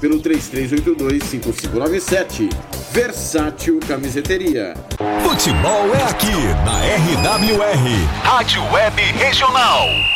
pelo 33825597. Versátil Camiseteria. Futebol é aqui na RWR, Rádio Web Regional.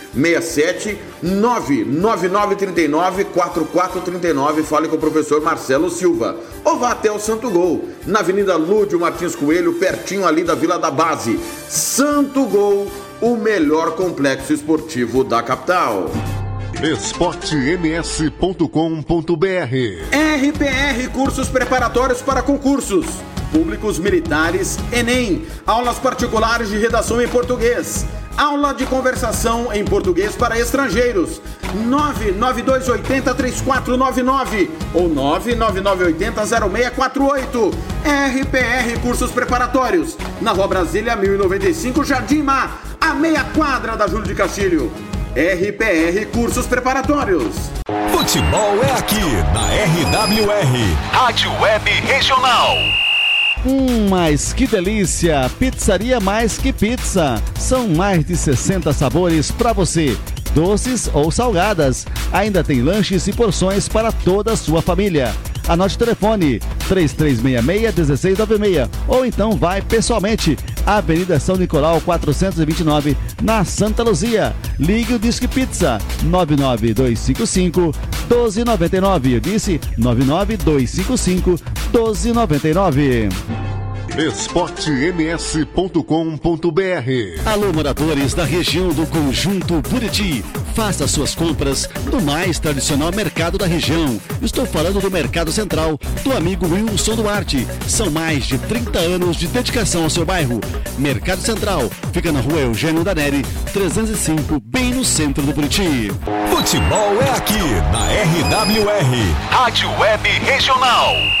67 99939 4439. Fale com o professor Marcelo Silva. Ou vá até o Santo Gol, na Avenida Lúdio Martins Coelho, pertinho ali da Vila da Base. Santo Gol, o melhor complexo esportivo da capital esportems.com.br RPR Cursos Preparatórios para Concursos Públicos Militares Enem Aulas particulares de redação em português Aula de conversação em português para estrangeiros 992803499 ou 999800648 RPR Cursos Preparatórios na Rua Brasília 1095 Jardim Mar a meia quadra da Júlio de Castilho RPR Cursos Preparatórios. Futebol é aqui na RWR, Rádio Web Regional. Hum, mas que delícia! Pizzaria Mais Que Pizza. São mais de 60 sabores para você doces ou salgadas. Ainda tem lanches e porções para toda a sua família. Anote o telefone 3366-1696 ou então vai pessoalmente Avenida São Nicolau 429 na Santa Luzia. Ligue o Disque Pizza 99255 1299. Eu disse 99255 1299 esportems.com.br Alô, moradores da região do Conjunto Buriti. Faça suas compras no mais tradicional mercado da região. Estou falando do Mercado Central, do amigo Wilson Duarte. São mais de 30 anos de dedicação ao seu bairro. Mercado Central fica na rua Eugênio Daneri, 305, bem no centro do Buriti. Futebol é aqui na RWR, Rádio Web Regional.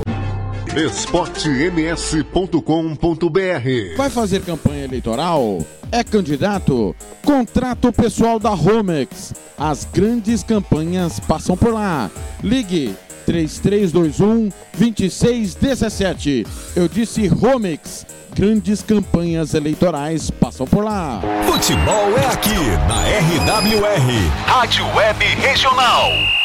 esportems.com.br Vai fazer campanha eleitoral? É candidato? Contrato o pessoal da Romex. As grandes campanhas passam por lá. Ligue 3321 2617. Eu disse Romex. Grandes campanhas eleitorais passam por lá. Futebol é aqui na RWR, Rádio Web Regional.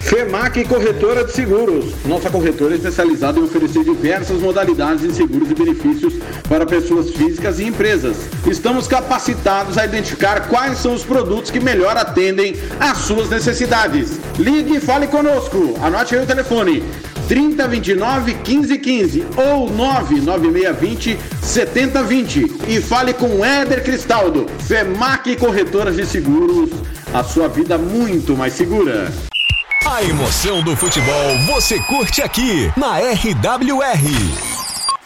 FEMAC Corretora de Seguros. Nossa corretora é especializada em oferecer diversas modalidades de seguros e benefícios para pessoas físicas e empresas. Estamos capacitados a identificar quais são os produtos que melhor atendem às suas necessidades. Ligue e fale conosco. Anote aí o telefone. 3029 1515 ou 99620 7020 e fale com Éder Cristaldo, FEMAC Corretoras de Seguros, a sua vida muito mais segura. A emoção do futebol você curte aqui na RWR.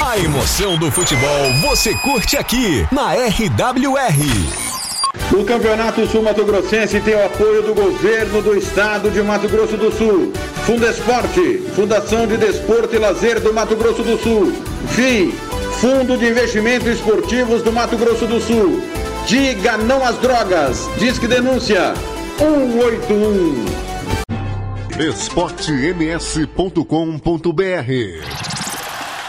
A emoção do futebol você curte aqui na RWR. O Campeonato Sul Mato Grossense tem o apoio do governo do estado de Mato Grosso do Sul. Fundesporte, Fundação de Desporto e Lazer do Mato Grosso do Sul. FII, Fundo de Investimentos Esportivos do Mato Grosso do Sul. Diga não às drogas. Disque denúncia 181. esportems.com.br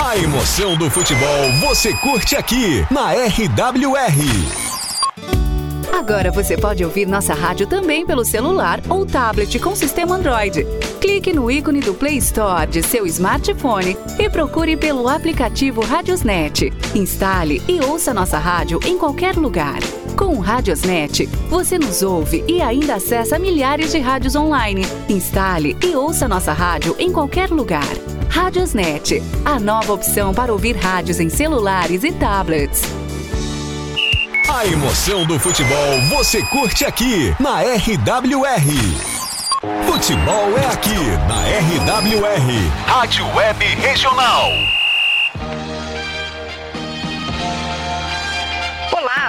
A emoção do futebol você curte aqui na RWR. Agora você pode ouvir nossa rádio também pelo celular ou tablet com sistema Android. Clique no ícone do Play Store de seu smartphone e procure pelo aplicativo Radiosnet. Instale e ouça nossa rádio em qualquer lugar. Com o Radiosnet, você nos ouve e ainda acessa milhares de rádios online. Instale e ouça nossa rádio em qualquer lugar. Radiosnet, a nova opção para ouvir rádios em celulares e tablets. A emoção do futebol você curte aqui na RWR. Futebol é aqui na RWR. Rádio Web Regional.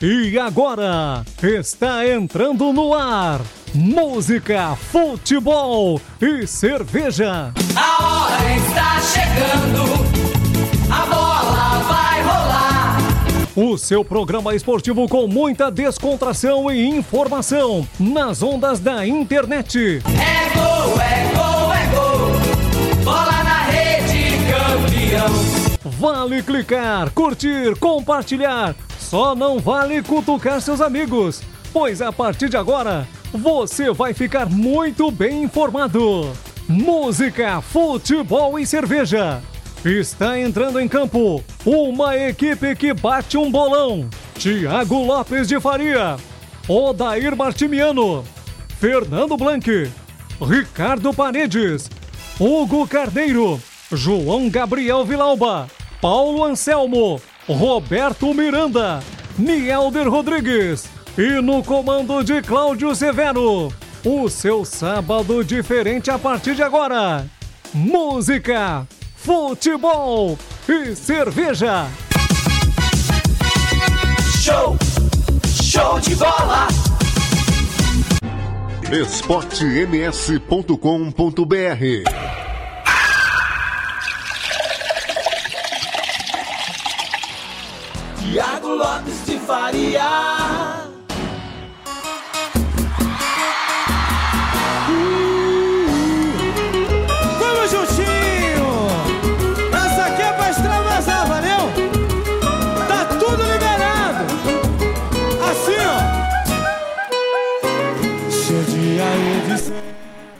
E agora está entrando no ar música, futebol e cerveja. A hora está chegando, a bola vai rolar. O seu programa esportivo com muita descontração e informação nas ondas da internet. É gol, é gol, é gol. Bola na rede, campeão. Vale clicar, curtir, compartilhar. Só não vale cutucar seus amigos, pois a partir de agora você vai ficar muito bem informado. Música, futebol e cerveja. Está entrando em campo uma equipe que bate um bolão. Tiago Lopes de Faria, Odair Martimiano, Fernando Blanc, Ricardo Paredes, Hugo Carneiro, João Gabriel Vilauba, Paulo Anselmo, Roberto Miranda, Nielder Rodrigues e no comando de Cláudio Severo. O seu sábado diferente a partir de agora. Música, futebol e cerveja. Show! Show de bola! esportems.com.br Tiago Lopes de Faria.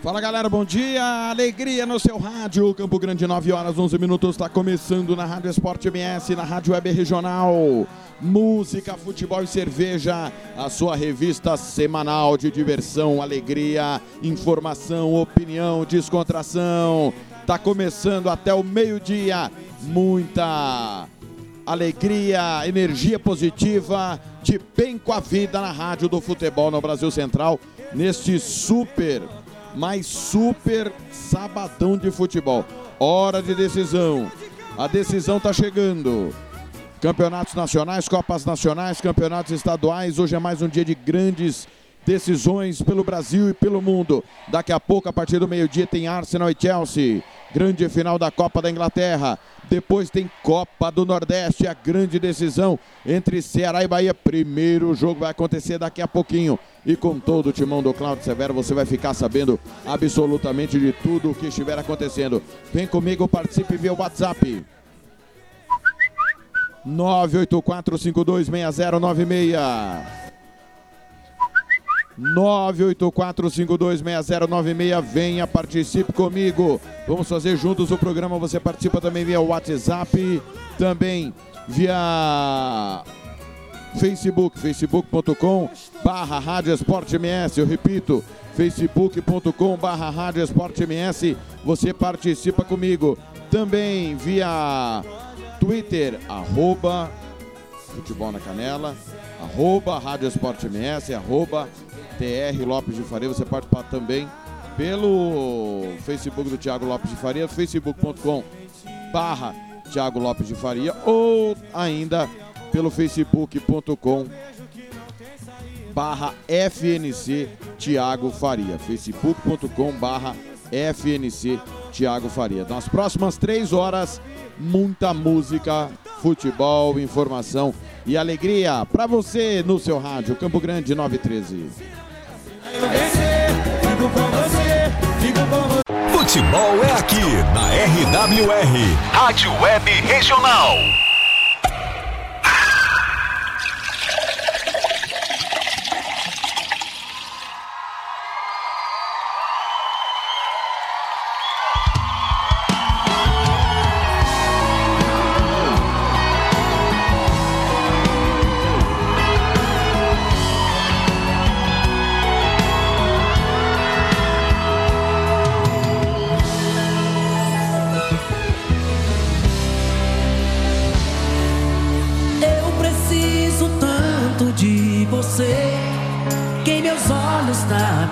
Fala galera, bom dia, alegria no seu rádio, Campo Grande, 9 horas 11 minutos, está começando na Rádio Esporte MS, na Rádio Web Regional, música, futebol e cerveja, a sua revista semanal de diversão, alegria, informação, opinião, descontração, está começando até o meio-dia, muita alegria, energia positiva, de bem com a vida na Rádio do Futebol no Brasil Central, neste super mais super sabadão de futebol. Hora de decisão. A decisão está chegando. Campeonatos nacionais, Copas nacionais, campeonatos estaduais. Hoje é mais um dia de grandes decisões pelo Brasil e pelo mundo. Daqui a pouco, a partir do meio-dia, tem Arsenal e Chelsea. Grande final da Copa da Inglaterra. Depois tem Copa do Nordeste, a grande decisão entre Ceará e Bahia. Primeiro jogo vai acontecer daqui a pouquinho. E com todo o timão do Cláudio Severo, você vai ficar sabendo absolutamente de tudo o que estiver acontecendo. Vem comigo, participe via WhatsApp. 984526096. 984526096. Venha, participe comigo. Vamos fazer juntos o programa. Você participa também via WhatsApp, também via Facebook, facebook.com barra Rádio Esporte MS. Eu repito, facebook.com barra Rádio Esporte MS. Você participa comigo. Também via Twitter, arroba Futebol na Canela, arroba Rádio Esporte MS, arroba TR Lopes de Faria. Você pode participar também pelo Facebook do Thiago Lopes de Faria, facebook.com barra Thiago Lopes de Faria ou ainda pelo facebook.com barra FNC Thiago Faria, facebook.com barra FNC Thiago Faria. Nas próximas três horas, muita música, futebol, informação e alegria para você no seu rádio Campo Grande 913. Futebol é aqui na RWR, Rádio Web Regional.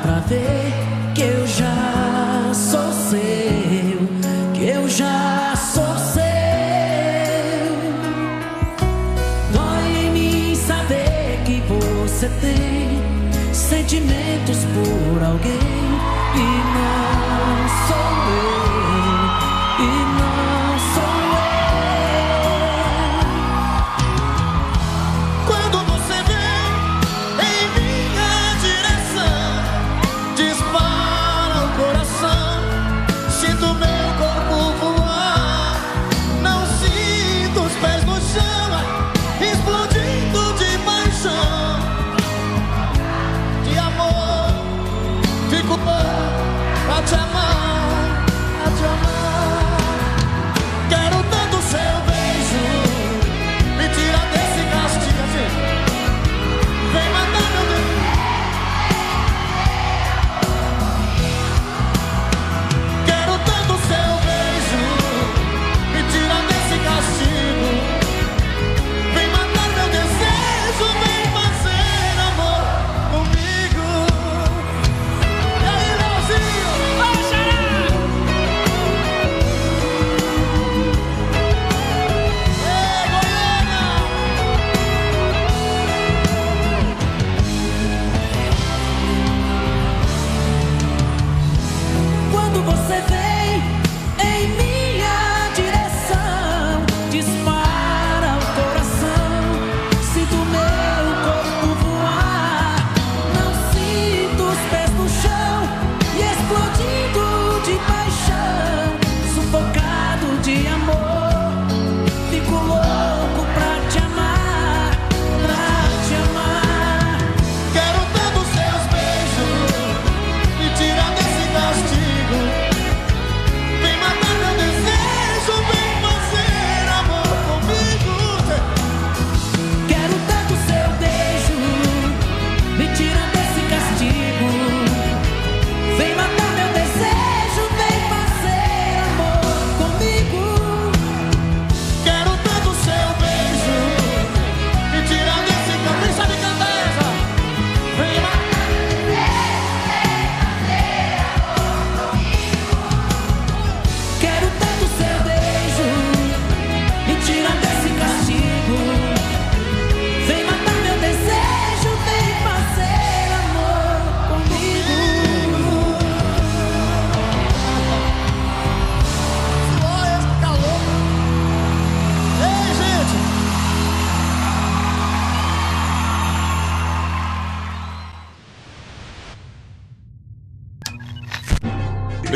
Pra ver que eu já sou seu, que eu já sou seu. Dói em mim saber que você tem sentimentos por alguém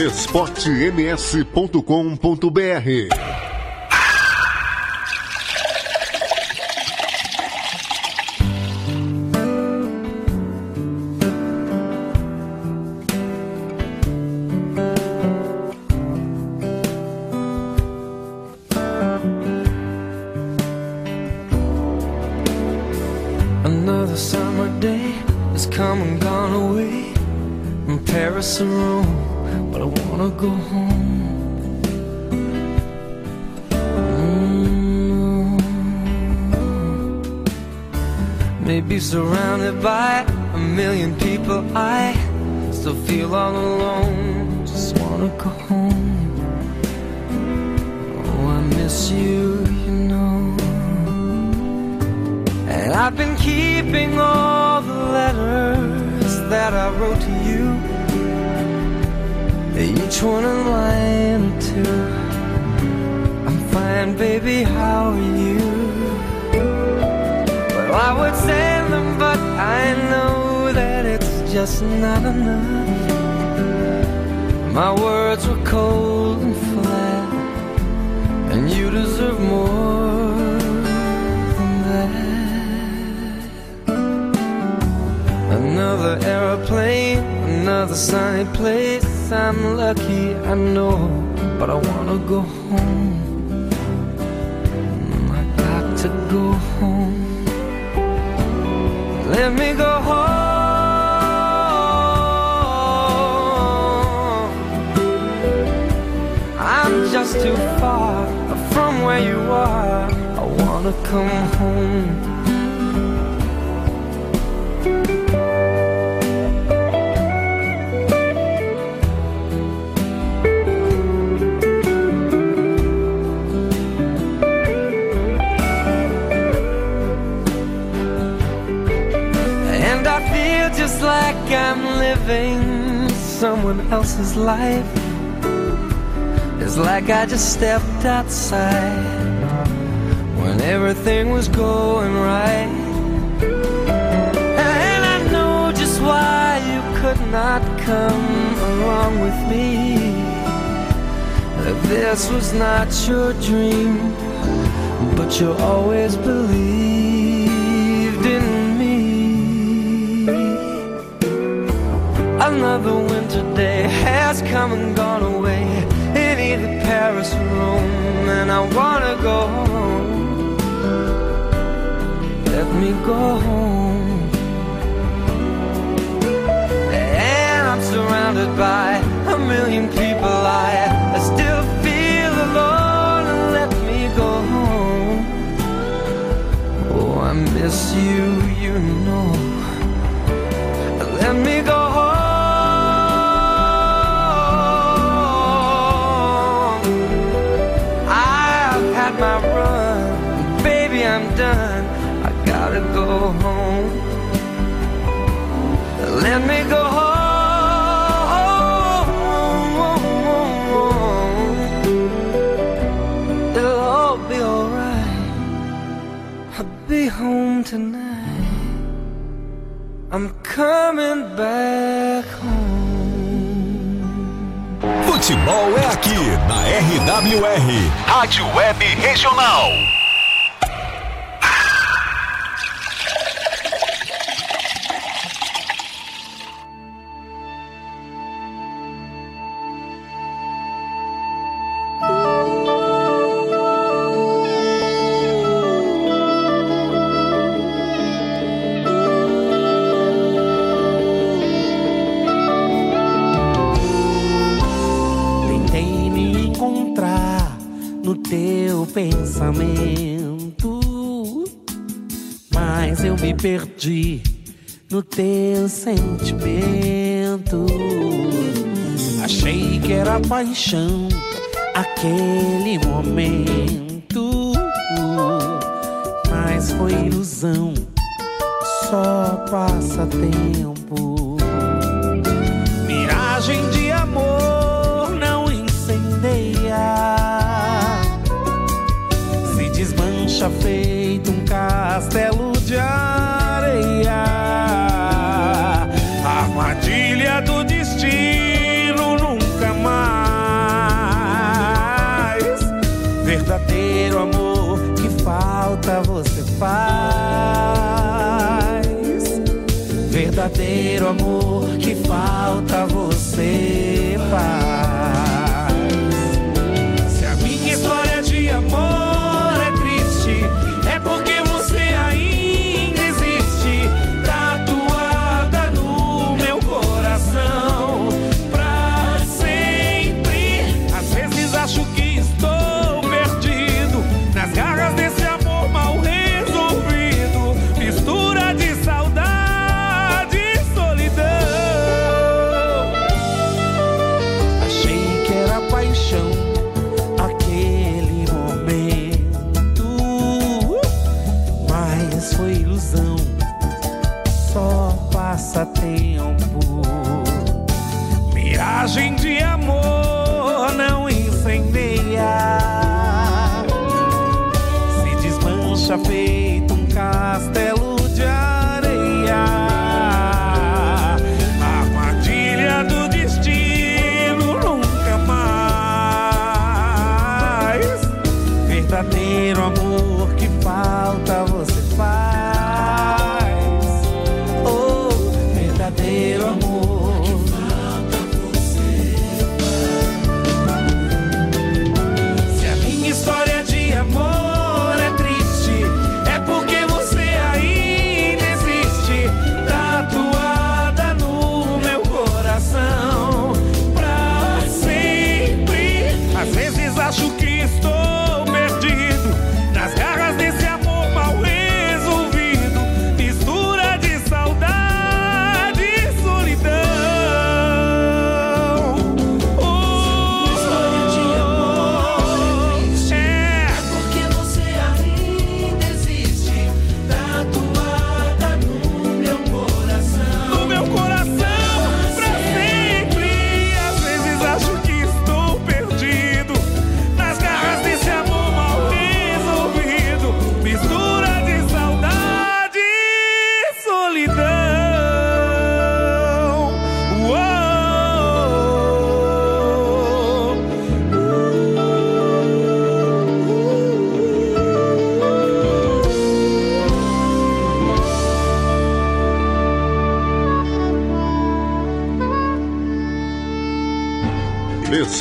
esportems.com.br stepped outside when everything was going right. And I know just why you could not come along with me. That this was not your dream, but you'll always believe. I wanna go home. Let me go home. And I'm surrounded by a million people. I, still feel alone. Let me go home. Oh, I miss you, you know. Futebol é aqui na RWR, Rádio Web Regional. paixão, aquele momento. Mas foi ilusão, só passa tempo.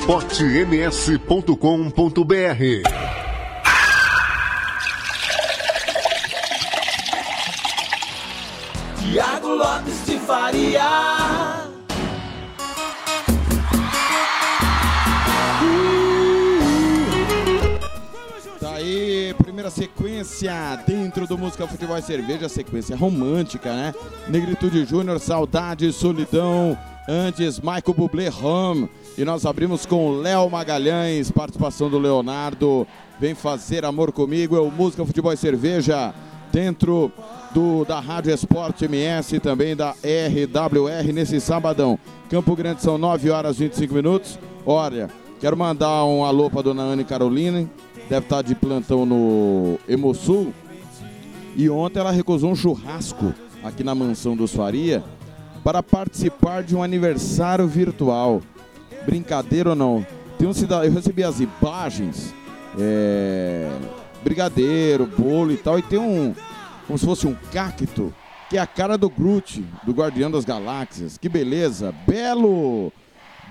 esportems.com.br Tiago Lopes de Faria. Tá aí, primeira sequência dentro do Música Futebol e Cerveja, sequência romântica, né? Negritude Júnior, Saudade, Solidão, antes Michael Bublé Home. E nós abrimos com Léo Magalhães, participação do Leonardo. Vem fazer amor comigo, é o Música Futebol e Cerveja, dentro do, da Rádio Esporte MS também da RWR nesse sabadão. Campo Grande são 9 horas e 25 minutos. Olha, quero mandar um alô para dona Anne Caroline, deve estar de plantão no Hemosul. E ontem ela recusou um churrasco aqui na mansão dos Faria para participar de um aniversário virtual. Brincadeira ou não? Tem um cidadão, eu recebi as imagens, é, brigadeiro, bolo e tal, e tem um, como se fosse um cacto, que é a cara do Groot, do Guardião das Galáxias. Que beleza, belo,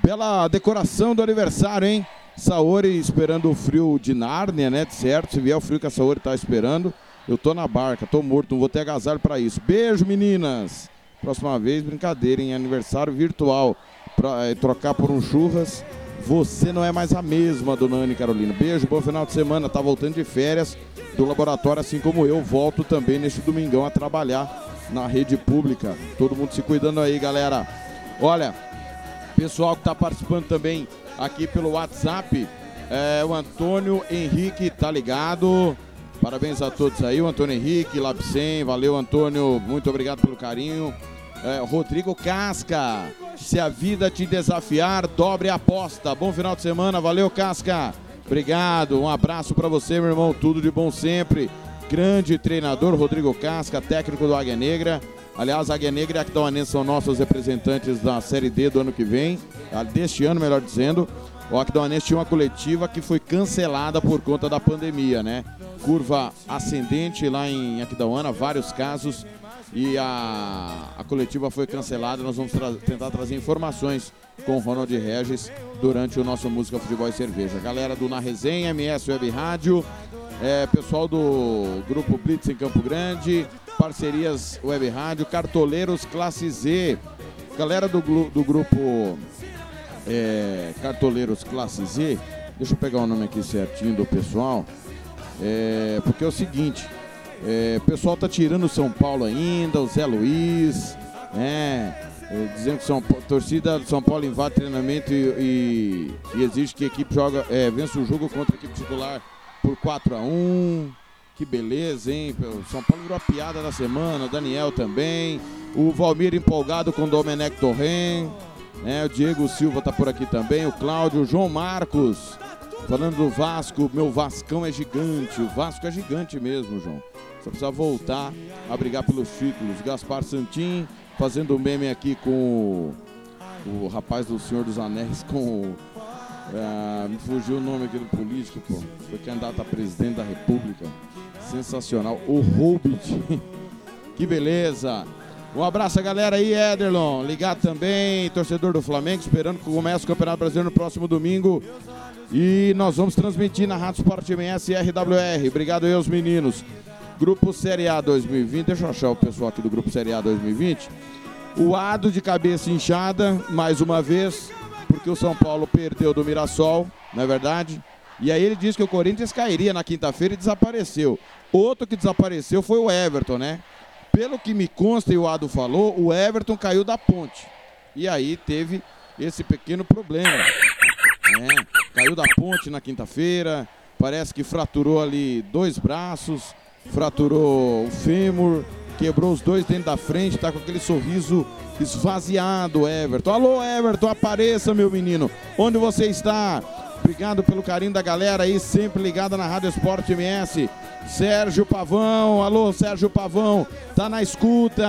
bela decoração do aniversário, hein? Saori esperando o frio de Nárnia, né? Certo, se vier o frio que a Saori tá esperando, eu tô na barca, tô morto, não vou ter agasalho para isso. Beijo, meninas! Próxima vez, brincadeira, em aniversário virtual. Pra, eh, trocar por um churras. Você não é mais a mesma, dona Anne Carolina. Beijo, bom final de semana. Tá voltando de férias do laboratório, assim como eu. Volto também neste domingão a trabalhar na rede pública. Todo mundo se cuidando aí, galera. Olha, pessoal que tá participando também aqui pelo WhatsApp. É, o Antônio Henrique tá ligado. Parabéns a todos aí, o Antônio Henrique, Labcem, valeu Antônio, muito obrigado pelo carinho. É, Rodrigo Casca, se a vida te desafiar, dobre a aposta. Bom final de semana, valeu Casca. Obrigado, um abraço para você, meu irmão, tudo de bom sempre. Grande treinador Rodrigo Casca, técnico do Águia Negra. Aliás, a Águia Negra e a Aquidauanense são nossos representantes da Série D do ano que vem, deste ano, melhor dizendo. O Aquidauanense tinha uma coletiva que foi cancelada por conta da pandemia, né? Curva ascendente lá em Aquidauana, vários casos. E a, a coletiva foi cancelada. Nós vamos tra tentar trazer informações com Ronald Regis durante o nosso Música, Futebol e Cerveja. Galera do Na Resenha, MS Web Rádio, é, pessoal do Grupo Blitz em Campo Grande, parcerias Web Rádio, Cartoleiros Classe Z, galera do, do grupo é, Cartoleiros Classe Z, deixa eu pegar o nome aqui certinho do pessoal, é, porque é o seguinte, é, o pessoal tá tirando o São Paulo ainda, o Zé Luiz, né? é, dizendo que São, Pa- torcida do São Paulo invade treinamento e, e- e exige que a equipe joga, é, vença o jogo contra a equipe titular por 4 a 1 Que beleza, hein? O São Paulo virou a piada da semana, o Daniel também. O Valmir empolgado com o Domenech Torren. Né? O Diego Silva tá por aqui também. O Cláudio, o João Marcos. Falando do Vasco, meu Vascão é gigante. O Vasco é gigante mesmo, João. Só precisa voltar a brigar pelos títulos. Gaspar Santin fazendo meme aqui com o, o rapaz do Senhor dos Anéis, com o. ah, me fugiu o nome aqui do político, pô. Foi candidato a presidente da República. Sensacional. O Hobbit. que beleza. Um abraço a galera aí, Ederlon. Ligado também, torcedor do Flamengo, esperando que comece o Campeonato Brasileiro no próximo domingo. E nós vamos transmitir na Rádio Sport MS e RWR. Obrigado aí aos meninos. Grupo Série A 2020. Deixa eu achar o pessoal aqui do Grupo Série A 2020. O Ado de cabeça inchada, mais uma vez, porque o São Paulo perdeu do Mirassol, não é verdade? E aí ele disse que o Corinthians cairia na quinta-feira e desapareceu. Outro que desapareceu foi o Everton, né? Pelo que me consta e o Ado falou, o Everton caiu da ponte. E aí teve esse pequeno problema. né? Caiu da ponte na quinta-feira, parece que fraturou ali dois braços, fraturou o fêmur, quebrou os dois dentro da frente, tá com aquele sorriso esvaziado, Everton. Alô, Everton, apareça, meu menino. Onde você está? Obrigado pelo carinho da galera aí, sempre ligada na Rádio Esporte MS. Sérgio Pavão, alô Sérgio Pavão, tá na escuta.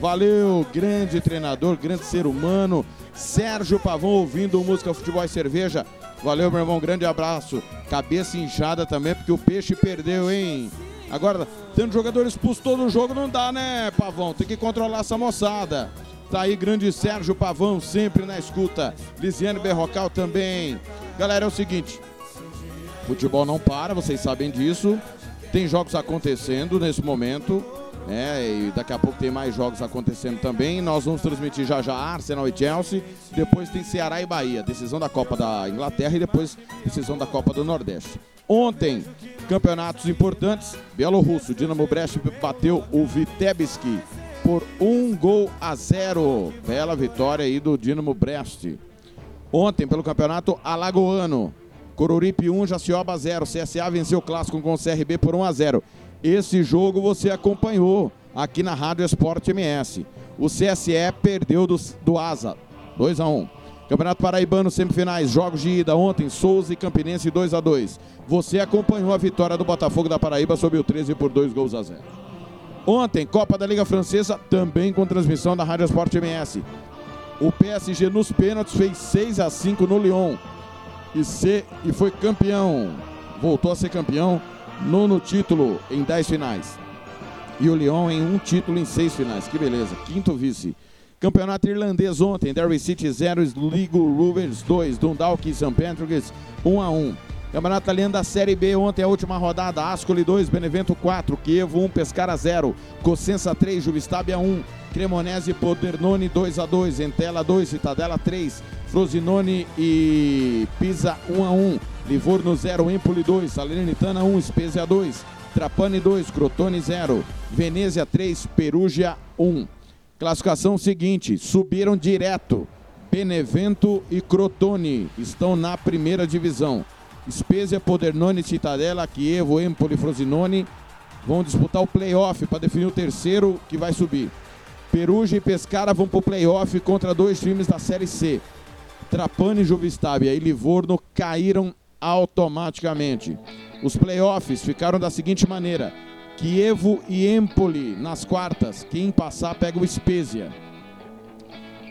Valeu, grande treinador, grande ser humano. Sérgio Pavão ouvindo música, futebol e cerveja. Valeu, meu irmão, grande abraço. Cabeça inchada também, porque o peixe perdeu, hein? Agora, tendo jogador expulso todo o jogo, não dá, né, Pavão? Tem que controlar essa moçada. Tá aí, grande Sérgio Pavão, sempre na escuta. Lisiane Berrocal também. Galera, é o seguinte: futebol não para, vocês sabem disso. Tem jogos acontecendo nesse momento. né? e daqui a pouco tem mais jogos acontecendo também. Nós vamos transmitir já já Arsenal e Chelsea. Depois tem Ceará e Bahia. Decisão da Copa da Inglaterra e depois decisão da Copa do Nordeste. Ontem, campeonatos importantes. Bielorrusso, Dinamo Brest bateu o Vitebsk por um gol a zero. Bela vitória aí do Dinamo Brest. Ontem, pelo campeonato alagoano, Coruripe 1, Jacioba 0. CSA venceu o clássico com o CRB por 1 a 0. Esse jogo você acompanhou aqui na Rádio Esporte MS. O CSE perdeu do, do Asa, 2 a 1. Campeonato Paraibano, semifinais, jogos de ida ontem, Souza e Campinense 2 a 2. Você acompanhou a vitória do Botafogo da Paraíba sobre o 13 por 2 gols a 0. Ontem, Copa da Liga Francesa, também com transmissão da Rádio Esporte MS. O PSG nos pênaltis fez 6 a 5 no Lyon e, se, e foi campeão. Voltou a ser campeão, nono título em 10 finais. E o Lyon em um título em seis finais. Que beleza. Quinto vice. Campeonato irlandês ontem, Derry City 0, Sligo Rovers 2, Dundalk e St. Patrick's 1 a 1. Campeonato italiano da Série B ontem, a última rodada, Ascoli 2, Benevento 4, Chievo 1, Pescara 0, Cosenza 3, Juvistabia 1, Cremonese e Podernone 2 a 2, Entela 2, Citadela 3, Frosinone e Pisa 1 a 1, Livorno 0, Empoli 2, Salernitana 1, Spezia 2, Trapani 2, Crotone 0, Venezia 3, Perugia 1. Classificação seguinte: subiram direto. Benevento e Crotone estão na primeira divisão. Spezia, Podernone, Citadella, Chievo, Empoli, Frosinone vão disputar o playoff para definir o terceiro que vai subir. Perugia e Pescara vão para o playoff contra dois times da Série C. Trapani Juvistabia e Livorno caíram automaticamente. Os playoffs ficaram da seguinte maneira: Chievo e Empoli nas quartas. Quem passar pega o Spezia.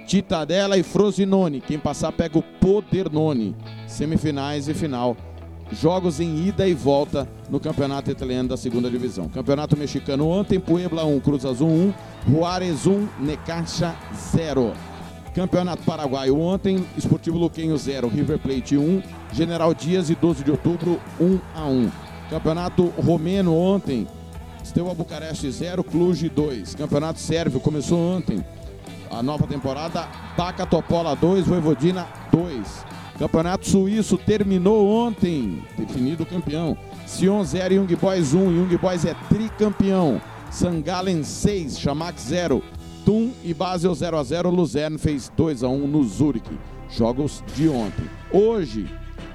Titadella e Frosinone. Quem passar pega o Podernone. semifinais e final. Jogos em ida e volta no Campeonato Italiano da Segunda Divisão. Campeonato Mexicano ontem, Puebla 1, Cruz Azul 1, Juárez 1, Necaxa 0. Campeonato Paraguaio ontem, Esportivo Luquenho 0, River Plate 1, General Dias e 12 de outubro 1 a 1. Campeonato Romeno ontem, Steaua Bucareste 0, Cluj 2. Campeonato Sérvio começou ontem. A nova temporada, Baca Topola 2, Voivodina 2. Campeonato Suíço terminou ontem, definido campeão. Sion 0, Young Boys 1. Young Boys é tricampeão. Sangalen 6, Chamac 0. Tum e Basel 0 a 0. Luzern fez 2 a 1 no Zurich. Jogos de ontem. Hoje,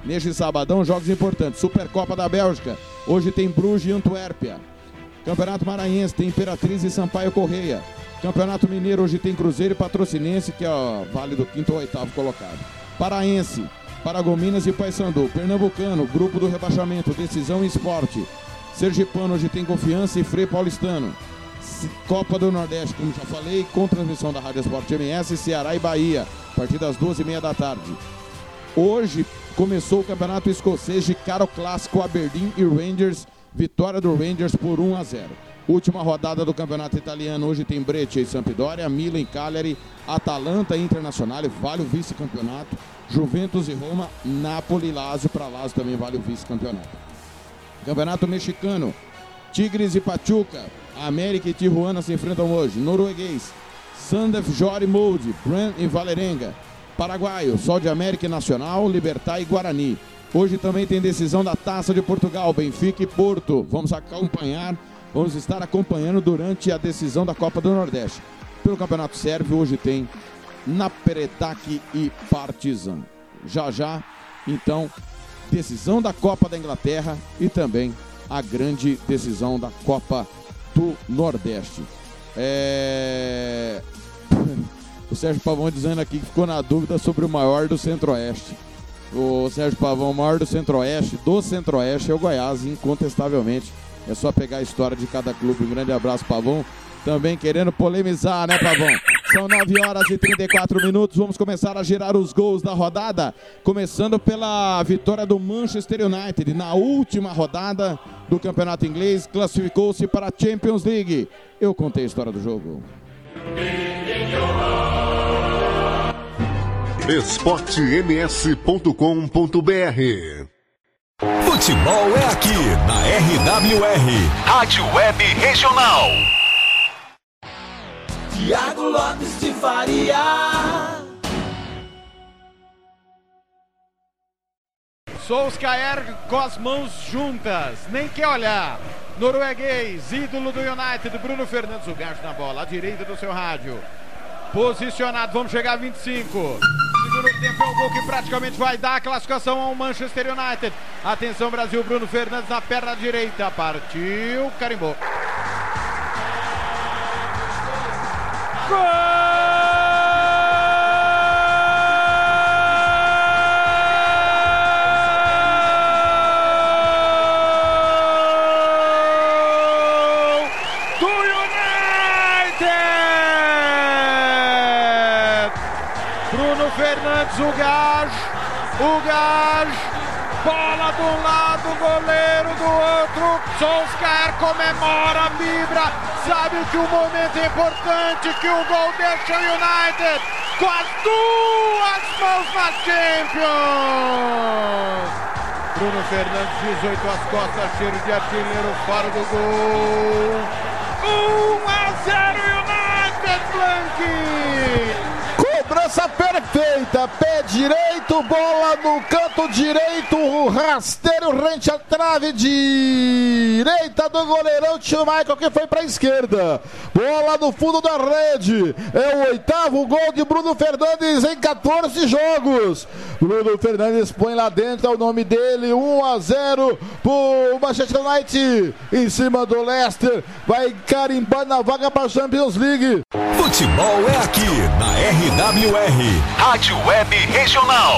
neste sabadão, jogos importantes. Supercopa da Bélgica. Hoje tem Bruges e Antuérpia. Campeonato Maranhense tem Imperatriz e Sampaio Correia. Campeonato Mineiro hoje tem Cruzeiro e Patrocinense, que é o vale do quinto ou oitavo colocado. Paraense, Paragominas e Paysandu. Pernambucano, grupo do rebaixamento, decisão e esporte. Sergipano hoje tem Confiança e Frei Paulistano. Copa do Nordeste, como já falei, com transmissão da Rádio Esporte MS, Ceará e Bahia, a partir das duas e meia da tarde. Hoje começou o Campeonato Escocês de Caro Clássico Aberdeen e Rangers, vitória do Rangers por 1 a 0. Última rodada do Campeonato Italiano, hoje tem Breccia e Sampdoria, Milan e Cagliari, Atalanta e Internazionale, vale o vice-campeonato, Juventus e Roma, Napoli e Lazio, para Lazio também vale o vice-campeonato. Campeonato Mexicano, Tigres e Pachuca, América e Tijuana se enfrentam hoje. Norueguês, Sandef, Jori Molde, Bran e Valerenga. Paraguaio, Sol de América e Nacional, Libertar e Guarani. Hoje também tem decisão da Taça de Portugal, Benfica e Porto. Vamos acompanhar, vamos estar acompanhando durante a decisão da Copa do Nordeste. Pelo Campeonato Sérvio, hoje tem Naperetak e Partizan. Já já, então, decisão da Copa da Inglaterra e também a grande decisão da Copa do Nordeste. É... O Sérgio Pavão dizendo aqui que ficou na dúvida sobre o maior do Centro-Oeste. O Sérgio Pavão, maior do Centro-Oeste, do Centro-Oeste é o Goiás, incontestavelmente. É só pegar a história de cada clube. Um grande abraço, Pavão. Também querendo polemizar, né, Pavão? São 9 horas e 34 minutos. Vamos começar a girar os gols da rodada. Começando pela vitória do Manchester United. Na última rodada do campeonato inglês, classificou-se para a Champions League. Eu contei a história do jogo. esportems.com.br Futebol é aqui na RWR, Rádio Web Regional. Tiago Lopes de Faria. Solskjaer com as mãos juntas, nem quer olhar. Norueguês, ídolo do United, Bruno Fernandes, o gajo na bola, à direita do seu rádio. Posicionado, vamos chegar a 25. Segundo tempo é o gol que praticamente vai dar a classificação ao Manchester United. Atenção, Brasil, Bruno Fernandes na perna direita. Partiu, carimbou. do o gás, o gás, bola de um lado, goleiro do outro, Solskjaer comemora, vibra, sabe que o momento é importante, que o gol deixa o United com as duas mãos na Champions! Bruno Fernandes, 18 às costas, cheiro de artilheiro fora do gol. 1 a 0 United Blank! Cobrança perfeita, pé direito, bola no canto direito, rasteiro rente à trave direita do goleirão Tio Michael que foi para a esquerda. Bola no fundo da rede. É o oitavo gol de Bruno Fernandes em 14 jogos. Bruno Fernandes põe lá dentro é o nome dele, 1 a 0 pro Manchester United em cima do Leicester. Vai carimbar na vaga para a Champions League. Futebol é aqui na RWR, Rádio Web Regional.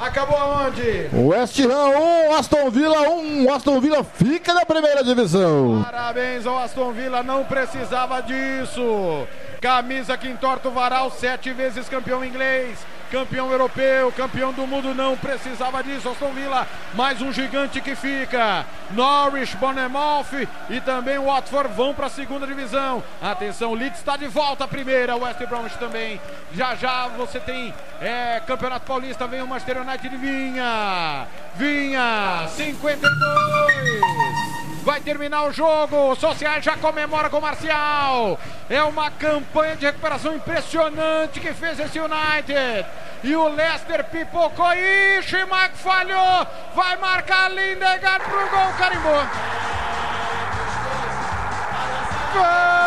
Acabou aonde? West Ham 1, Aston Villa 1. Aston Villa fica na primeira divisão. Parabéns ao Aston Villa, não precisava disso. Camisa que entorta o varal, sete vezes campeão inglês. Campeão europeu, campeão do mundo, não precisava disso. Aston Villa, mais um gigante que fica. Norwich, Bournemouth e também Watford vão para a segunda divisão. Atenção, Leeds está de volta à primeira, West Bromwich também. Já já você tem é, Campeonato Paulista, vem o Manchester United Vinha. Vinha, 52. Vai terminar o jogo. O Social já comemora com o Marcial. É uma campanha de recuperação impressionante que fez esse United. E o Leicester pipocou. Ixi, Mike falhou. Vai marcar Lindegaard pro gol. Carimbou. Gol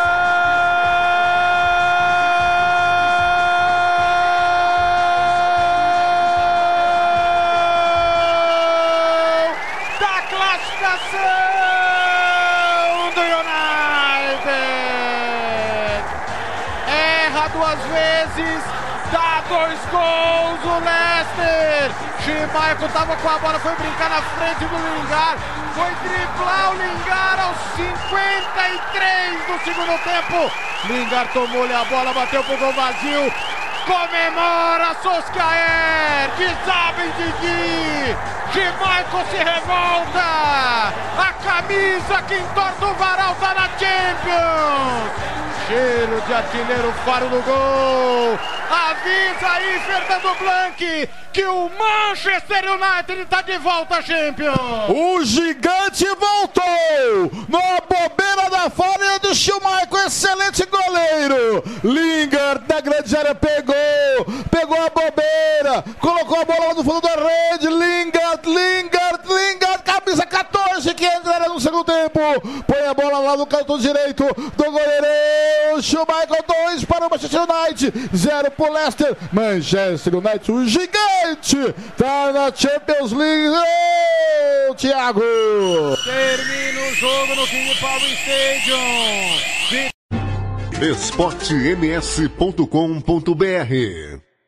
do United. Erra duas vezes, dois gols o Leicester. Schmeichel tava com a bola, foi brincar na frente do Lingard, foi driblar o Lingard aos 53 do segundo tempo. Lingard tomou-lhe a bola, bateu pro gol vazio. Comemora Soscaer, desaba em Didi. Schmeichel se revolta. A camisa que entorta o varal tá na Champions. Cheiro de artilheiro, faro do gol. Avisa aí, Fernando Blanc, que o Manchester United está de volta Champions. O gigante voltou! Na bobeira da falha do Schumacher, excelente goleiro! Lingard da grande área pegou, pegou a bobeira, colocou a bola no fundo da rede. Lingard, Lingard, Lingard, camisa 14 que entra no segundo tempo. Põe a bola lá no canto direito do goleirão. Schumacher 2 para o Manchester United, 0 para o Leicester. Manchester United, o gigante, tá na Champions League. Ô, Thiago! Termina o jogo no King Power Stadium. esportems.com.br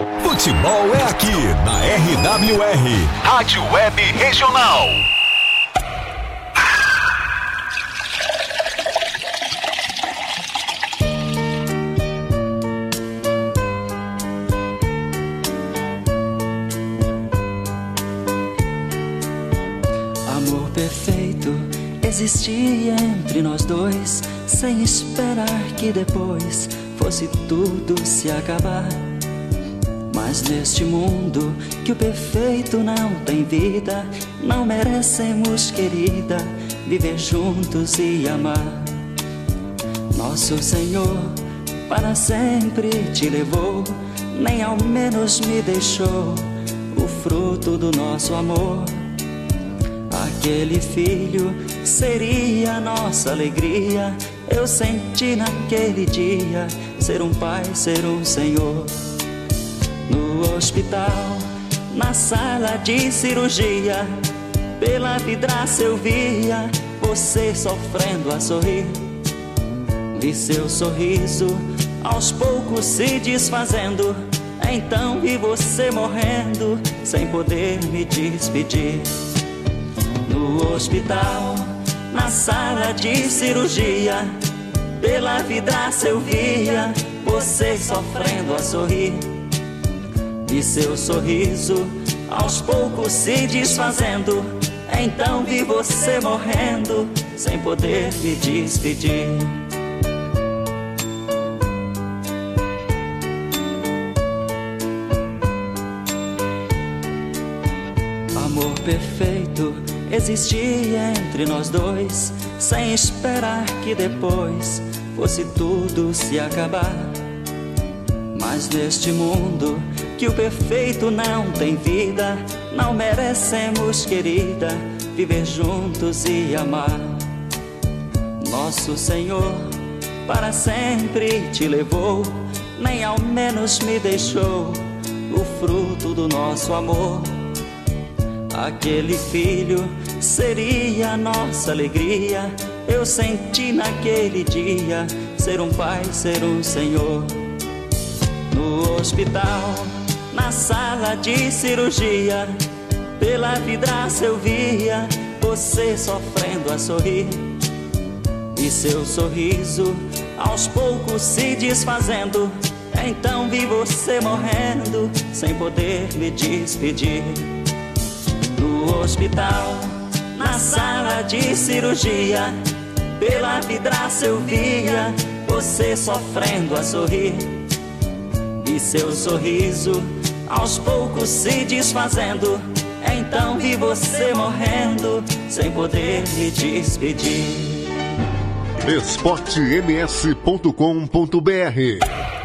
Futebol é aqui na RWR, Rádio Web Regional. Amor perfeito existia entre nós dois, sem esperar que depois fosse tudo se acabar. Mas neste mundo que o perfeito não tem vida, não merecemos, querida, viver juntos e amar. Nosso Senhor para sempre te levou, nem ao menos me deixou o fruto do nosso amor. Aquele filho seria nossa alegria. Eu senti naquele dia ser um pai, ser um senhor. No hospital, na sala de cirurgia, pela vidraça eu via você sofrendo a sorrir. Vi seu sorriso aos poucos se desfazendo. Então vi você morrendo sem poder me despedir. No hospital, na sala de cirurgia, pela vidraça eu via você sofrendo a sorrir e seu sorriso aos poucos se desfazendo. Então vi você morrendo sem poder me despedir. Amor perfeito existia entre nós dois, sem esperar que depois fosse tudo se acabar. Mas neste mundo que o perfeito não tem vida. Não merecemos, querida, viver juntos e amar. Nosso Senhor para sempre te levou, nem ao menos me deixou o fruto do nosso amor. Aquele filho seria a nossa alegria. Eu senti naquele dia ser um pai, ser um senhor. No hospital na sala de cirurgia. Pela vidraça eu via você sofrendo a sorrir. E seu sorriso aos poucos se desfazendo. Então vi você morrendo sem poder me despedir. No hospital, na sala de cirurgia, pela vidraça eu via você sofrendo a sorrir. E seu sorriso aos poucos se desfazendo. Então vi você morrendo, sem poder me despedir. Esportems.com.br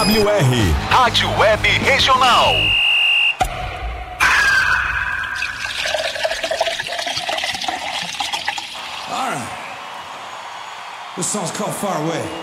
RWR, Rádio Web Regional. All right. This song's called Far Away.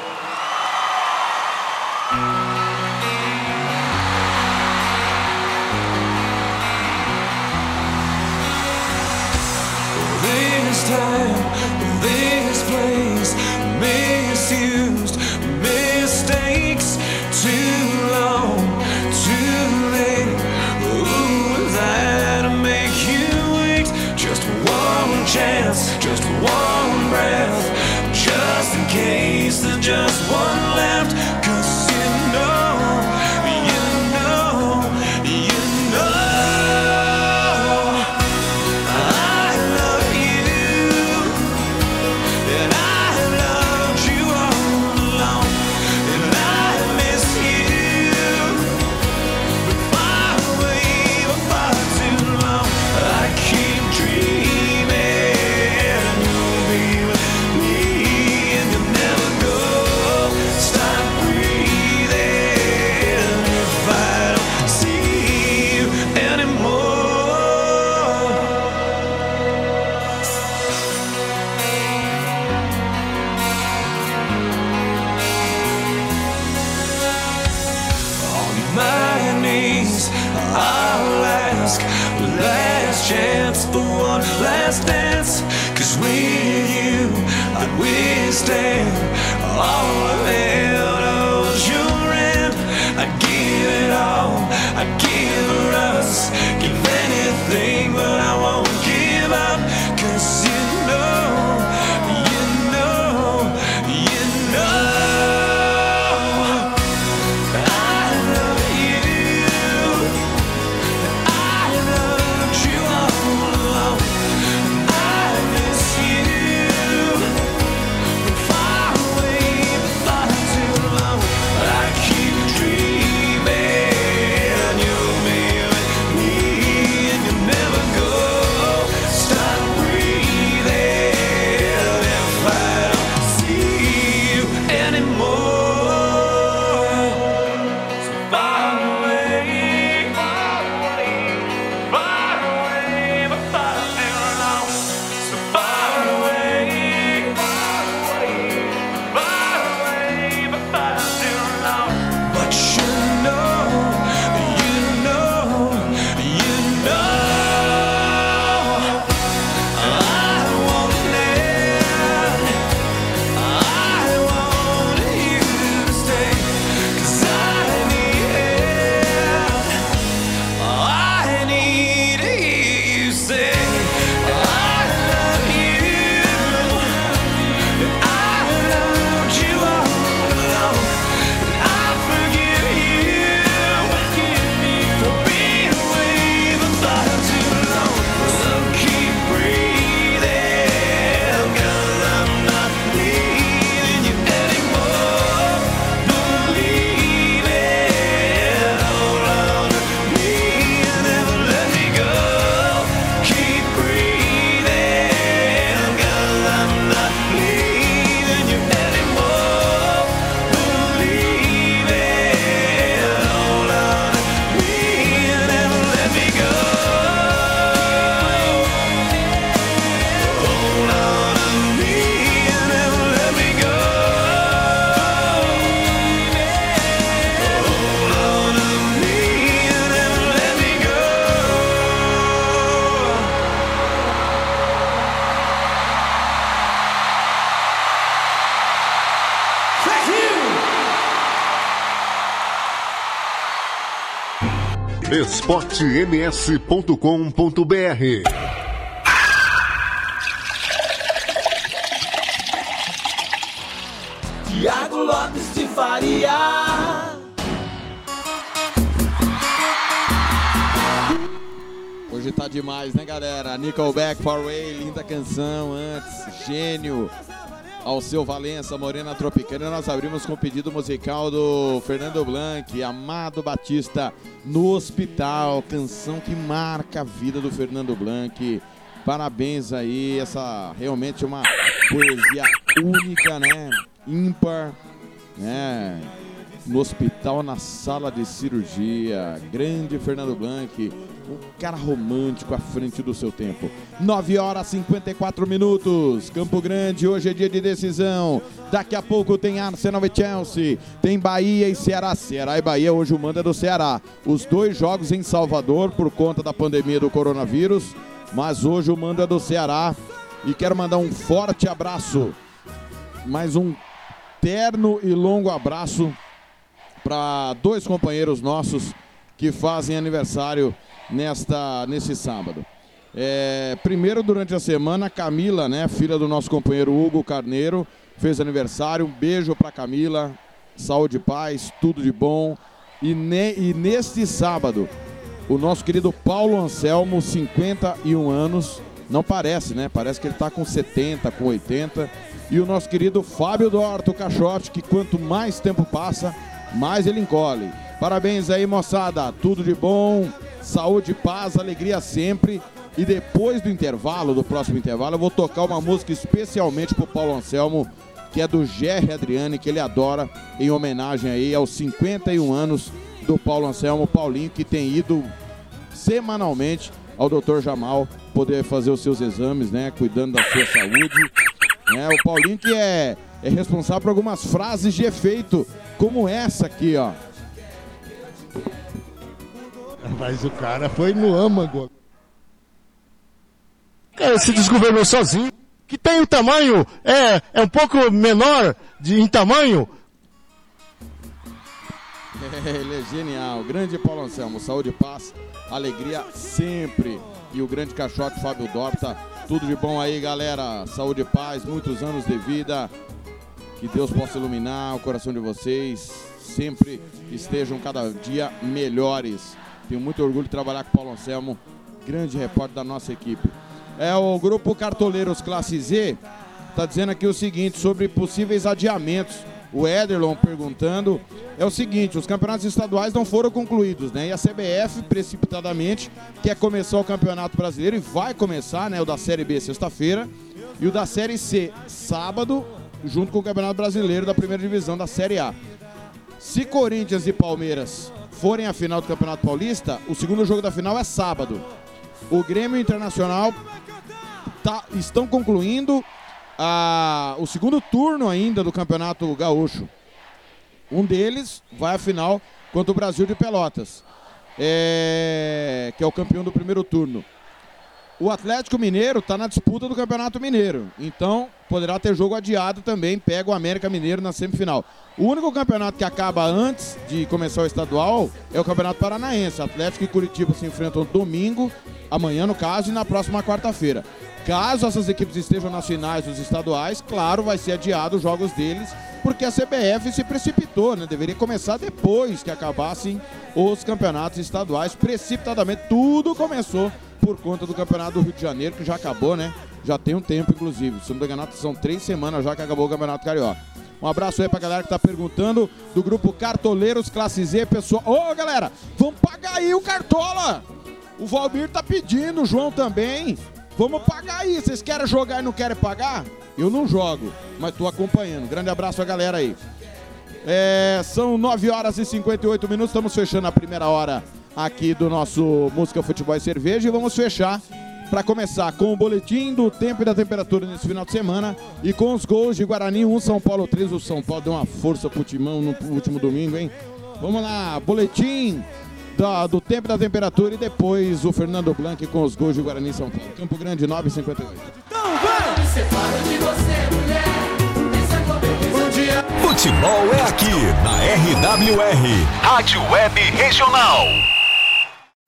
esportems.com.br. Tiago Lopes de Faria. Hoje tá demais, né, galera? Nickelback, Far Away, linda canção antes, gênio ao seu Valença, Morena Tropicana. Nós abrimos com o pedido musical do Fernando Blanc, Amado Batista, no Hospital. Canção que marca a vida do Fernando Blanc. Parabéns aí, essa realmente uma poesia única, né? Ímpar, né? No hospital, na sala de cirurgia. Grande Fernando Blanc, um cara romântico à frente do seu tempo. 9 horas e 54 minutos. Campo Grande, hoje é dia de decisão. Daqui a pouco tem Arsenal e Chelsea. Tem Bahia e Ceará. Ceará e Bahia, hoje o manda é do Ceará. Os dois jogos em Salvador por conta da pandemia do coronavírus. Mas hoje o mando é do Ceará. E quero mandar um forte abraço. Mais um terno e longo abraço para dois companheiros nossos que fazem aniversário nesta nesse sábado. É, primeiro, durante a semana, Camila, né, filha do nosso companheiro Hugo Carneiro, fez aniversário. Um beijo para Camila, saúde e paz, tudo de bom. E, ne, e neste sábado, o nosso querido Paulo Anselmo, 51 anos, não parece, né? Parece que ele está com 70, com 80. E o nosso querido Fábio Dorto Caixote, que quanto mais tempo passa, mais ele encolhe. Parabéns aí, moçada. Tudo de bom, saúde, paz, alegria sempre. E depois do intervalo, do próximo intervalo, eu vou tocar uma música especialmente pro Paulo Anselmo, que é do Jerry Adriane, que ele adora, em homenagem aí aos 51 anos do Paulo Anselmo, Paulinho, que tem ido semanalmente ao Dr. Jamal poder fazer os seus exames, né, cuidando da sua saúde. Né, o Paulinho que é, é responsável por algumas frases de efeito, como essa aqui, ó. Mas o cara foi no âmago. Cara, se desgovernou sozinho. Que tem o tamanho, é, é um pouco menor de, em tamanho. Ele é genial. Grande Paulo Anselmo, saúde e paz, alegria sempre. E o grande caixote Fábio Dorta, tudo de bom aí, galera. Saúde e paz, muitos anos de vida. Que Deus possa iluminar o coração de vocês. Sempre estejam cada dia melhores. Tenho muito orgulho de trabalhar com o Paulo Anselmo, grande repórter da nossa equipe. É o grupo Cartoleiros Classe Z está dizendo aqui o seguinte sobre possíveis adiamentos. O Ederlon perguntando é o seguinte: os campeonatos estaduais não foram concluídos, né? E a CBF precipitadamente quer começar o Campeonato Brasileiro e vai começar, né? O da Série B sexta-feira e o da Série C sábado, junto com o Campeonato Brasileiro da Primeira Divisão da Série A. Se Corinthians e Palmeiras forem à final do Campeonato Paulista, o segundo jogo da final é sábado. O Grêmio Internacional tá, estão concluindo a, o segundo turno ainda do Campeonato Gaúcho. Um deles vai à final contra o Brasil de Pelotas, é, que é o campeão do primeiro turno. O Atlético Mineiro está na disputa do Campeonato Mineiro, então poderá ter jogo adiado também. Pega o América Mineiro na semifinal. O único campeonato que acaba antes de começar o estadual é o Campeonato Paranaense. Atlético e Curitiba se enfrentam domingo, amanhã no caso, e na próxima quarta-feira. Caso essas equipes estejam nas finais dos estaduais, claro, vai ser adiado os jogos deles, porque a CBF se precipitou, né? Deveria começar depois que acabassem os campeonatos estaduais. Precipitadamente, tudo começou por conta do Campeonato do Rio de Janeiro, que já acabou, né? Já tem um tempo, inclusive. Se não me engano, são três semanas já que acabou o Campeonato Carioca. Um abraço aí pra galera que tá perguntando do grupo Cartoleiros Classe Z, pessoal. Ô, galera, vamos pagar aí o Cartola! O Valmir tá pedindo, o João também. Vamos pagar aí. Vocês querem jogar e não querem pagar? Eu não jogo, mas tô acompanhando. Grande abraço a galera aí. É, são 9 horas e 58 minutos. Estamos fechando a primeira hora aqui do nosso Música Futebol e Cerveja. E vamos fechar para começar com o boletim do tempo e da temperatura nesse final de semana e com os gols de Guarani 1, São Paulo 3. O São Paulo deu uma força pro Timão no último domingo, hein? Vamos lá, boletim da, do tempo e da temperatura e depois o Fernando Blanc com os gols de Guarani e São Paulo. Campo Grande 9,58. Futebol é aqui na RWR, Rádio Web Regional.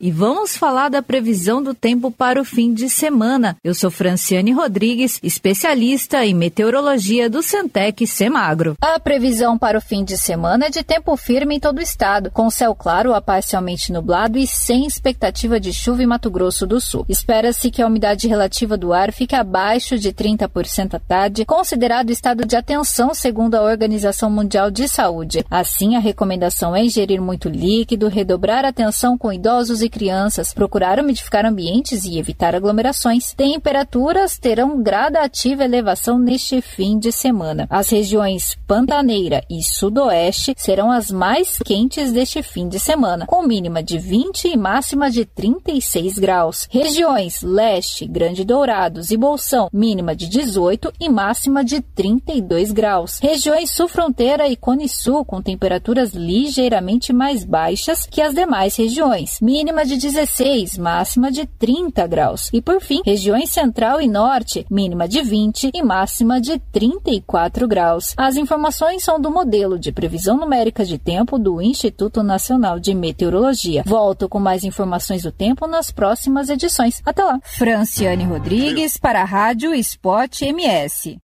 E vamos falar da previsão do tempo para o fim de semana. Eu sou Franciane Rodrigues, especialista em meteorologia do Centec Semagro. A previsão para o fim de semana é de tempo firme em todo o estado, com céu claro a parcialmente nublado e sem expectativa de chuva em Mato Grosso do Sul. Espera-se que a umidade relativa do ar fique abaixo de 30% à tarde, considerado estado de atenção segundo a Organização Mundial de Saúde. Assim, a recomendação é ingerir muito líquido, redobrar atenção com idosos e crianças, procurar umidificar ambientes e evitar aglomerações. Temperaturas terão gradativa elevação neste fim de semana. As regiões Pantaneira e Sudoeste serão as mais quentes deste fim de semana, com mínima de 20 e máxima de 36 graus. Regiões Leste, Grande Dourados e Bolsão, mínima de 18 e máxima de 32 graus. Regiões Sul Fronteira e Cone Sul com temperaturas ligeiramente mais baixas que as demais regiões, mínima de 16, máxima de 30 graus. E por fim, regiões Central e Norte, mínima de 20 e máxima de 34 graus. As informações são do modelo de previsão numérica de tempo do Instituto Nacional de Meteorologia. Volto com mais informações do tempo nas próximas edições. Até lá. Franciane Rodrigues para a Rádio Esporte MS.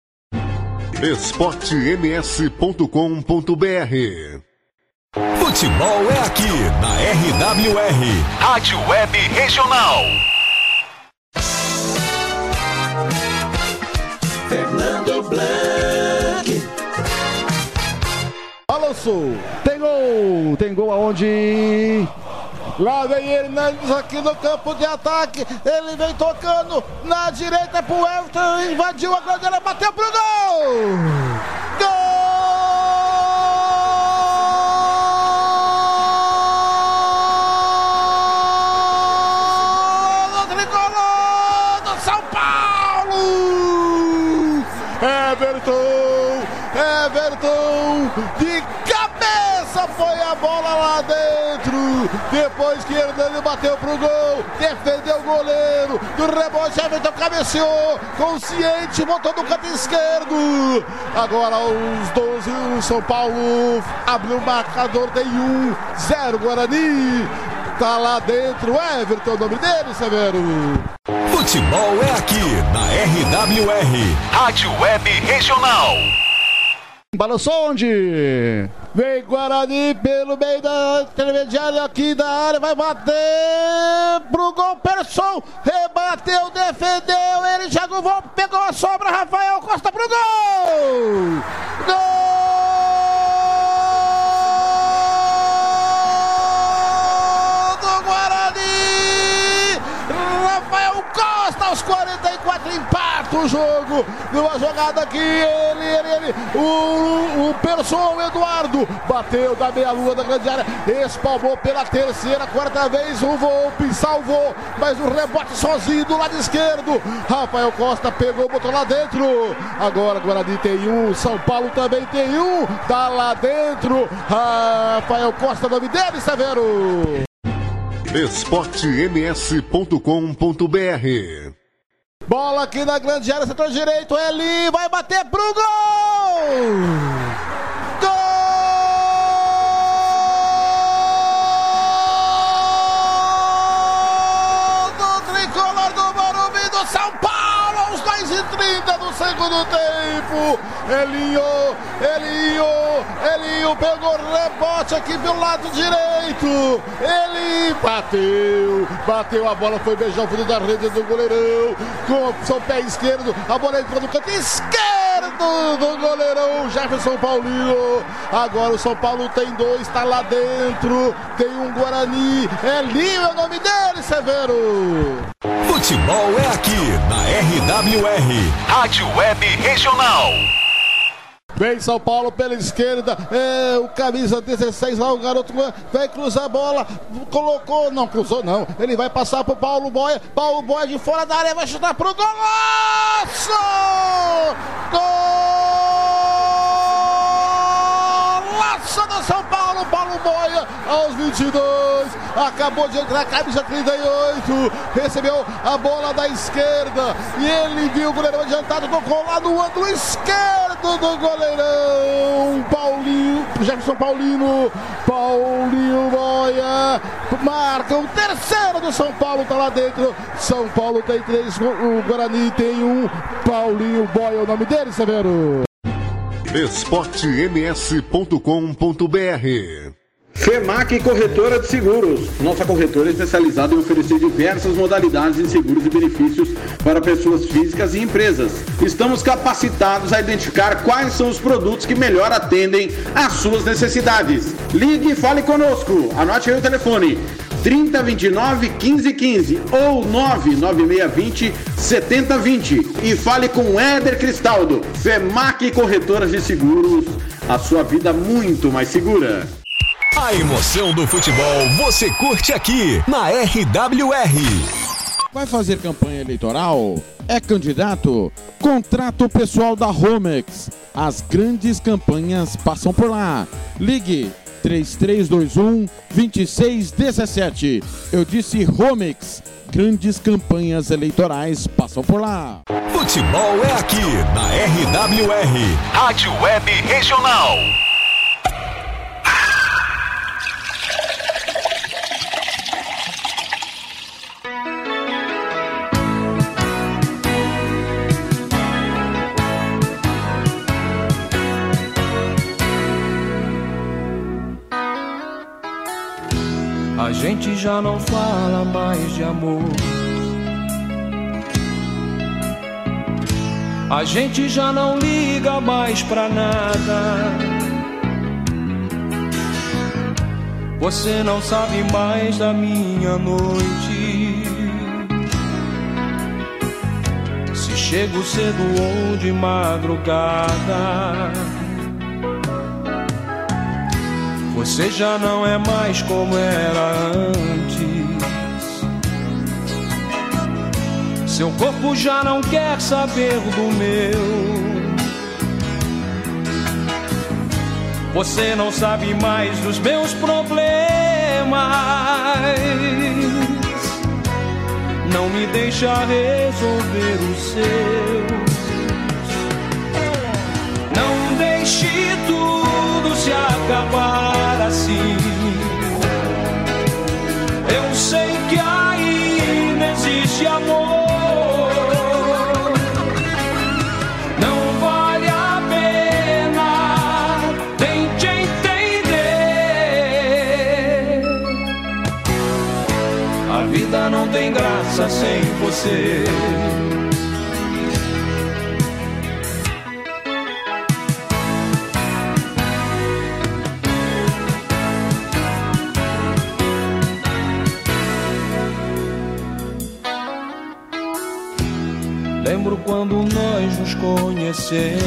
esportems.com.br Futebol é aqui na RWR, Rádio Web Regional. Fernando Blanc. Balançou. Tem gol. Tem gol aonde? Lá vem Hernandes aqui no campo de ataque. Ele vem tocando na direita pro Everton. Invadiu a grande área, bateu pro gol! Gol! Everton! Everton! De cabeça foi a bola lá dentro! Depois que Hernani bateu pro gol, defendeu o goleiro, do rebote Everton cabeceou, consciente, botou no canto esquerdo. Agora os 12, o São Paulo abriu o marcador, tem um, zero Guarani. Tá lá dentro, Everton, o nome dele, Severo. Futebol é aqui na RWR, Rádio Web Regional. Balançou onde? Vem Guarani pelo meio da intermediária aqui da área, vai bater pro gol, Persson, rebateu, defendeu, ele gol, pegou a sobra, Rafael Costa pro gol! Gol do Guarani! Rafael Costa aos 44 empata o jogo. Numa jogada aqui, ele, ele, ele, o, o Persson, o Eduardo, bateu da meia-lua da grande área, espalmou pela terceira, quarta vez, o Volpe salvou, mas o rebote sozinho do lado esquerdo. Rafael Costa pegou, botou lá dentro. Agora Guarani tem um, São Paulo também tem um, tá lá dentro. Rafael Costa, nome dele, Severo. esportems.com.br Bola aqui na grande área, setor direito, ele vai bater pro gol! 30 do segundo tempo. Elinho, Elinho, Elinho pegou rebote aqui pelo lado direito. Ele bateu, bateu a bola, foi beijar o fundo da rede do goleirão. Com seu pé esquerdo, a bola entrou no canto esquerdo do goleirão Jefferson Paulinho. Agora o São Paulo tem dois, tá lá dentro. Tem um Guarani. Elinho é o nome dele, Severo. Futebol é aqui na RWR, Rádio Web Regional. Vem São Paulo pela esquerda, é, o camisa 16 lá, o garoto vai cruzar a bola, colocou, não cruzou não, ele vai passar pro Paulo Boia, Paulo Boia de fora da área, vai chutar pro! Golaço São Paulo, Paulo Boia, aos 22, acabou de entrar, camisa 38, recebeu a bola da esquerda, e ele viu o goleirão adiantado, tocou lá no ângulo esquerdo do goleirão, Paulinho, Jefferson Paulino, Paulinho Boia, marca o terceiro do São Paulo, tá lá dentro, São Paulo tem três, o Guarani tem um, Paulinho Boia, é o nome dele, Severo. esportems.com.br FEMAC Corretora de Seguros. Nossa corretora é especializada em oferecer diversas modalidades de seguros e benefícios para pessoas físicas e empresas. Estamos capacitados a identificar quais são os produtos que melhor atendem às suas necessidades. Ligue e fale conosco. Anote aí o telefone. 3029 1515 ou 99620 7020 e fale com Éder Cristaldo, FEMAC Corretoras de Seguros, a sua vida muito mais segura. A emoção do futebol você curte aqui na RWR. Vai fazer campanha eleitoral? É candidato? Contrato pessoal da Romex. As grandes campanhas passam por lá. Ligue 3321 2617. Eu disse Romex. Grandes campanhas eleitorais passam por lá. Futebol é aqui na RWR, Rádio Web Regional. A gente já não fala mais de amor. A gente já não liga mais pra nada. Você não sabe mais da minha noite. Se chego cedo ou de madrugada. Você já não é mais como era antes. Seu corpo já não quer saber do meu. Você não sabe mais dos meus problemas. Não me deixa resolver os seus. Não deixe tudo se acabar amor. Não vale a pena, tente entender. A vida não tem graça sem você. Quando nós nos conhecemos.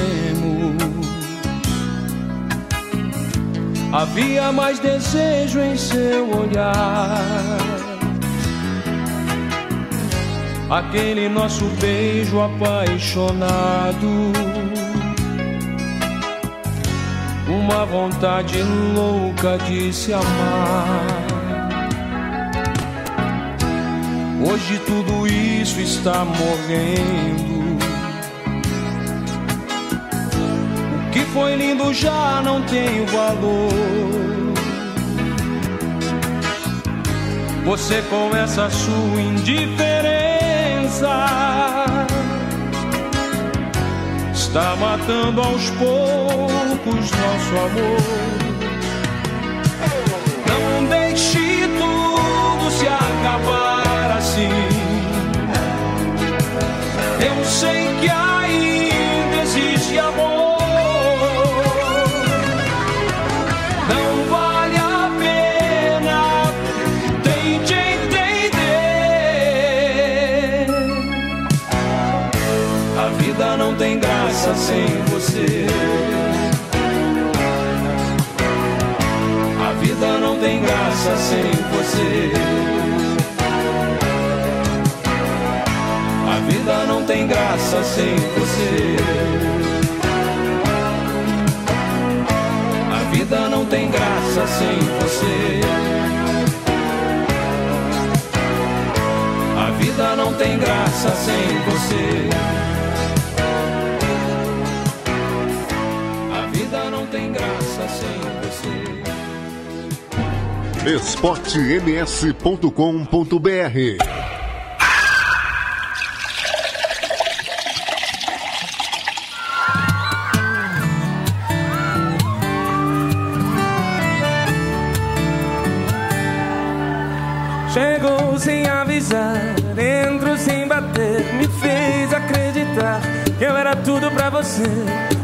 Havia mais desejo em seu olhar. Aquele nosso beijo apaixonado. Uma vontade louca de se amar. Hoje tudo isso está morrendo. Foi lindo já não tem valor. Você com essa sua indiferença está matando aos poucos nosso amor. Graça sem você. A vida não tem graça sem você. A vida não tem graça sem você. A vida não tem graça sem você. A vida não tem graça sem você. esportems.com.br Chegou sem avisar, entrou sem bater, me fez acreditar que eu era tudo pra você.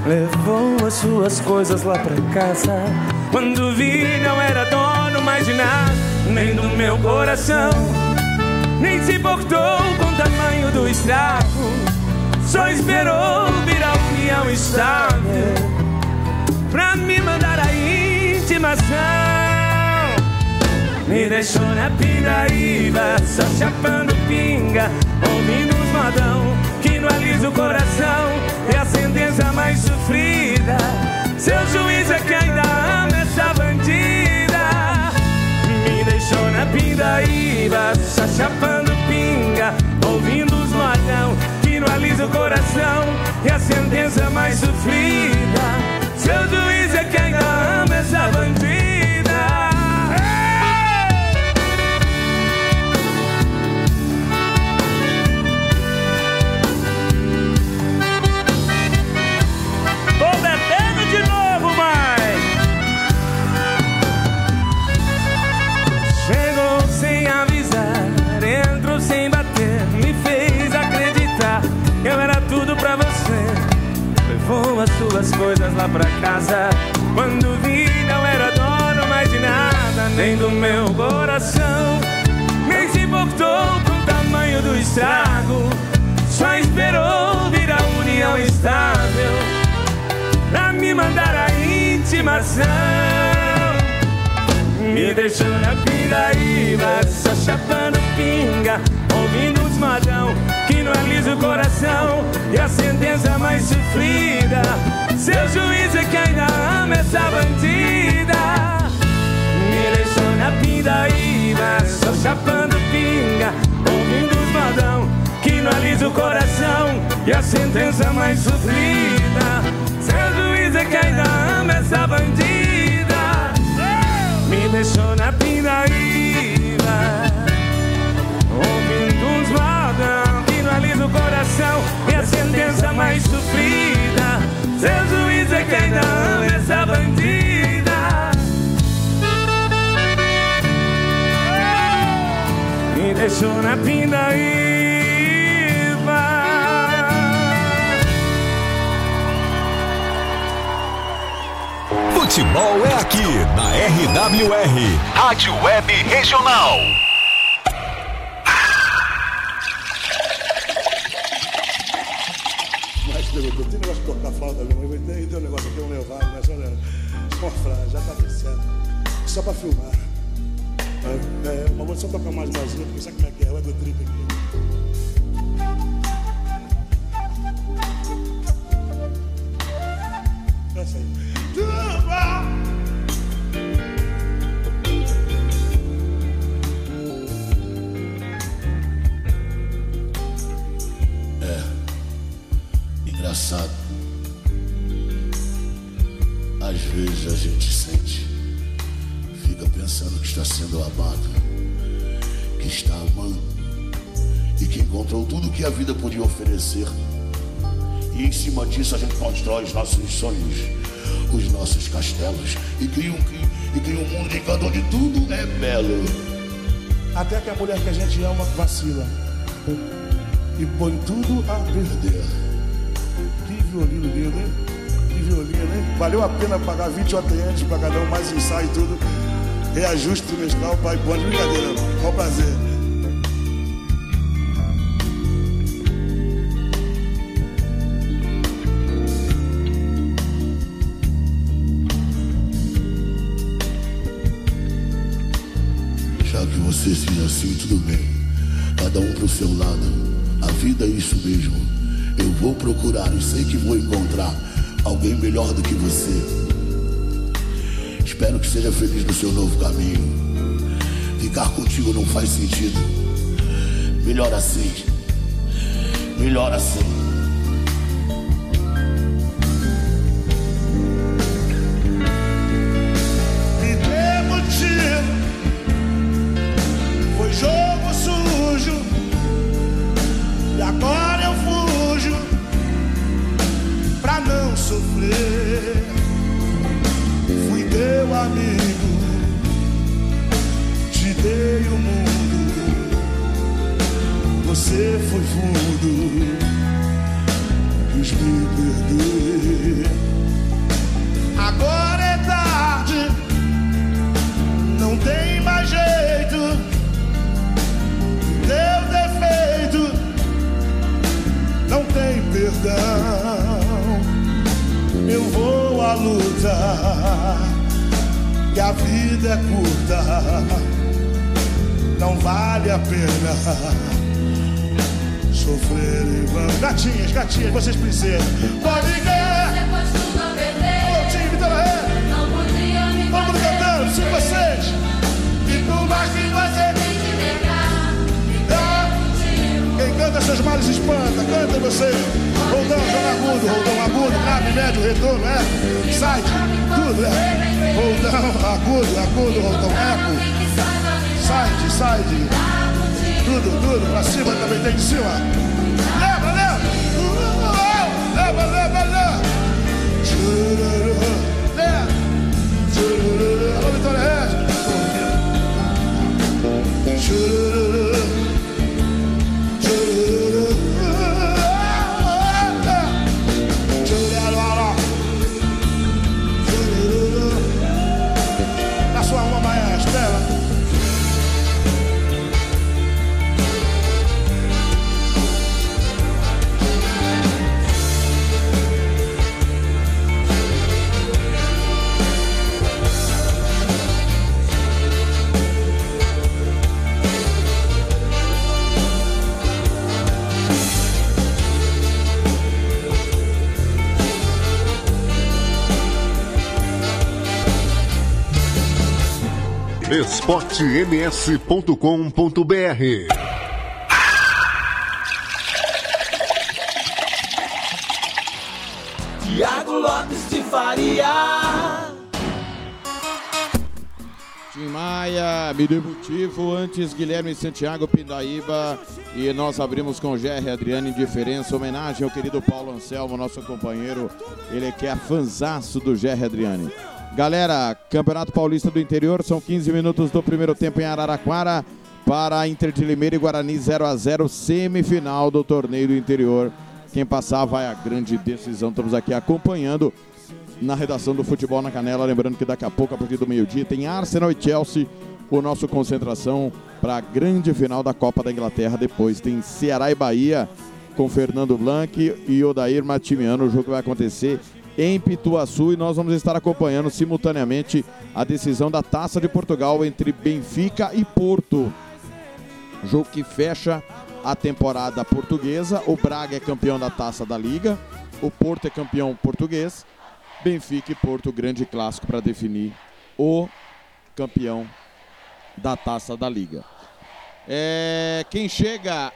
Levou as suas coisas lá pra casa, Quando vi, não era dono mais de nada, nem do meu coração. Nem se importou com o tamanho do estrago. Só esperou vir a união estável pra me mandar a intimação. Me deixou na pindaíba, só chapando pinga, ouvindo os modão que não alisa o coração. É a sentença mais sofrida. Seu juiz é que ainda pindaíba, só chapando pinga, ouvindo os modão que não alisa o coração. É a sentença mais sofrida. Seu juiz é que ainda ama essa bandida. As suas coisas lá pra casa. Quando vi, não era dono mais de nada, nem do meu coração. Nem se importou com o tamanho do estrago. Só esperou vir a união estável pra me mandar a intimação. Me deixou na pindaíba, só chapando pinga, ouvindo os madrão que não alisa o coração. E a sentença mais sofrida, seu juiz é que ainda ama essa bandida. Me deixou na pindaíba, só chapando pinga, ouvindo os madrão que não alisa o coração. E a sentença mais sofrida, seu juiz é que ainda ama essa bandida. Me deixou na pindaíba Ouvindo uns modão Que não alisa o coração E a sentença mais sofrida. Seu juiz é que ainda ama essa bandida. Me deixou na pindaíba. Futebol é aqui na RWR, Rádio Web Regional. Mas perguntou, tem negócio de tocar tem um negócio aqui, um levado, mas olha, uma frase, já tá certo. Só pra filmar. É, é, mas vou só tocar mais umazinha, porque sabe como é que é? O ego trip aqui. Que a vida podia oferecer. E em cima disso a gente constrói os nossos sonhos, os nossos castelos e cria um, e cria um mundo de encanto onde tudo é belo. Até que a mulher que a gente ama vacila. E põe tudo a perder. Que violino lindo, hein? Que violino, hein? Valeu a pena pagar 20 OTNs pra cada um, mais ensaio e tudo. Reajuste trimestral, pai, bom, de brincadeira. Qual prazer. Você diz assim, tudo bem. Cada um pro seu lado. A vida é isso mesmo. Eu vou procurar e sei que vou encontrar alguém melhor do que você. Espero que seja feliz no seu novo caminho. Ficar contigo não faz sentido. Melhor assim. Melhor assim. você foi fundo, quis me perder. Agora é tarde, não tem mais jeito. Teu defeito não tem perdão. Eu vou à luta, que a vida é curta, não vale a pena sofrer vão. Gatinhas, gatinhas, vocês princesas. Pode! Depois tudo a perder. Ré! Não podia me Vamos cantando, sim, vocês! E por mais que você tem que negar, Quem canta seus males espanta, canta você. Roldão, joga agudo, roldão agudo, grave, médio, retorno, eco, site, tudo, é. Roldão, agudo, agudo, roldão, eco, site, site, tudo, tudo, pra cima também tem de cima. Leva, leva, Uh, leva, leva, leva. Tchururu, leva, esportems.com.br Tiago Lopes de Faria. Tim Maia, Motivo, antes Guilherme Santiago Pindaíba e nós abrimos com GR Adriano Indiferença, homenagem ao querido Paulo Anselmo, nosso companheiro, ele que é fanzaço do GR Adriane. Galera, Campeonato Paulista do Interior, são 15 minutos do primeiro tempo em Araraquara para Inter de Limeira e Guarani 0 a 0 semifinal do torneio do interior. Quem passar vai a grande decisão. Estamos aqui acompanhando na redação do Futebol na Canela. Lembrando que daqui a pouco, a partir do meio-dia, tem Arsenal e Chelsea, o nosso concentração para a grande final da Copa da Inglaterra. Depois tem Ceará e Bahia com Fernando Blanc e Odair Matimiano. O jogo vai acontecer em Pituaçu e nós vamos estar acompanhando simultaneamente a decisão da Taça de Portugal entre Benfica e Porto. Jogo que fecha a temporada portuguesa. O Braga é campeão da Taça da Liga, o Porto é campeão português. Benfica e Porto, grande clássico para definir o campeão da Taça da Liga. É, quem chega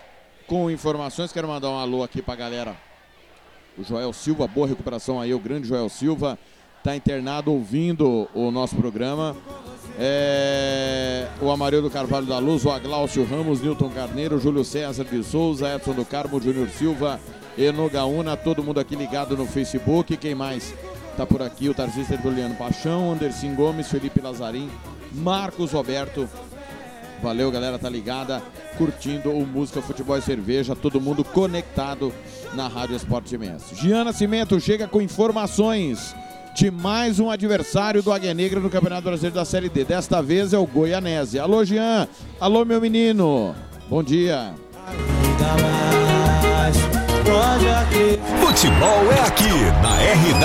com informações, quero mandar um alô aqui para a galera. O Joel Silva, boa recuperação aí, o grande Joel Silva, está internado ouvindo o nosso programa. É, o Amarildo Carvalho da Luz, o Agláucio Ramos, Newton Carneiro, Júlio César de Souza, Edson do Carmo, Júnior Silva, Eno Gaúna, todo mundo aqui ligado no Facebook. Quem mais tá por aqui? O Tarcísio Juliano Paixão, Anderson Gomes, Felipe Lazarim, Marcos Roberto. Valeu, galera, tá ligada, curtindo o Música, Futebol e Cerveja, todo mundo conectado na Rádio Esporte MS. Gian Nascimento chega com informações de mais um adversário do Águia Negra no Campeonato Brasileiro da Série D. Desta vez é o Goianese. Alô, Jean. Alô, meu menino. Bom dia. Futebol é aqui na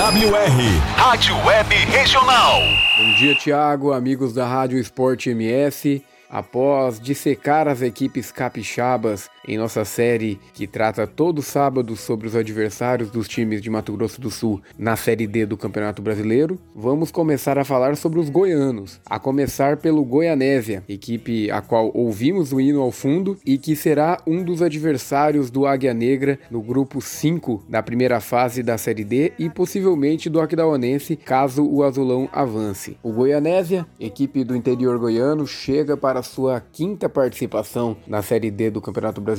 RWR, Rádio Web Regional. Bom dia, Tiago, amigos da Rádio Esporte MS. Após dissecar as equipes capixabas em nossa série que trata todo sábado sobre os adversários dos times de Mato Grosso do Sul na Série D do Campeonato Brasileiro, vamos começar a falar sobre os goianos, a começar pelo Goianésia, equipe a qual ouvimos o hino ao fundo e que será um dos adversários do Águia Negra no grupo 5 da primeira fase da Série D e possivelmente do Aquidauanense caso o azulão avance. O Goianésia, equipe do interior goiano, chega para sua quinta participação na Série D do Campeonato Brasileiro,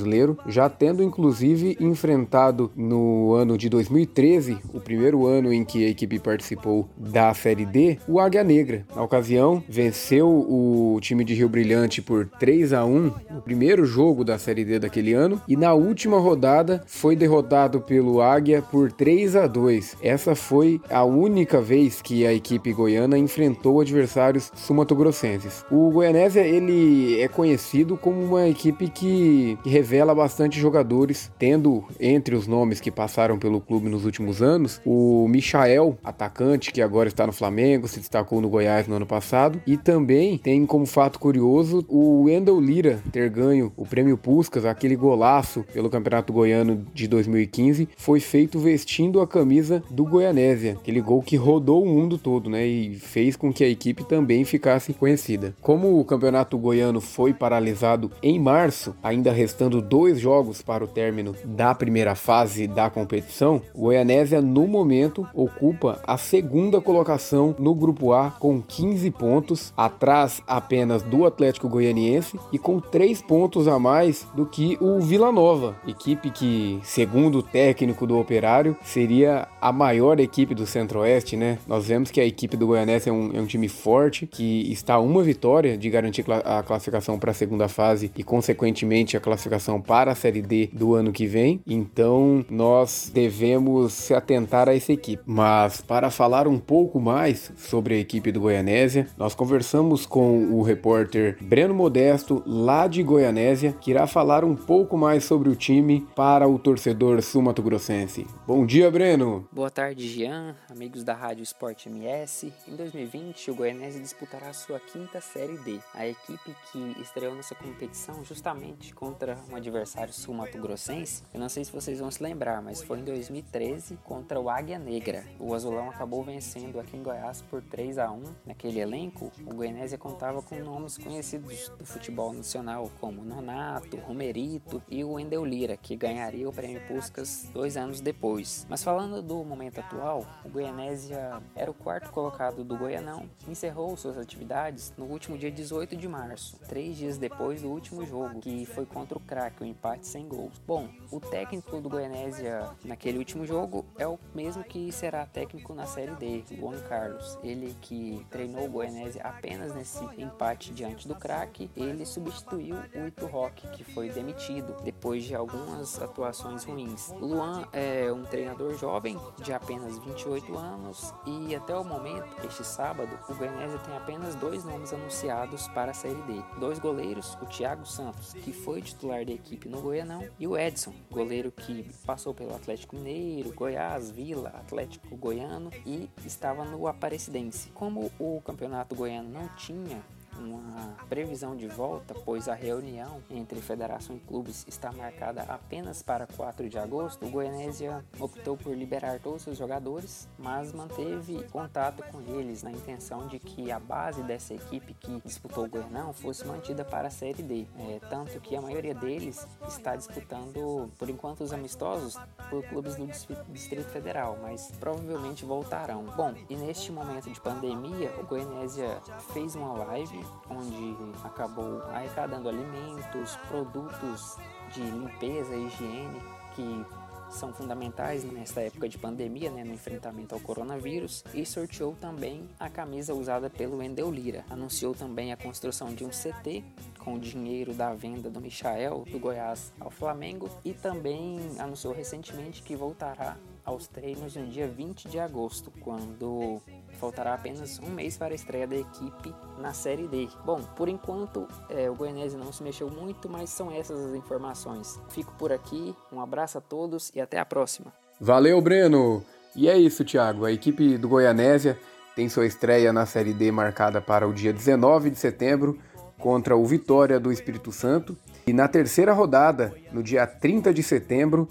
já tendo inclusive enfrentado no ano de 2013, o primeiro ano em que a equipe participou da Série D, o Águia Negra. Na ocasião, venceu o time de Rio Brilhante por 3 a 1 no primeiro jogo da Série D daquele ano e na última rodada foi derrotado pelo Águia por 3 a 2. Essa foi a única vez que a equipe goiana enfrentou adversários sumatogrossenses. O Goianésia ele é conhecido como uma equipe que, que revela bastante jogadores, tendo entre os nomes que passaram pelo clube nos últimos anos o Michael, atacante que agora está no Flamengo, se destacou no Goiás no ano passado, e também tem como fato curioso o Wendel Lira ter ganho o prêmio Puskas, aquele golaço pelo Campeonato Goiano de 2015, foi feito vestindo a camisa do Goianésia, aquele gol que rodou o mundo todo, né, e fez com que a equipe também ficasse conhecida. Como o Campeonato Goiano foi paralisado em março, ainda restando dois jogos para o término da primeira fase da competição, o Goianésia no momento ocupa a segunda colocação no grupo A com 15 pontos, atrás apenas do Atlético Goianiense e com 3 pontos a mais do que o Vila Nova, equipe que, segundo o técnico do Operário, seria a maior equipe do Centro-Oeste, né? Nós vemos que a equipe do Goianese é um, é um time forte, que está uma vitória de garantir a classificação para a segunda fase e, consequentemente, a classificação para a Série D do ano que vem. Então, nós devemos se atentar a essa equipe. Mas, para falar um pouco mais sobre a equipe do Goianésia, nós conversamos com o repórter Breno Modesto, lá de Goianésia, que irá falar um pouco mais sobre o time para o torcedor sul-mato-grossense. Bom dia, Breno! Boa tarde, Jean, amigos da Rádio Esporte MS. Em 2020, o Goianésia disputará sua quinta Série D. A equipe que estreou nessa competição justamente contra um adversário sul-mato-grossense, eu não sei se vocês vão se lembrar, mas foi em 2013 contra o Águia Negra. O Azulão acabou vencendo aqui em Goiás por 3 a 1 Naquele elenco, o Goianésia contava com nomes conhecidos do futebol nacional, como Nonato, Romerito e o Wendel Lira, que ganharia o prêmio Puskas dois anos depois. Mas falando do momento atual, o Goianésia era o quarto colocado do Goianão e encerrou suas atividades no último dia 18 de março, três dias depois do último jogo, que foi contra o Crack, o empate sem gols. Bom, o técnico do Goianésia naquele último jogo é o mesmo que será técnico na Série D, Juan Carlos. Ele que treinou o Goianésia apenas nesse empate diante do Crack, ele substituiu o Ito Rock, que foi demitido depois de algumas atuações ruins. O Luan é um treinador jovem, de apenas 28 anos, e até o momento, este sábado, o Goianésia tem apenas dois nomes anunciados para a Série D. Dois goleiros, o Thiago Santos, que foi titular da equipe no Goianão, e o Edson, goleiro que passou pelo Atlético Mineiro, Goiás, Vila, Atlético Goiano e estava no Aparecidense. Como o campeonato goiano não tinha uma previsão de volta, pois a reunião entre federação e clubes está marcada apenas para 4 de agosto, o Goianésia optou por liberar todos os jogadores, mas manteve contato com eles na intenção de que a base dessa equipe que disputou o Goianão fosse mantida para a Série D. É, tanto que a maioria deles está disputando, por enquanto, os amistosos por clubes do Distrito Federal, mas provavelmente voltarão. Bom, e neste momento de pandemia, o Goianésia fez uma live onde acabou arrecadando alimentos, produtos de limpeza higiene que são fundamentais nesta época de pandemia, né, no enfrentamento ao coronavírus, e sorteou também a camisa usada pelo Wendel Lira. Anunciou também a construção de um CT com o dinheiro da venda do Michael do Goiás ao Flamengo e também anunciou recentemente que voltará aos treinos no dia 20 de agosto, quando faltará apenas um mês para a estreia da equipe na Série D. Bom, por enquanto é, o Goianese não se mexeu muito, mas são essas as informações. Fico por aqui, um abraço a todos e até a próxima. Valeu, Breno! E é isso, Thiago. A equipe do Goianésia tem sua estreia na Série D marcada para o dia 19 de setembro contra o Vitória do Espírito Santo. E na terceira rodada, no dia 30 de setembro,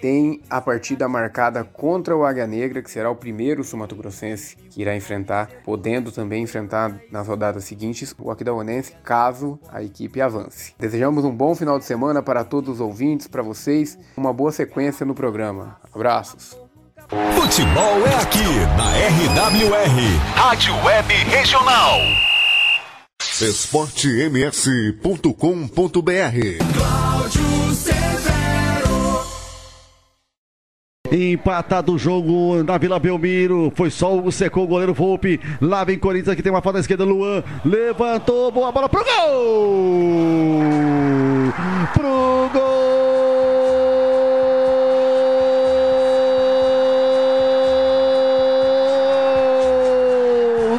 tem a partida marcada contra o Águia Negra, que será o primeiro sumatogrossense que irá enfrentar, podendo também enfrentar nas rodadas seguintes o Aquidauanense, caso a equipe avance. Desejamos um bom final de semana para todos os ouvintes, para vocês, uma boa sequência no programa. Abraços. Futebol é aqui na RWR, Rádio Web Regional. esportems.com.br Empatado o jogo na Vila Belmiro. Foi só o secou o goleiro Volpe. Lá vem Corinthians que tem uma falta esquerda. Luan levantou, boa bola pro gol! Pro gol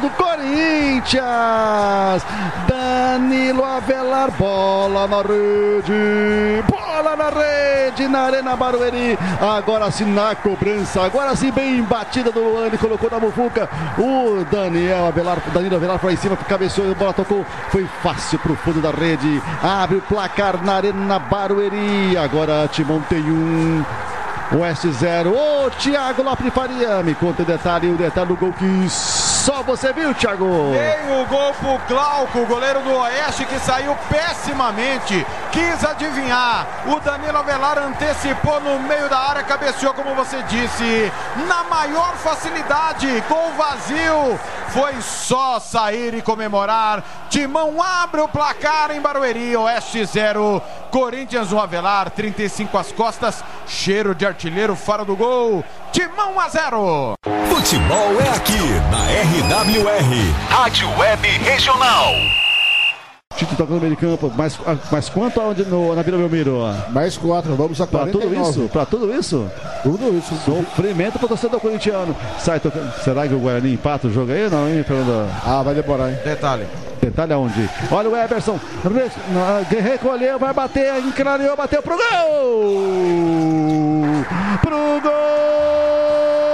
do Corinthians! Danilo Avelino ar, bola na rede, bola na rede, na Arena Barueri. Agora sim na cobrança, agora sim bem batida do Luan, ele colocou na mufuca. O Daniel Avelar, Danilo Avelar foi em cima, cabeceou, a bola tocou, foi fácil pro fundo da rede. Abre o placar na Arena Barueri. Agora Timão tem um. Oeste 0. Ô, Thiago Lopes Faria, me conta o detalhe, o detalhe do gol que só você viu, Thiago. Veio o gol pro Glauco, goleiro do Oeste, que saiu pessimamente. Quis adivinhar. O Danilo Avelar antecipou no meio da área, cabeceou, como você disse. Na maior facilidade, gol vazio. Foi só sair e comemorar. Timão abre o placar em Barueri. Oeste 0. Corinthians 1 Avelar, 35 às costas. Cheiro de artilheiro fora do gol. Timão a 0. Futebol é aqui na RWR, Rádio Web Regional. Tito tocando no meio de campo, mais, mais quanto aonde no, na Vila Belmiro? Mais quatro, vamos a Pra 49. tudo isso? Pra tudo isso? Tudo isso. Sofrimento pro torcedor corintiano. Sai tocando. Será que o Guarani empata o jogo aí? Não, hein, Fernando? Ah, vai demorar, hein? Detalhe. Detalhe aonde? Olha o Everson. Re- Recolheu, vai bater, encraneou, bateu pro gol! Pro gol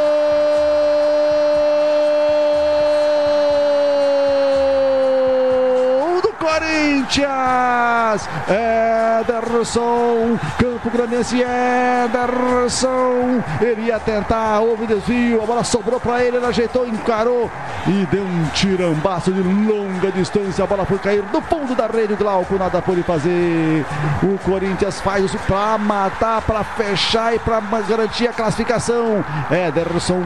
Corinthians! Ederson, Campo Grandense, Ederson. Ele ia tentar, houve desvio, a bola sobrou para ele, ele ajeitou, encarou e deu um tirambaço de longa distância. A bola foi cair do fundo da rede. Glauco nada pôde fazer. O Corinthians faz isso para matar, para fechar e para garantir a classificação. Ederson,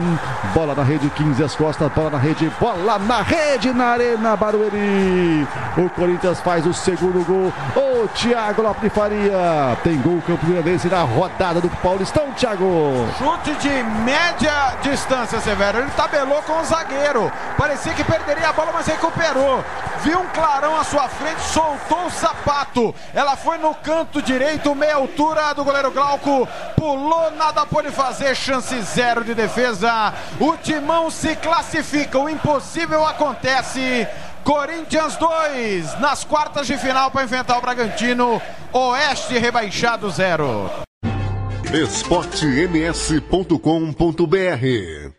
bola na rede, 15 às costas, bola na rede, bola na rede na Arena Barueri. O Corinthians faz o segundo gol. O Thiago Lopes de Faria tem gol Campo Grandense na rodada do Paulistão, Thiago. Chute de média distância, Severo. Ele tabelou com o zagueiro. Parecia que perderia a bola, mas recuperou. Viu um clarão à sua frente, soltou o sapato. Ela foi no canto direito, meia altura do goleiro Glauco. Pulou, nada pôde fazer. Chance zero de defesa. O timão se classifica. O impossível acontece. Corinthians 2 nas quartas de final para enfrentar o Bragantino. Oeste rebaixado 0. esportems.com.br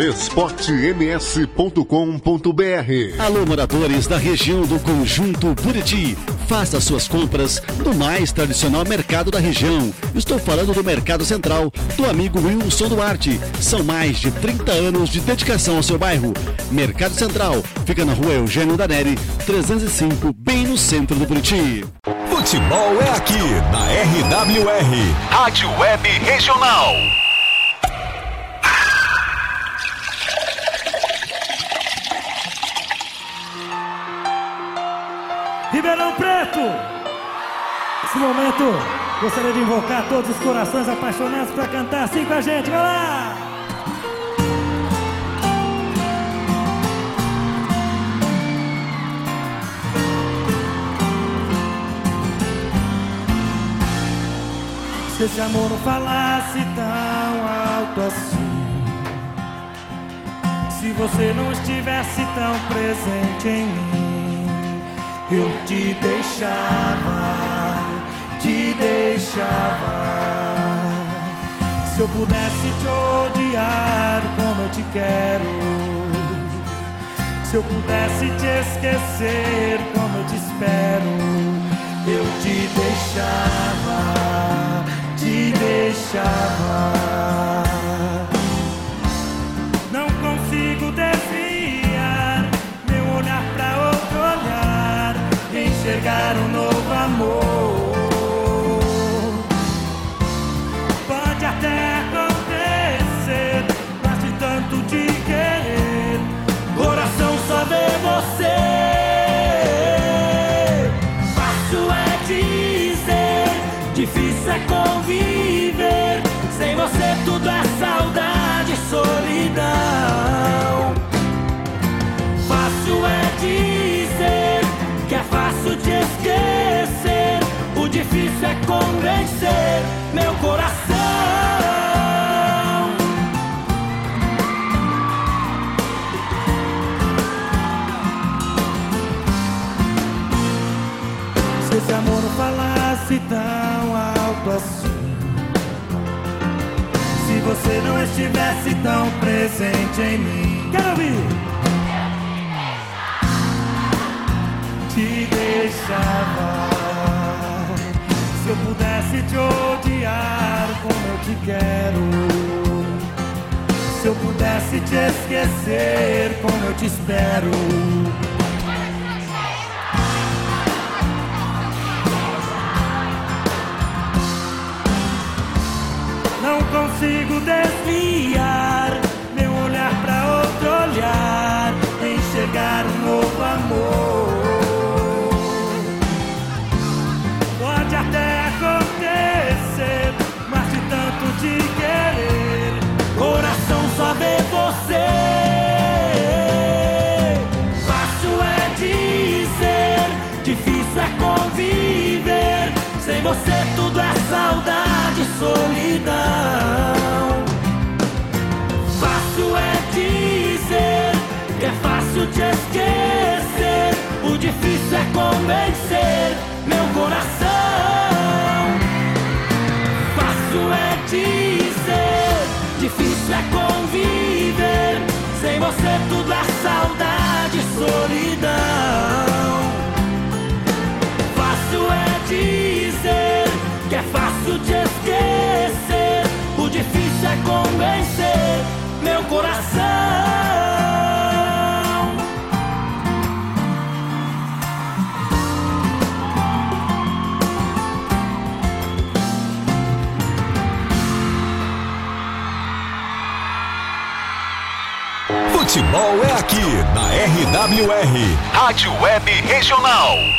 esportems.com.br Alô, moradores da região do Conjunto Buriti. Faça suas compras no mais tradicional mercado da região. Estou falando do Mercado Central, do amigo Wilson Duarte. São mais de 30 anos de dedicação ao seu bairro. Mercado Central fica na rua Eugênio Daneri, 305, bem no centro do Buriti. Futebol é aqui na RWR, Rádio Web Regional. Ribeirão Preto! Nesse momento, gostaria de invocar todos os corações apaixonados para cantar assim com a gente. Vai lá! Se esse amor não falasse tão alto assim Se você não estivesse tão presente em mim Eu te deixava, te deixava. Se eu pudesse te odiar como eu te quero. Se eu pudesse te esquecer como eu te espero, eu te deixava, te deixava. Enxergar um novo amor. Convencer meu coração. Se esse amor não falasse tão alto assim. Se você não estivesse tão presente em mim. Quero ouvir! Te deixava. Se eu pudesse te odiar como eu te quero. Se eu pudesse te esquecer como eu te espero. Não consigo desviar meu olhar pra outro olhar, solidão. Fácil é dizer que é fácil te esquecer. O difícil é convencer meu coração. Fácil é dizer, difícil é conviver. Sem você tudo é saudade solidão. Coração. Futebol é aqui na RWR, Rádio Web Regional.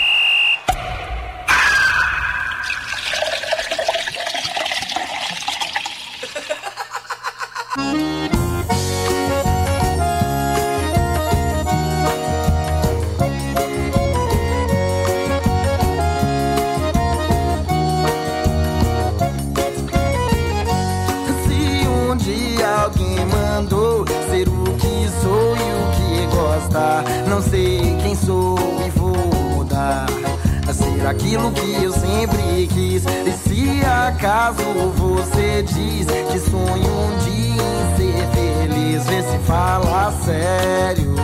Aquilo que eu sempre quis. E se acaso você diz que sonho um dia em ser feliz, vê se fala sério.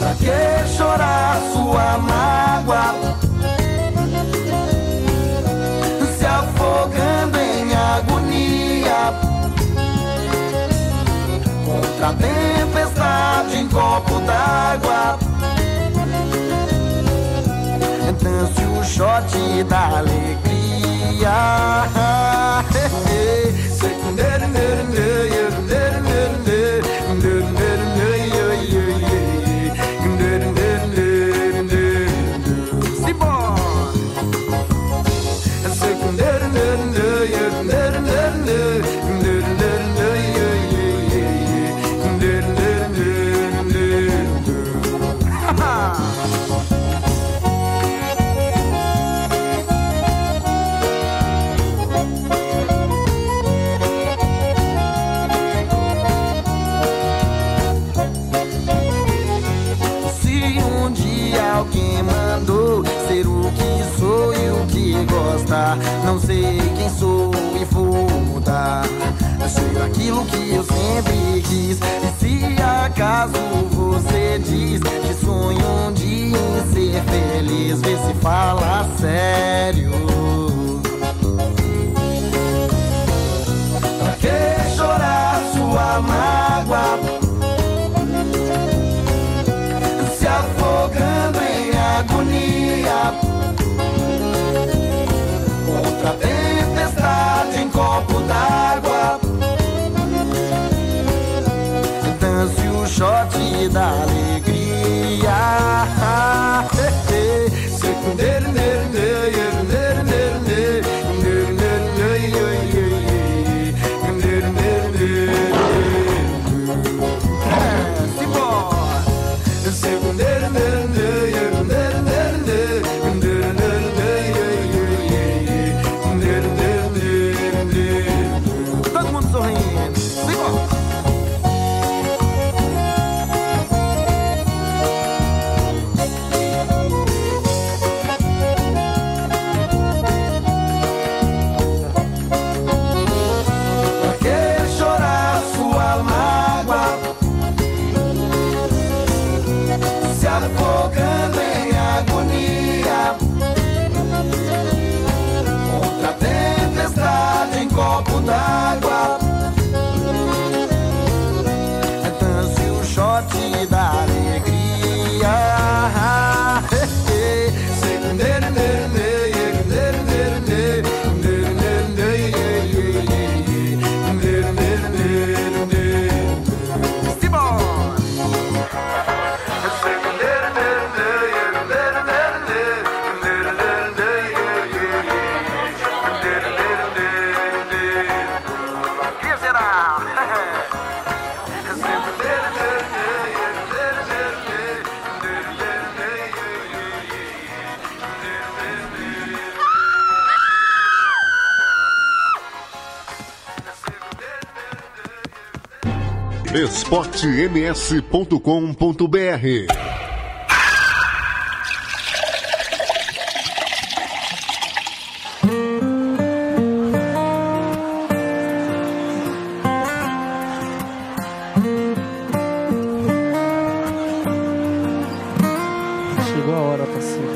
Pra que chorar sua mágoa? se afogando em agonia contra a tempestade em copo d'água. Dance o shot da alegria. feliz, vê se fala sério. Pra que chorar sua mágoa? se afogando em agonia contra a tempestade em copo d'água. Dance o shot da alegria. esportems.com.br Chegou a hora, parceiro.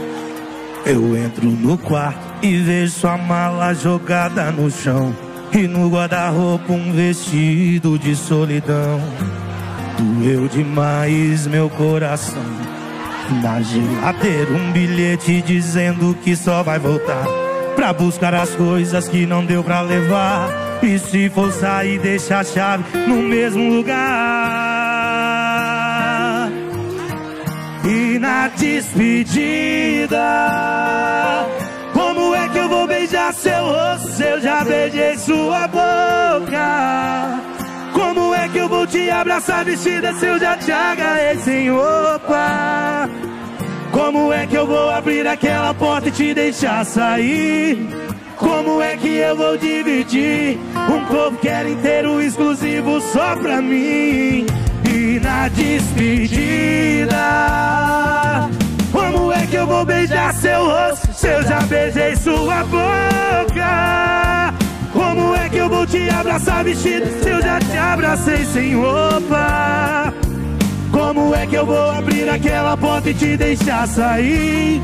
Eu entro no quarto e vejo sua mala jogada no chão. E no guarda-roupa um vestido de solidão. Doeu demais meu coração. Na geladeira um bilhete dizendo que só vai voltar. Pra buscar as coisas que não deu pra levar. E se for sair, deixa a chave no mesmo lugar. E na despedida, como é que eu vou beijar seu rosto se eu já beijei sua boca? É que eu vou te abraçar vestida se eu já te agarrei sem roupa? Como é que eu vou abrir aquela porta e te deixar sair? Como é que eu vou dividir um corpo que era inteiro exclusivo só pra mim? E na despedida, como é que eu vou beijar seu rosto se eu já beijei sua boca? É que eu vou te abraçar vestido se eu já te abracei sem roupa? Como é que eu vou abrir aquela porta e te deixar sair?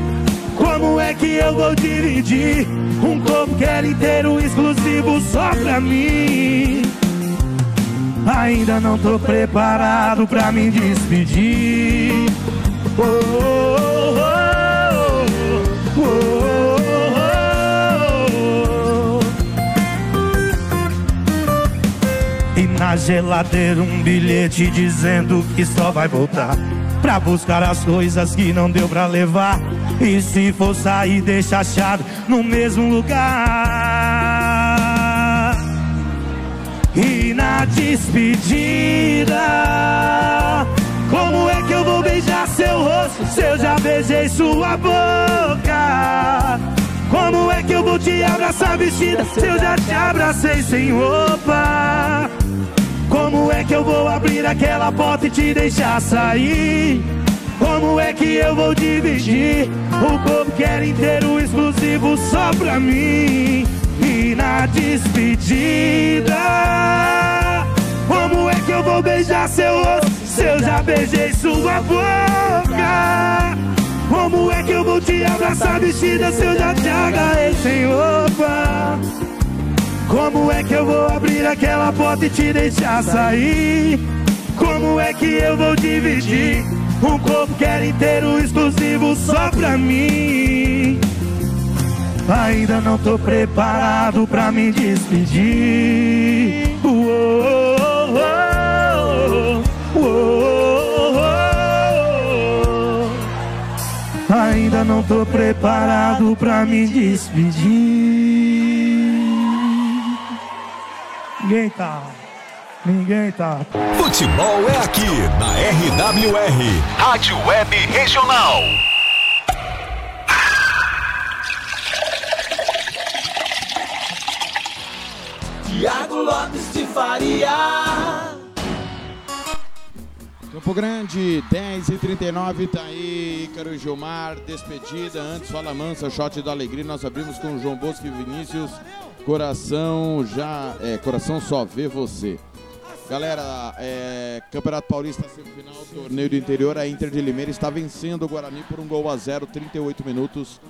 Como é que eu vou dividir um corpo que era inteiro exclusivo só pra mim? Ainda não tô preparado pra me despedir. Oh, oh, oh, oh, na geladeira um bilhete dizendo que só vai voltar Pra buscar as coisas que não deu pra levar E se for sair deixa a chave no mesmo lugar E na despedida Como é que eu vou beijar seu rosto se eu já beijei sua boca? Como é que eu vou te abraçar vestida se eu já te abracei sem roupa? Como é que eu vou abrir aquela porta e te deixar sair? Como é que eu vou dividir o corpo que inteiro exclusivo só pra mim? E na despedida, como é que eu vou beijar seu rosto se eu já beijei sua boca? Como é que eu vou te abraçar vestida se eu já te agarrei sem roupa? Como é que eu vou abrir aquela porta e te deixar sair? Como é que eu vou dividir um corpo que era inteiro exclusivo só pra mim? Ainda não tô preparado pra me despedir. Uou, uou. Ainda não tô preparado pra me despedir. Ninguém tá. Ninguém tá. Futebol é aqui na RWR, Rádio Web Regional. Tiago Lopes de Faria. Campo Grande, 10 e 39 tá aí, Ícaro Gilmar, despedida, antes fala mansa, shot da alegria, nós abrimos com o João Bosco e Vinícius, coração já, é, coração só vê você. Galera, é, Campeonato Paulista semifinal, torneio do interior, a Inter de Limeira está vencendo o Guarani por um gol a zero, 38 minutos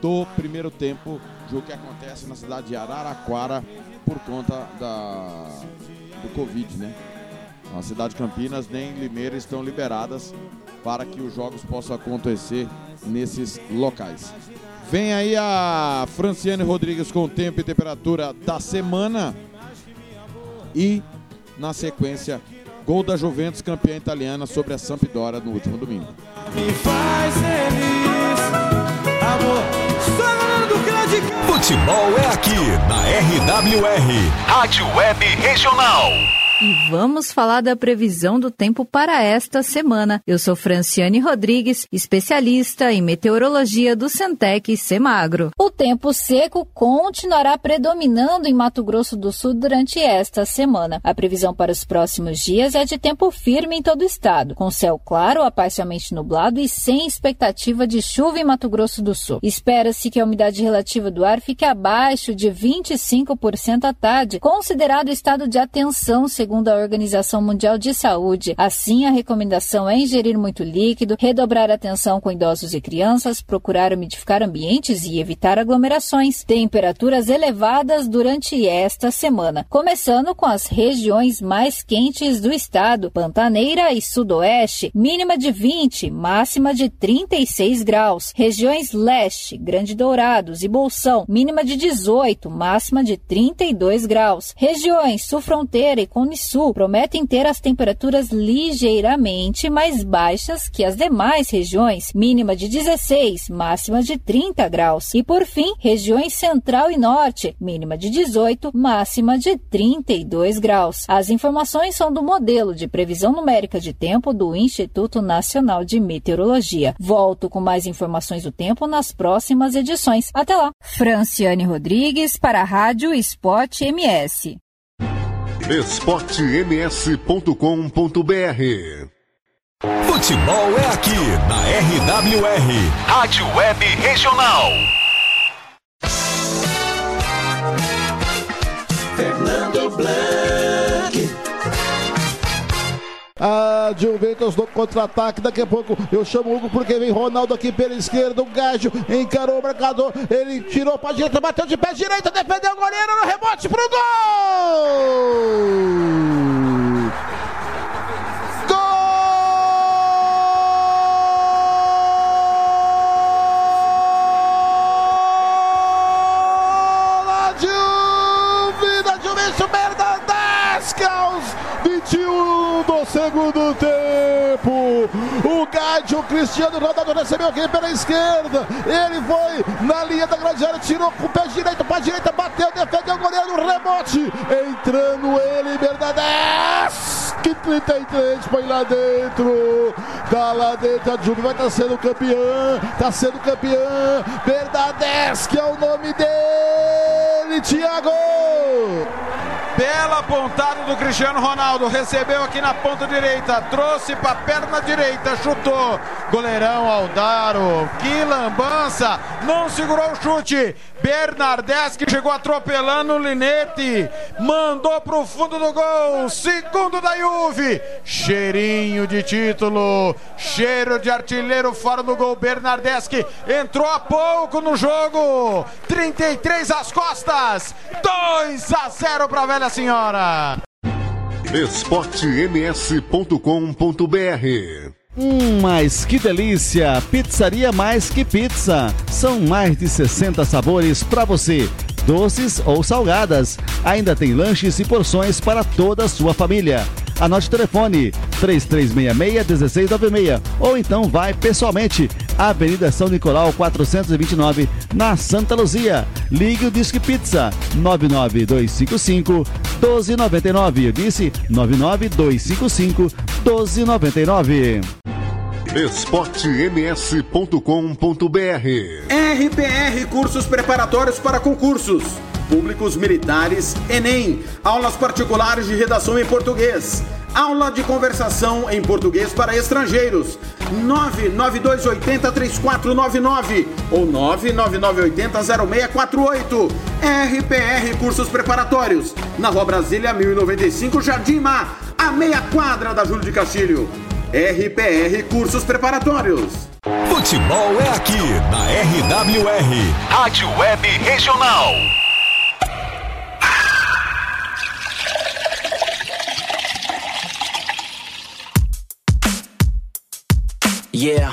do primeiro tempo, jogo que acontece na cidade de Araraquara por conta da, do Covid, né? A cidade de Campinas nem Limeira estão liberadas para que os jogos possam acontecer nesses locais. Vem aí a Franciane Rodrigues com o tempo e temperatura da semana. E, na sequência, gol da Juventus, campeã italiana, sobre a Sampdoria no último domingo. Me faz feliz, amor. Futebol é aqui na RWR, Rádio Web Regional. E vamos falar da previsão do tempo para esta semana. Eu sou Franciane Rodrigues, especialista em meteorologia do Centec Semagro. O tempo seco continuará predominando em Mato Grosso do Sul durante esta semana. A previsão para os próximos dias é de tempo firme em todo o estado, com céu claro a parcialmente nublado e sem expectativa de chuva em Mato Grosso do Sul. Espera-se que a umidade relativa do ar fique abaixo de 25% à tarde, considerado estado de atenção segundo a Organização Mundial de Saúde. Assim, a recomendação é ingerir muito líquido, redobrar atenção com idosos e crianças, procurar umidificar ambientes e evitar aglomerações. Temperaturas elevadas durante esta semana, começando com as regiões mais quentes do estado, Pantaneira e Sudoeste, mínima de 20, máxima de 36 graus. Regiões Leste, Grande Dourados e Bolsão, mínima de 18, máxima de 32 graus. Regiões Sul Fronteira e Sul prometem ter as temperaturas ligeiramente mais baixas que as demais regiões, mínima de 16, máxima de 30 graus. E por fim, regiões Central e Norte, mínima de 18, máxima de 32 graus. As informações são do modelo de previsão numérica de tempo do Instituto Nacional de Meteorologia. Volto com mais informações do tempo nas próximas edições. Até lá. Franciane Rodrigues para a Rádio Esporte MS esportems.com.br Futebol é aqui na RWR, Rádio Web Regional. Fernando Blanc. A Juventus no contra-ataque. Daqui a pouco eu chamo o Hugo porque vem Ronaldo aqui pela esquerda. O Gágio encarou o marcador. Ele tirou para direita, bateu de pé direita, defendeu o goleiro no rebote pro gol! do segundo tempo. O Gádio Cristiano Ronaldo recebeu aqui pela esquerda. Ele foi na linha da grande área, tirou com o pé direito para direita, bateu, defendeu o goleiro, rebote. Entrando ele, Bernadette. Que 33 põe lá dentro. Tá lá dentro, a Juve vai estar tá sendo campeã. Tá sendo campeã. Bernadette, que é o nome dele, Thiago. Bela pontada do Cristiano Ronaldo. Recebeu aqui na ponta direita. Trouxe para perna direita. Chutou. Goleirão Aldaro. Que lambança. Não segurou o chute. Bernardes que chegou atropelando o Linete. Mandou para o fundo do gol. Segundo da Juve. Cheirinho de título. Cheiro de artilheiro fora do gol. Bernardes que entrou há pouco no jogo. 33 às costas. 2 a 0 para a velha senhora. esportems.com.br Hum, mas que delícia! Pizzaria Mais Que Pizza. São mais de 60 sabores para você, doces ou salgadas. Ainda tem lanches e porções para toda a sua família. Anote o telefone 3366-1696 ou então vai pessoalmente Avenida São Nicolau 429 na Santa Luzia. Ligue o Disque Pizza 99255 1299. Eu disse 99255 1299 esportems.com.br RPR Cursos Preparatórios para Concursos Públicos Militares Enem Aulas particulares de redação em português Aula de conversação em português para estrangeiros 992803499 ou 999800648 RPR Cursos Preparatórios na Rua Brasília 1095 Jardim Mar a meia quadra da Júlio de Castilho RPR Cursos Preparatórios. Futebol é aqui na RWR, Rádio Web Regional. Yeah.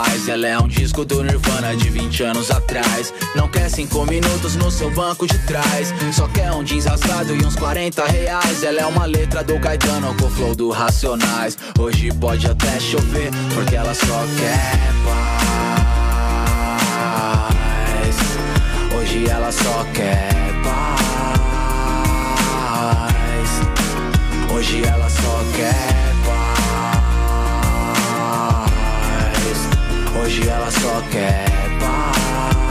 Ela é um disco do Nirvana de 20 anos atrás. Não quer cinco minutos no seu banco de trás. Só quer um jeans rasgado e uns 40 reais. Ela é uma letra do Caetano com o flow do Racionais. Hoje pode até chover, porque ela só quer paz. Hoje ela só quer paz. Hoje ela só quer Hoje ela só quer paz.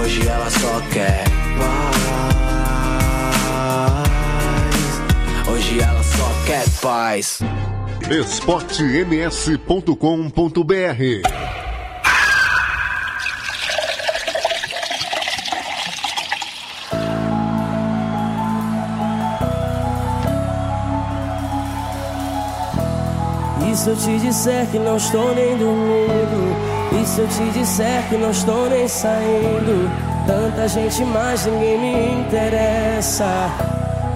Hoje ela só quer paz. Hoje ela só quer paz. esportems.com.br E se eu te disser que não estou nem dormindo? E se eu te disser que não estou nem saindo? Tanta gente, mas ninguém me interessa.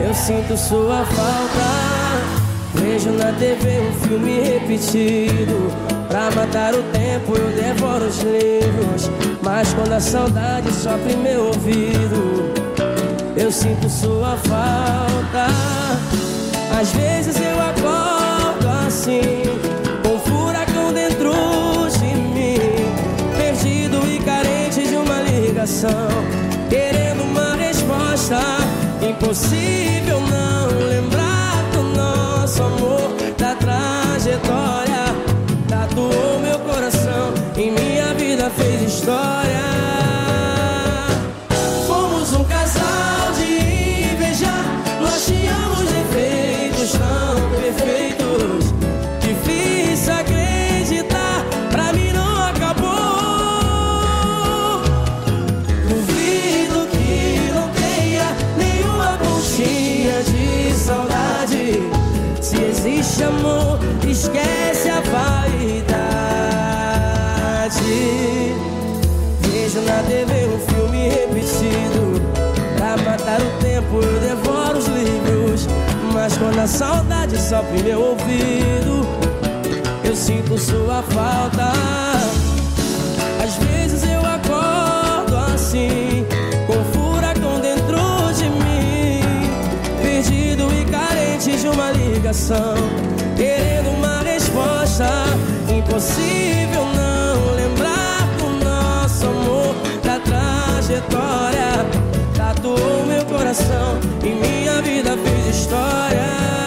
Eu sinto sua falta. Vejo na TV um filme repetido. Pra matar o tempo eu devoro os livros. Mas quando a saudade sopra em meu ouvido, eu sinto sua falta. Às vezes eu acordo assim, querendo uma resposta. Impossível não lembrar do nosso amor, da trajetória, tatuou meu coração, em minha vida fez história. A saudade sopra meu ouvido, eu sinto sua falta. Às vezes eu acordo assim, com furacão dentro de mim, perdido e carente de uma ligação, querendo uma resposta. Impossível não lembrar do nosso amor, da trajetória. Tatuou meu coração e minha vida fez história.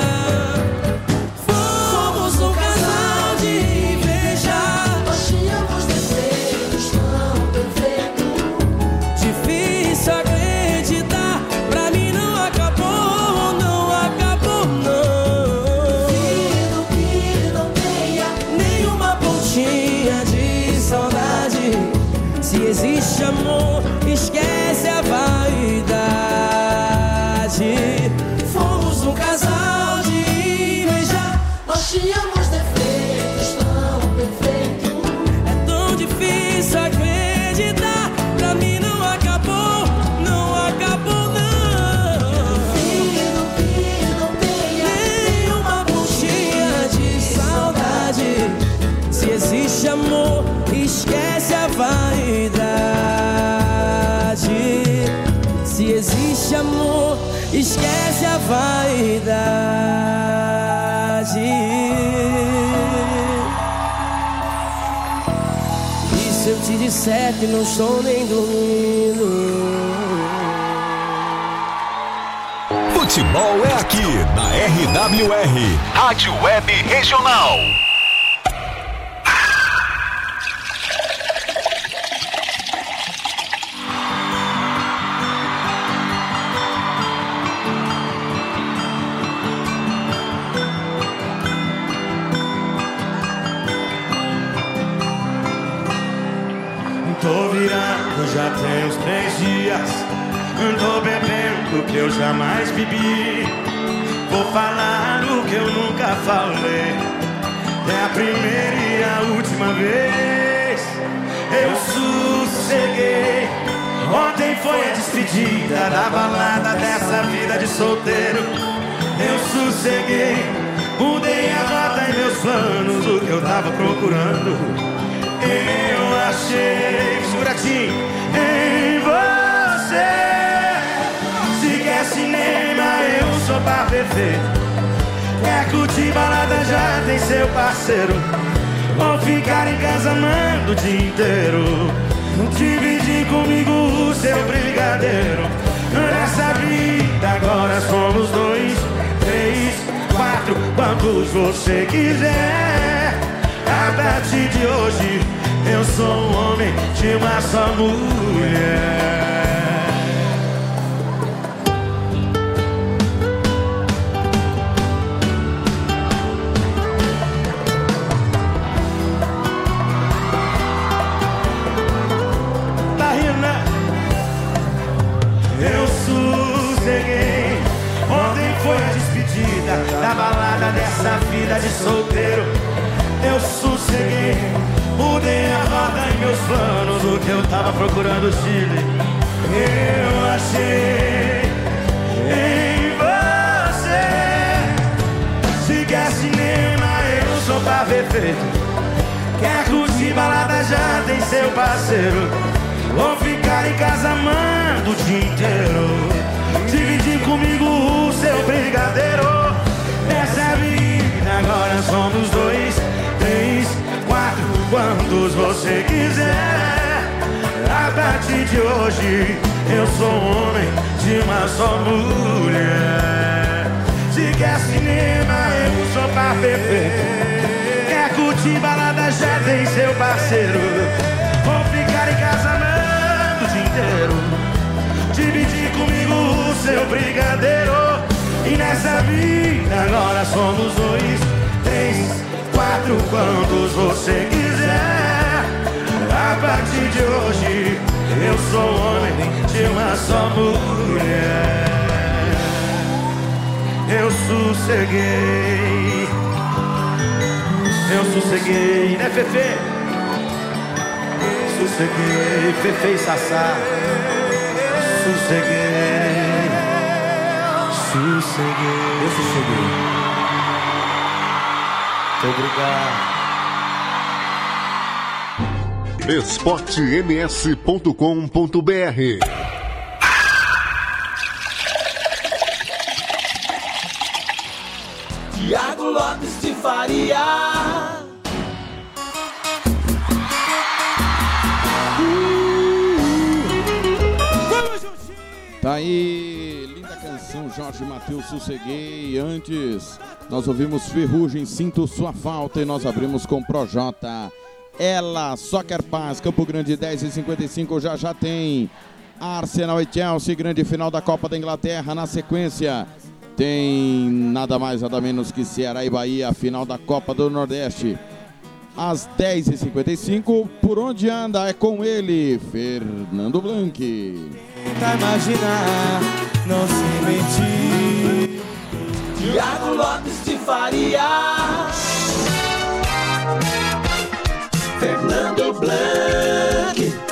Vaidade. E se eu te disser que não estou nem dormindo? Futebol é aqui na RWR, Rádio Web Regional. Primeira e a última vez. Eu sosseguei. Ontem foi a despedida da balada dessa vida de solteiro. Eu sosseguei. Mudei a rota em meus planos, o que eu tava procurando. Eu achei, segura aqui, em você. Se quer cinema, eu sou pra perfeito. Quer curtir balada, já tem seu parceiro. Ou ficar em casa amando o dia inteiro. Dividir comigo o seu brigadeiro. Nessa vida agora somos dois, três, quatro, quantos você quiser. A partir de hoje eu sou um homem de uma só mulher. De solteiro. Eu sosseguei. Mudei a rota em meus planos, o que eu tava procurando Chile. Eu achei em você. Se quer cinema, eu sou pra ver feito. Quer curtir balada, já tem seu parceiro. Vou ficar em casa amando o dia inteiro. Dividir comigo o seu brigadeiro. Agora somos dois, três, quatro, quantos você quiser. A partir de hoje eu sou um homem de uma só mulher. Se quer cinema, eu sou pra perfeito. Quer curtir balada, já tem seu parceiro. Vou ficar em casa amando o dia inteiro. Dividir comigo o seu brigadeiro. E nessa vida agora somos dois, três, quatro, quantos você quiser. A partir de hoje eu sou homem de uma só mulher. Eu sosseguei. Eu sosseguei, né, Fefe? Sosseguei, Fefe e Sassá. Sosseguei. Sosseguei. Eu sosseguei. Muito obrigado. esportems.com.br Tiago Lopes de Faria. Tá aí, canção, Jorge Matheus Sosseguei. Antes, nós ouvimos Ferrugem, Sinto Sua Falta e nós abrimos com Projota. Ela só quer paz, Campo Grande 10 e 55 já já tem. Arsenal e Chelsea, grande final da Copa da Inglaterra. Na sequência, tem nada mais, nada menos que Ceará e Bahia, final da Copa do Nordeste. Às 10h55, por onde anda? É com ele, Fernando Blanc. Tenta imaginar, não se mentir. Tiago Lopes de Faria. Fernando Blanc.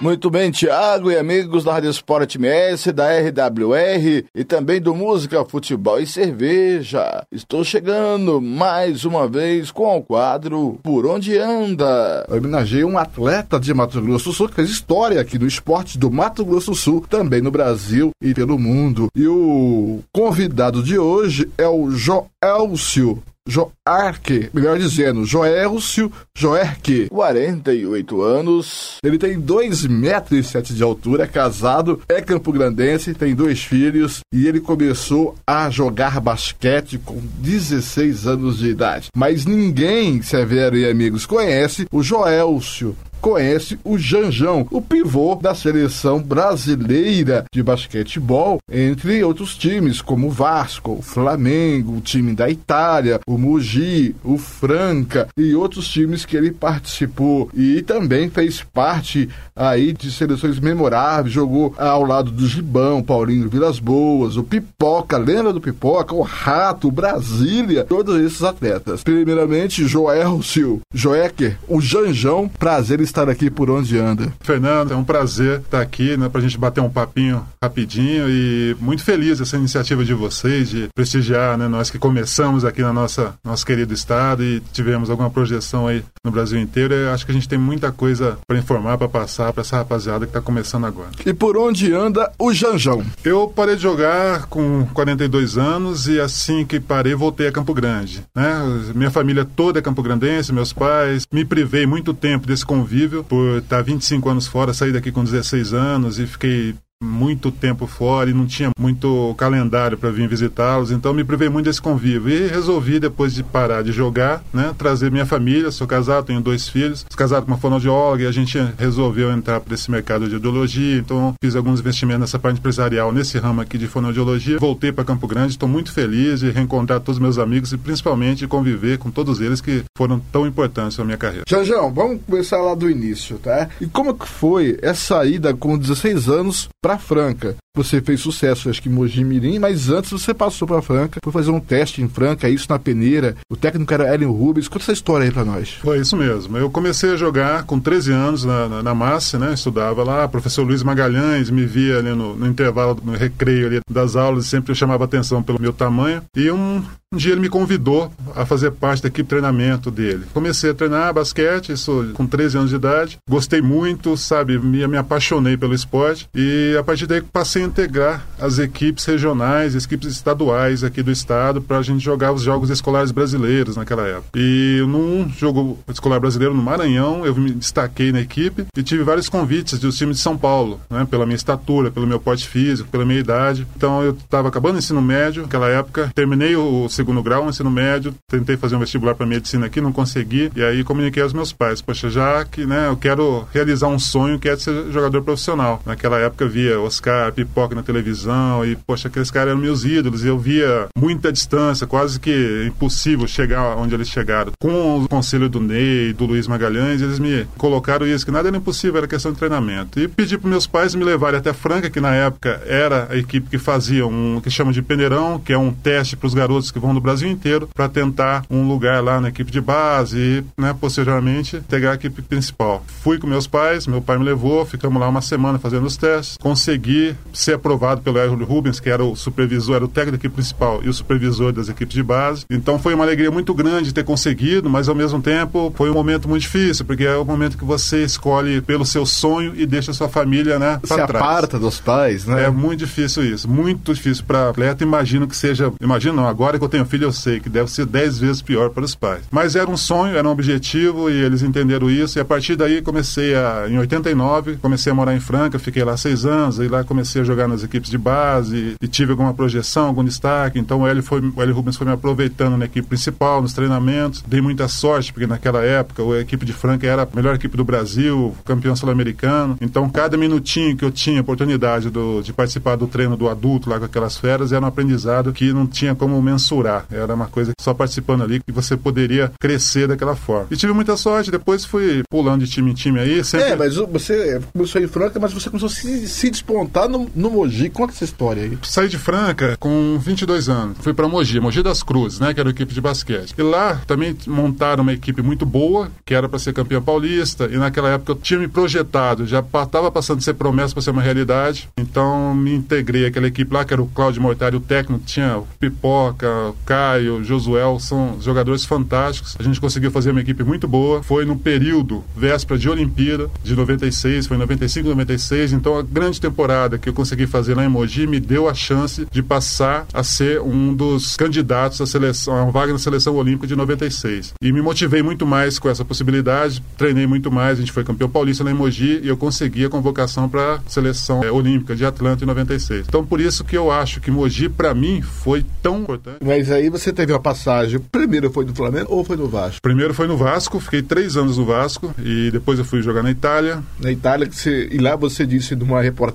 Muito bem, Thiago e amigos da Rádio Esporte MS, da RWR e também do Música, Futebol e Cerveja. Estou chegando mais uma vez com o quadro Por Onde Anda. Eu homenageei um atleta de Mato Grosso do Sul que fez história aqui no esporte do Mato Grosso do Sul, também no Brasil e pelo mundo. E o convidado de hoje é o Joelcio Joarque, melhor dizendo, Joelcio Joerque. 48 anos. Ele tem 2 metros e sete de altura, é casado, é campograndense, tem dois filhos e ele começou a jogar basquete com 16 anos de idade. Mas ninguém, Severo e amigos, conhece o Joelcio conhece o Janjão, o pivô da seleção brasileira de basquetebol, entre outros times como o Vasco, o Flamengo, o time da Itália, o Mugi, o Franca e outros times que ele participou e também fez parte aí de seleções memoráveis, jogou ao lado do Gibão, Paulinho Vilas Boas, o Pipoca, lembra do Pipoca, o Rato, o Brasília, todos esses atletas. Primeiramente, Joelcio Joecker, o Janjão, prazer estar aqui por onde anda. Fernando, é um prazer estar aqui, né, pra gente bater um papinho rapidinho e muito feliz essa iniciativa de vocês de prestigiar, né, nós que começamos aqui na nossa nosso querido estado e tivemos alguma projeção aí no Brasil inteiro. Eu acho que a gente tem muita coisa para informar, para passar para essa rapaziada que está começando agora. E por onde anda o Janjão? Eu parei de jogar com 42 anos e assim que parei voltei a Campo Grande, né? Minha família toda é Campo Grandense, meus pais, me privei muito tempo desse convívio por estar 25 anos fora, saí daqui com 16 anos e fiquei muito tempo fora e não tinha muito calendário para vir visitá-los, então me privei muito desse convívio e resolvi depois de parar de jogar, né, trazer minha família, sou casado, tenho dois filhos, sou casado com uma fonoaudióloga e a gente resolveu entrar para esse mercado de audiologia, então fiz alguns investimentos nessa parte empresarial, nesse ramo aqui de fonoaudiologia, voltei para Campo Grande, estou muito feliz de reencontrar todos os meus amigos e principalmente conviver com todos eles que foram tão importantes na minha carreira. Janjão, vamos começar lá do início, tá? E como que foi essa ida com 16 anos Franca. Você fez sucesso, acho que em Mogi Mirim, mas antes você passou para Franca, foi fazer um teste em Franca, isso na peneira. O técnico era Hélio Rubens. Conta essa história aí para nós. Foi isso mesmo. Eu comecei a jogar com 13 anos na, na, na Massa, né? Estudava lá. O professor Luiz Magalhães me via ali no, no intervalo, no recreio ali das aulas, sempre chamava atenção pelo meu tamanho. E um, um dia ele me convidou a fazer parte da equipe de treinamento dele. Comecei a treinar basquete, isso com 13 anos de idade. Gostei muito, sabe? Me, me apaixonei pelo esporte. E a partir daí passei a integrar as equipes regionais, as equipes estaduais aqui do estado para a gente jogar os jogos escolares brasileiros naquela época. E num jogo escolar brasileiro no Maranhão, eu me destaquei na equipe e tive vários convites dos times de São Paulo, né, pela minha estatura, pelo meu porte físico, pela minha idade. Então eu estava acabando o ensino médio naquela época, terminei o segundo grau, o ensino médio, tentei fazer um vestibular para medicina aqui, não consegui, e aí comuniquei aos meus pais, poxa, já que, né, eu quero realizar um sonho que é de ser jogador profissional. Naquela época via Oscar, Pipoca na televisão e, poxa, aqueles caras eram meus ídolos e eu via muita distância, quase que impossível chegar onde eles chegaram. Com o conselho do Ney, do Luiz Magalhães, eles me colocaram isso, que nada era impossível, era questão de treinamento. E pedi para meus pais me levarem até Franca, que na época era a equipe que fazia um que chama de peneirão, que é um teste para os garotos que vão do Brasil inteiro para tentar um lugar lá na equipe de base e, né, posteriormente, pegar a equipe principal. Fui com meus pais, meu pai me levou, ficamos lá uma semana fazendo os testes, consegui ser aprovado pelo Hélio Rubens, que era o supervisor, era o técnico principal e o supervisor das equipes de base. Então foi uma alegria muito grande ter conseguido, mas ao mesmo tempo foi um momento muito difícil, porque é o momento que você escolhe pelo seu sonho e deixa a sua família, né, Se trás. aparta dos pais, né? É muito difícil isso, muito difícil para atleta. Imagino que seja, imagino não, agora que eu tenho filho eu sei que deve ser dez vezes pior para os pais. Mas era um sonho, era um objetivo e eles entenderam isso e a partir daí comecei a, em 89, comecei a morar em Franca, fiquei lá seis anos e lá comecei a jogar nas equipes de base e tive alguma projeção, algum destaque. Então o Hélio, foi, o Hélio Rubens foi me aproveitando na equipe principal, nos treinamentos. Dei muita sorte, porque naquela época a equipe de Franca era a melhor equipe do Brasil, campeão sul-americano. Então cada minutinho que eu tinha oportunidade do, de participar do treino do adulto lá com aquelas feras era um aprendizado que não tinha como mensurar. Era uma coisa só participando ali que você poderia crescer daquela forma. E tive muita sorte, depois fui pulando de time em time aí. Sempre... É, mas você começou em Franca, mas você começou a se, se despontar no, no Mogi. Conta essa história aí. Saí de Franca com 22 anos. Fui para Mogi, Mogi das Cruzes, né? Que era a equipe de basquete. E lá também montaram uma equipe muito boa, que era para ser campeã paulista. E naquela época eu tinha me projetado, já estava passando de ser promessa para ser uma realidade. Então me integrei àquela equipe lá, que era o Cláudio Mortari, o técnico. Tinha o Pipoca, o Caio, o Josuel, são jogadores fantásticos. A gente conseguiu fazer uma equipe muito boa. Foi no período véspera de Olimpíada, de 96, foi 95, 96. Então a grande temporada que eu consegui fazer lá em Mogi me deu a chance de passar a ser um dos candidatos à seleção, a uma vaga na seleção olímpica de 96. E me motivei muito mais com essa possibilidade, treinei muito mais, a gente foi campeão paulista lá em Mogi e eu consegui a convocação para a seleção é, olímpica de Atlanta em 96. Então por isso que eu acho que Mogi para mim foi tão importante. Mas aí você teve uma passagem, primeiro foi do Flamengo ou foi no Vasco? Primeiro foi no Vasco, fiquei três anos no Vasco e depois eu fui jogar na Itália. Na Itália, você, e lá você disse numa reportagem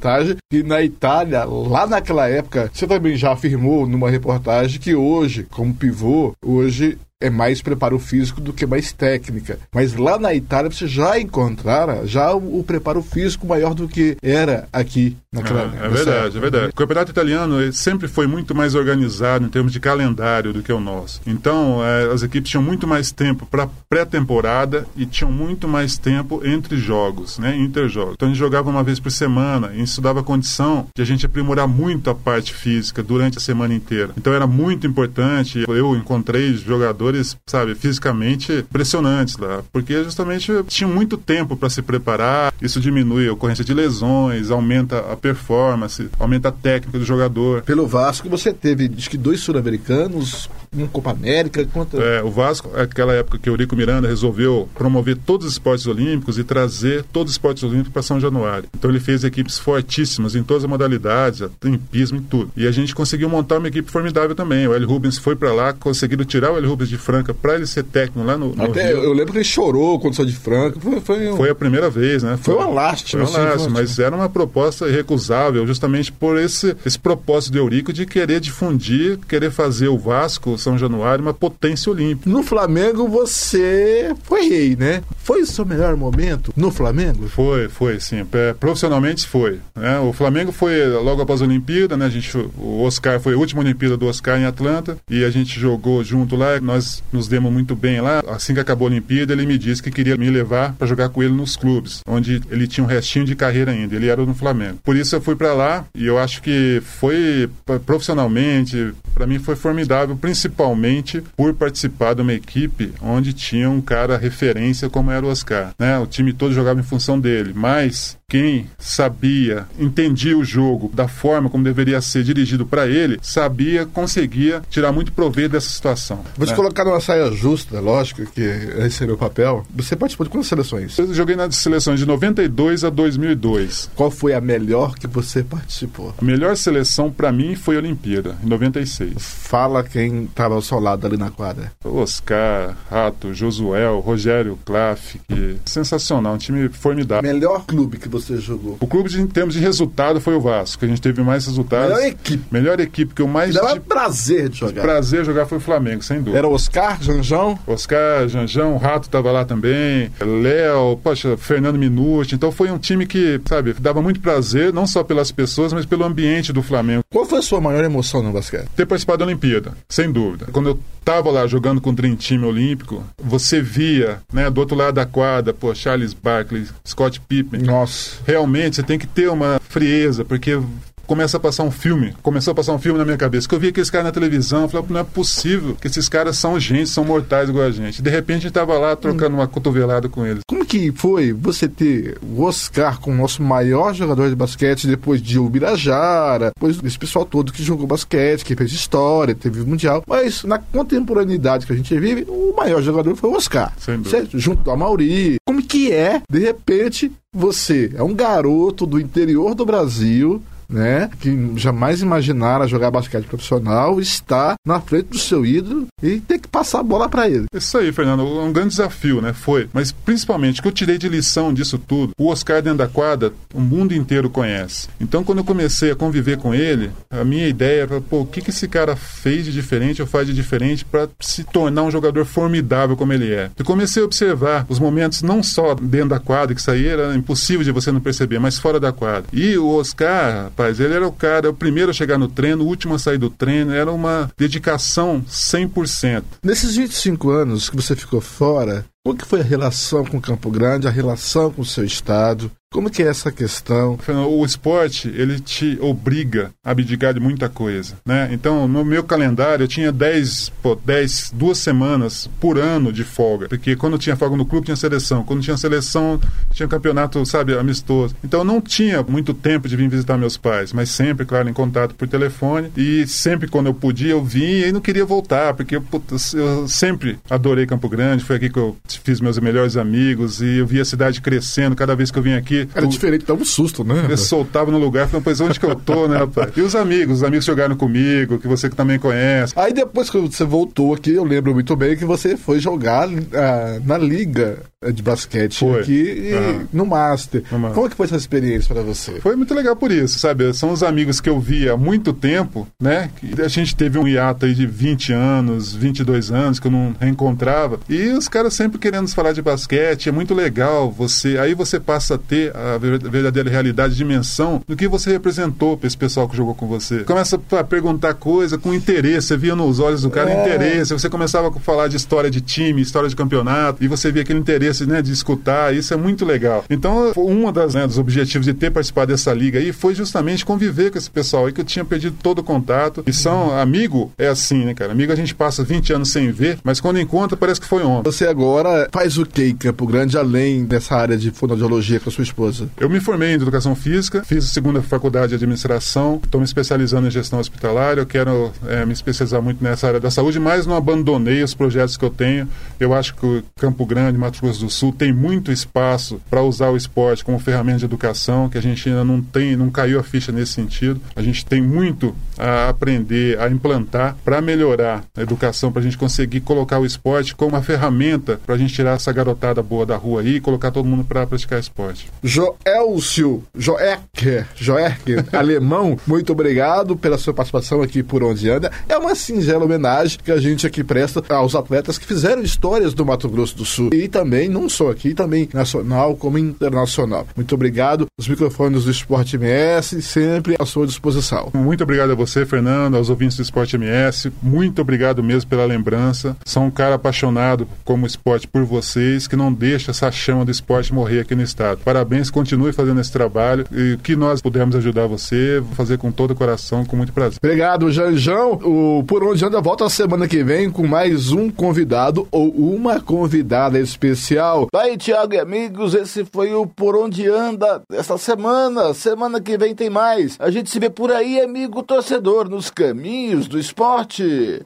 que na Itália, lá naquela época, você também já afirmou numa reportagem que hoje, como pivô, hoje é mais preparo físico do que mais técnica. Mas lá na Itália você já encontrara já o, o preparo físico maior do que era aqui naquela É, é verdade, é verdade. O campeonato italiano sempre foi muito mais organizado em termos de calendário do que o nosso. Então, é, as equipes tinham muito mais tempo para pré-temporada e tinham muito mais tempo entre jogos, né, interjogos. Então, a gente jogava uma vez por semana e isso dava condição de a gente aprimorar muito a parte física durante a semana inteira. Então, era muito importante. Eu encontrei jogadores, sabe, fisicamente impressionantes lá, porque justamente tinha muito tempo para se preparar. Isso diminui a ocorrência de lesões, aumenta a performance, aumenta a técnica do jogador. Pelo Vasco você teve, acho que dois sul-americanos, um Copa América, quanto... É, o Vasco, aquela época que o Eurico Miranda resolveu promover todos os esportes olímpicos e trazer todos os esportes olímpicos para São Januário. Então ele fez equipes fortíssimas em todas as modalidades, pismo, em tudo. E a gente conseguiu montar uma equipe formidável também. O L. Rubens foi para lá, conseguiram tirar o L. Rubens de Franca para ele ser técnico lá no, no Até Rio. eu lembro que ele chorou quando saiu de Franca. Foi, foi, um- Foi a primeira vez, né? Foi uma lástima, Foi uma assim, lástima, foi- mas era uma proposta irrecusável, justamente por esse, esse propósito de Eurico de querer difundir, querer fazer o Vasco, o São Januário, uma potência olímpica. No Flamengo você foi rei, né? Foi o seu melhor momento no Flamengo? Foi, foi, sim. É, profissionalmente foi. né? O Flamengo foi logo após a Olimpíada, né? A gente, o Oscar foi a última Olimpíada do Oscar em Atlanta e a gente jogou junto lá. Nós nos demos muito bem lá. Assim que acabou a Olimpíada, ele me disse que queria me levar para jogar com ele nos clubes, onde ele tinha um restinho de carreira ainda. Ele era no Flamengo. Por isso eu fui para lá e eu acho que foi profissionalmente, para mim foi formidável, principalmente por participar de uma equipe onde tinha um cara referência como era o Oscar. Né? O time todo jogava em função dele, mas quem sabia, entendia o jogo da forma como deveria ser dirigido para ele, sabia, conseguia tirar muito proveito dessa situação. Vou te né? Colocar numa saia justa, lógico que esse é meu papel. Você participou de quantas seleções? Eu joguei nas seleções de 92 a 2002. Qual foi a melhor que você participou? A melhor seleção para mim foi a Olimpíada, em 96. Fala quem estava ao seu lado ali na quadra. Oscar, Rato, Josuel, Rogério Klaff, que sensacional, um time formidável. Melhor clube que você jogou? O clube, de- em termos de resultado, foi o Vasco. A gente teve mais resultados. Melhor equipe. Melhor equipe que eu mais Dava tive prazer de jogar. prazer jogar foi o Flamengo, sem dúvida. Era Oscar, Janjão? Oscar, Janjão, o Rato tava lá também, Léo, poxa, Fernando Minuti. Então foi um time que, sabe, dava muito prazer, não só pelas pessoas, mas pelo ambiente do Flamengo. Qual foi a sua maior emoção no basquete? Ter participado da Olimpíada, sem dúvida. Quando eu tava lá jogando com o Dream Team Olímpico, você via, né, do outro lado da quadra, pô, Charles Barkley, Scott Pippen. Nossa. Realmente, você tem que ter uma frieza, porque começa a passar um filme, começou a passar um filme na minha cabeça, que eu via aqueles caras na televisão, eu falava, não é possível que esses caras são gente, são mortais igual a gente. De repente a gente tava lá trocando uma cotovelada com eles. Como que foi você ter o Oscar como nosso maior jogador de basquete depois de Ubirajara, depois desse pessoal todo que jogou basquete, que fez história, teve mundial, mas na contemporaneidade que a gente vive, o maior jogador foi o Oscar. Certo? Junto do Amauri. Como que é, de repente, você é um garoto do interior do Brasil, né? Que jamais imaginara jogar basquete profissional, está na frente do seu ídolo e tem que passar a bola para ele. Isso aí, Fernando, um grande desafio, né? Foi. Mas principalmente que eu tirei de lição disso tudo, o Oscar dentro da quadra, o mundo inteiro conhece. Então, quando eu comecei a conviver com ele, a minha ideia era, pô, o que, que esse cara fez de diferente ou faz de diferente para se tornar um jogador formidável como ele é? Eu comecei a observar os momentos não só dentro da quadra, que isso aí era impossível de você não perceber, mas fora da quadra. E o Oscar, rapaz, ele era o cara, o primeiro a chegar no treino, o último a sair do treino, era uma dedicação 100%. Nesses 25 anos que você ficou fora, como que foi a relação com Campo Grande, a relação com o seu estado? Como que é essa questão? O esporte, ele te obriga a abdicar de muita coisa, né? Então, no meu calendário, eu tinha 10, pô, 10, duas semanas por ano de folga. Porque quando tinha folga no clube, tinha seleção. Quando tinha seleção, tinha campeonato, sabe, amistoso. Então, não tinha muito tempo de vir visitar meus pais, mas sempre, claro, em contato por telefone. E sempre quando eu podia, eu vinha e não queria voltar, porque puta, eu sempre adorei Campo Grande. Foi aqui que eu fiz meus melhores amigos e eu vi a cidade crescendo cada vez que eu vinha aqui. Era diferente, dava um susto, né? Eu soltava no lugar, falando, pois onde que eu tô, né, rapaz? E os amigos, os amigos que jogaram comigo, que você também conhece. Aí depois que você voltou aqui, eu lembro muito bem que você foi jogar ah, na liga de basquete Foi. aqui e Aham. no Master. No Master. Como que foi essa experiência para você? Foi muito legal por isso, sabe? São os amigos que eu vi há muito tempo, né? A gente teve um hiato aí de 20 anos, 22 anos que eu não reencontrava. E os caras sempre querendo nos falar de basquete. É muito legal você. Aí você passa a ter a ver- verdadeira realidade, dimensão do que você representou para esse pessoal que jogou com você. Começa a perguntar coisa com interesse. Você via nos olhos do cara É. interesse. Você começava a falar de história de time, história de campeonato. E você via aquele interesse, né? De escutar. Isso é muito legal. Então, um né, dos objetivos de ter participado dessa liga aí foi justamente conviver com esse pessoal aí que eu tinha perdido todo o contato. E são amigo, é assim, né, cara? Amigo a gente passa 20 anos sem ver, mas quando encontra parece que foi ontem. Você agora faz o que em Campo Grande, além dessa área de fonoaudiologia com a sua esposa? Eu me formei em educação física, fiz a segunda faculdade de administração, estou me especializando em gestão hospitalar. Eu quero eh, me especializar muito nessa área da saúde, mas não abandonei os projetos que eu tenho. Eu acho que o Campo Grande, Mato Grosso do Sul, tem muito espaço para usar o esporte como ferramenta de educação, que a gente ainda não tem, não caiu a ficha nesse sentido. A gente tem muito a aprender, a implantar para melhorar a educação, para a gente conseguir colocar o esporte como uma ferramenta para a gente tirar essa garotada boa da rua aí e colocar todo mundo para praticar esporte. Joelcio Joerker, Joerker, alemão, muito obrigado pela sua participação aqui por Onde Anda. É uma singela homenagem que a gente aqui presta aos atletas que fizeram histórias do Mato Grosso do Sul. E também, não só aqui, também nacional como internacional. Muito obrigado. Os microfones do Esporte MS sempre à sua disposição. Muito obrigado a você, Fernando, aos ouvintes do Esporte MS. Muito obrigado mesmo pela lembrança. Sou um cara apaixonado como esporte por vocês, que não deixa essa chama do esporte morrer aqui no estado. Parabéns, continue fazendo esse trabalho. E que nós pudermos ajudar você, vou fazer com todo o coração, com muito prazer. Obrigado, Janjão. O Por Onde Anda volta semana que vem com mais um convidado ou uma convidada especial. Tá aí, Thiago e amigos, esse foi o Por Onde Anda essa semana. Semana que vem tem mais. A gente se vê por aí, amigo torcedor, nos caminhos do esporte.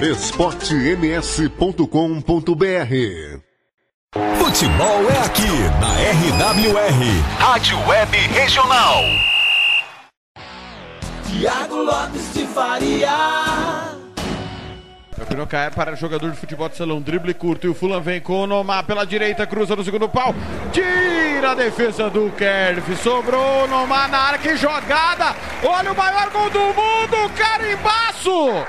esportems.com.br Futebol é aqui na RWR, Rádio Web Regional. Tiago Lopes de Faria. Piroca é para jogador de futebol de salão, drible curto e o Fulan vem com o Nomar pela direita, cruza no segundo pau, tira a defesa do Kerf, sobrou o Nomar na área, que jogada, olha o maior gol do mundo, carimbaço!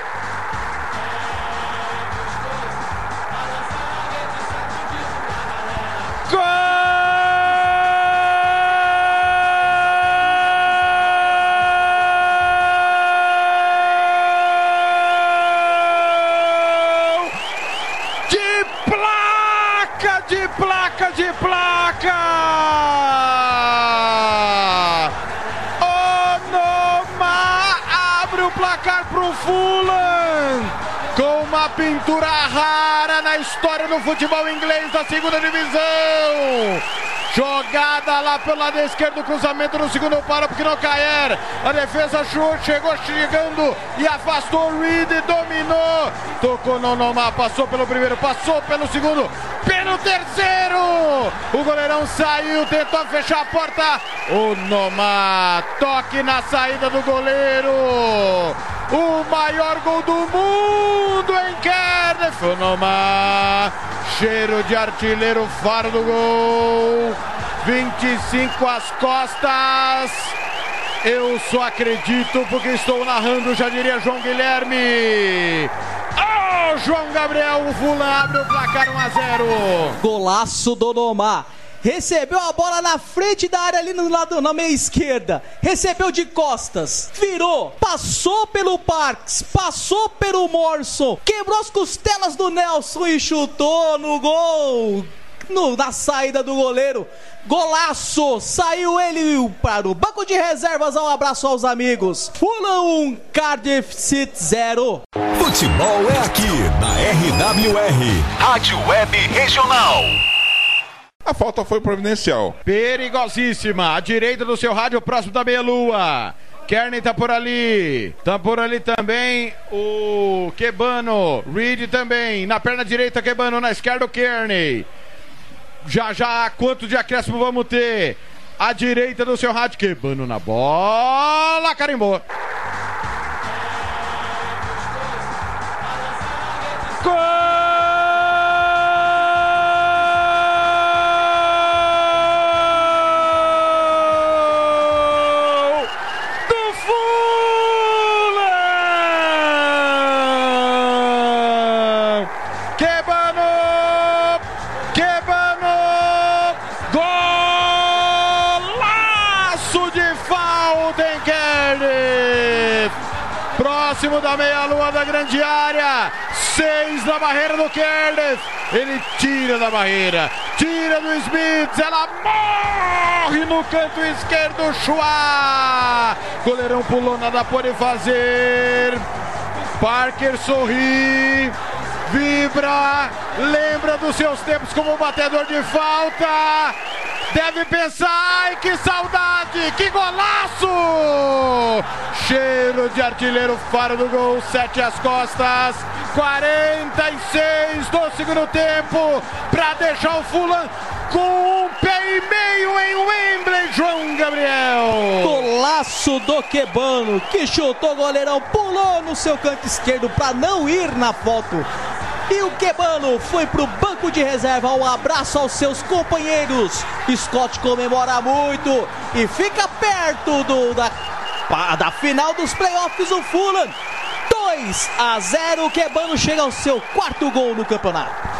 De placa! Onoma abre o placar pro Fulham com uma pintura rara na história do futebol inglês da segunda divisão. Jogada lá pelo lado esquerdo, cruzamento no segundo para porque não cair. A defesa chegou chegando e afastou o Reed, dominou. Tocou no Nomar, passou pelo primeiro, passou pelo segundo, pelo terceiro. O goleirão saiu, tentou fechar a porta. O Nomar, toque na saída do goleiro. O maior gol do mundo em Cardiff. O Nomar, cheiro de artilheiro, faro do gol. 25 às costas. Eu só acredito porque estou narrando, já diria João Guilherme. Oh, João Gabriel, o Fulan abre o placar 1 a 0. Golaço do Nomar. Recebeu a bola na frente da área ali no lado na meia esquerda. Recebeu de costas. Virou. Passou pelo Parks. Passou pelo Morson. Quebrou as costelas do Nelson e chutou no gol. No, na saída do goleiro. Golaço! Saiu ele para o banco de reservas. Um abraço aos amigos. Fulham 1, Cardiff City 0. Futebol é aqui na RWR, Rádio Web Regional. A falta foi providencial. Perigosíssima. À direita do seu rádio, próximo da meia-lua. Kearney tá por ali. Tá por ali também o Quebano. Reed também. Na perna direita, Quebano. Na esquerda, o Kearney. Já já, quanto de acréscimo vamos ter? À direita do seu rádio, Quebano na bola. Carimbou. Próximo da meia-lua da grande área. Seis na barreira do Kernes. Ele tira da barreira, tira do Smith. Ela morre no canto esquerdo. Chua. Goleirão pulou, nada pode fazer. Parker sorri vibra, lembra dos seus tempos como batedor de falta. Deve pensar, ai que saudade, que golaço! Cheiro de artilheiro fora do gol, sete às costas, 46 do segundo tempo, para deixar o Fulham com um pé e meio em Wembley, João Gabriel. Golaço do Quebano, que chutou o goleirão, pulou no seu canto esquerdo para não ir na foto. E o Quebano foi pro banco de reserva. Um abraço aos seus companheiros. Scott comemora muito e fica perto do, da, da final dos playoffs. O Fulham 2 a 0. O Quebano chega ao seu quarto gol no campeonato.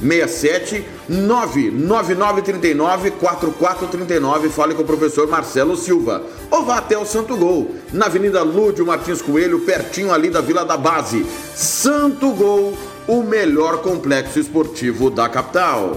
67 99939 4439. Fale com o professor Marcelo Silva. Ou vá até o Santo Gol, na Avenida Lúdio Martins Coelho, pertinho ali da Vila da Base. Santo Gol o melhor complexo esportivo da capital.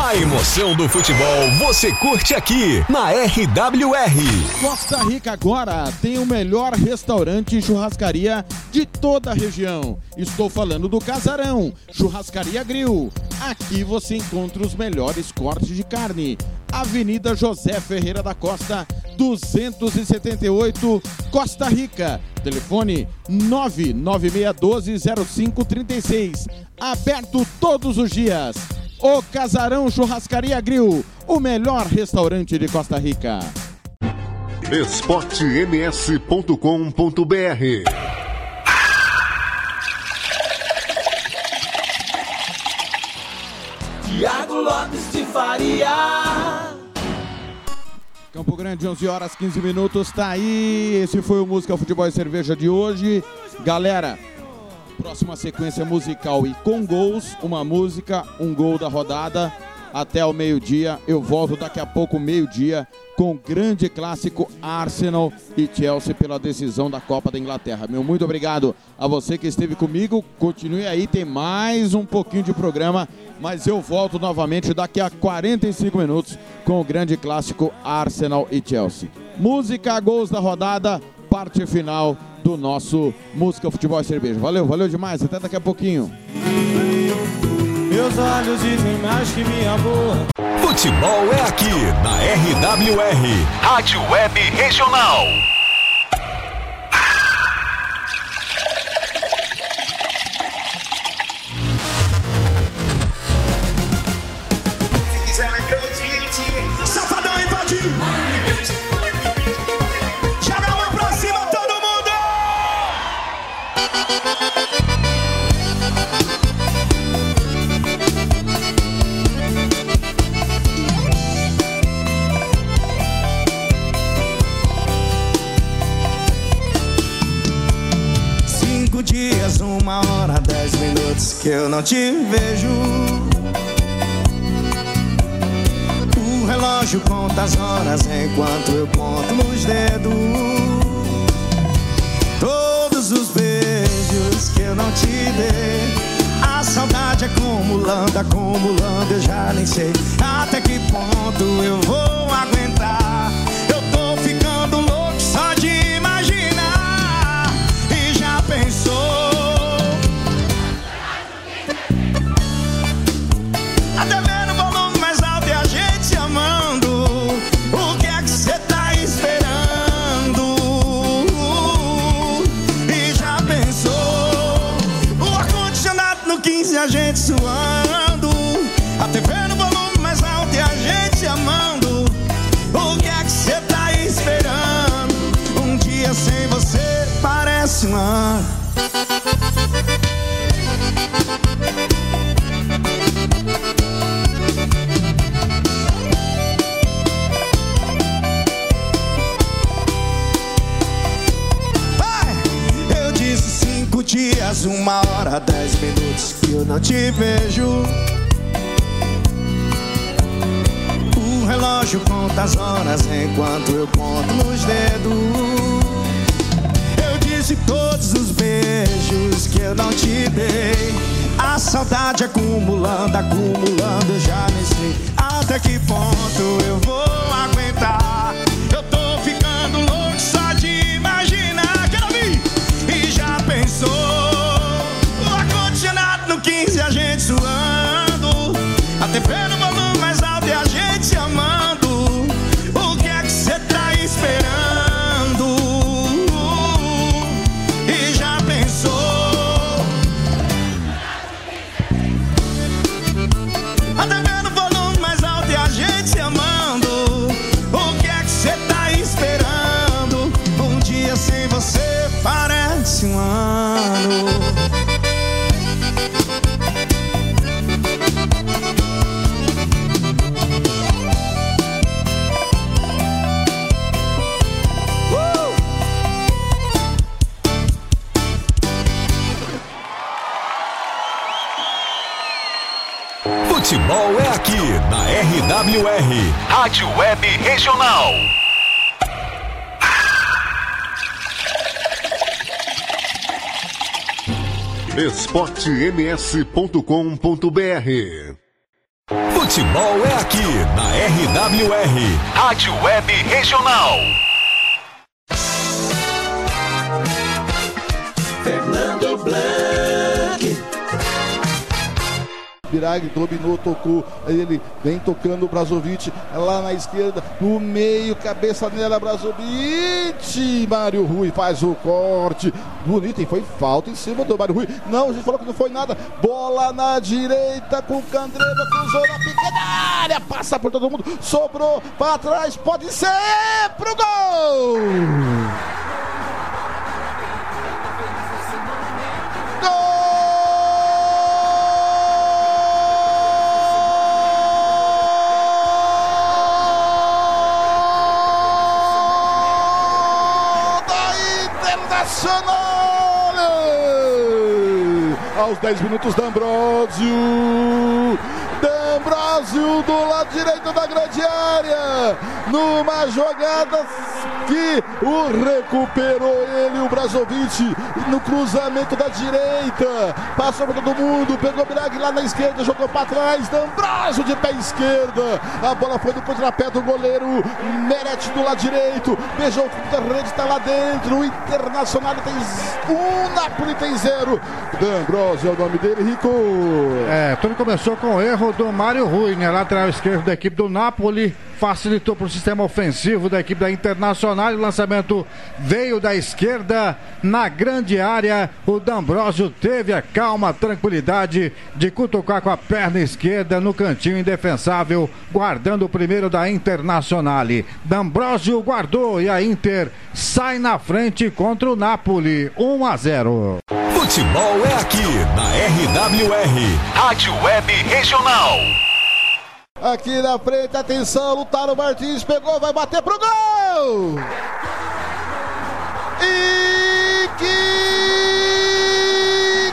A emoção do futebol você curte aqui na RWR. Costa Rica agora tem o melhor restaurante e churrascaria de toda a região. Estou falando do Casarão, Churrascaria Grill. Aqui você encontra os melhores cortes de carne Avenida José Ferreira da Costa, 278, Costa Rica. Telefone 996120536. Aberto todos os dias. O Casarão Churrascaria Grill, o melhor restaurante de Costa Rica. esportems.com.br Tiago Lopes de Faria. Campo Grande, 11 horas 15 minutos, tá aí. Esse foi o Música Futebol e Cerveja de hoje. Galera, próxima sequência musical e com gols, uma música, um gol da rodada. Até o meio-dia, eu volto daqui a pouco, meio-dia, com o grande clássico Arsenal e Chelsea pela decisão da Copa da Inglaterra. Meu muito obrigado a você que esteve comigo. Continue aí, tem mais um pouquinho de programa, mas eu volto novamente daqui a 45 minutos com o grande clássico Arsenal e Chelsea. Música, gols da rodada, parte final do nosso Música, Futebol e Cerveja. Valeu, valeu demais, até daqui a pouquinho. Meus olhos dizem mais que minha boca. Futebol é aqui na RWR, Rádio Web Regional. Dias, uma hora, dez minutos que eu não te vejo. O relógio conta as horas enquanto eu conto nos dedos. Todos os beijos que eu não te dei. A saudade acumulando, acumulando, eu já nem sei até que ponto eu vou aguentar. Uma hora, dez minutos que eu não te vejo. O relógio conta as horas enquanto eu conto nos dedos. Eu disse todos os beijos que eu não te dei. A saudade acumulando, acumulando, eu já nem sei até que ponto eu vou Rádio Web Regional. esportems.com.br Futebol é aqui na RWR, Rádio Web Regional. Birag dominou, tocou. Ele vem tocando o Brazovic lá na esquerda, no meio, cabeça nela, Brazovic. Mário Rui faz o corte. Bonito, e foi falta em cima do Mário Rui. Não, a gente falou que não foi nada. Bola na direita com o Candreva, cruzou na pequena área, passa por todo mundo, sobrou para trás, pode ser pro gol! Aos 10 minutos D'Ambrosio. D'Ambrosio do lado direito da grande área. Numa jogada que o recuperou ele, o Brazovic, no cruzamento da direita. Passou por todo mundo, pegou o Birag lá na esquerda, jogou para trás. D'Ambrosio de pé esquerda. A bola foi no contrapé do goleiro Meret do lado direito. Beijou o fundo da rede, está lá dentro. O Internacional tem um, Napoli tem zero. D'Ambrosio é o nome dele, Rico. É, tudo começou com o erro do Mário Rui, né? Lateral esquerdo da equipe do Napoli. Facilitou para o sistema ofensivo da equipe da Internacional. O lançamento veio da esquerda na grande área. O D'Ambrosio teve a calma, a tranquilidade de cutucar com a perna esquerda no cantinho indefensável, guardando o primeiro da Internacional. D'Ambrosio guardou e a Inter sai na frente contra o Napoli. 1 a 0. Futebol é aqui na RWR, Rádio Web Regional. Aqui na frente, atenção, lutaram Martins, pegou, vai bater pro gol! E que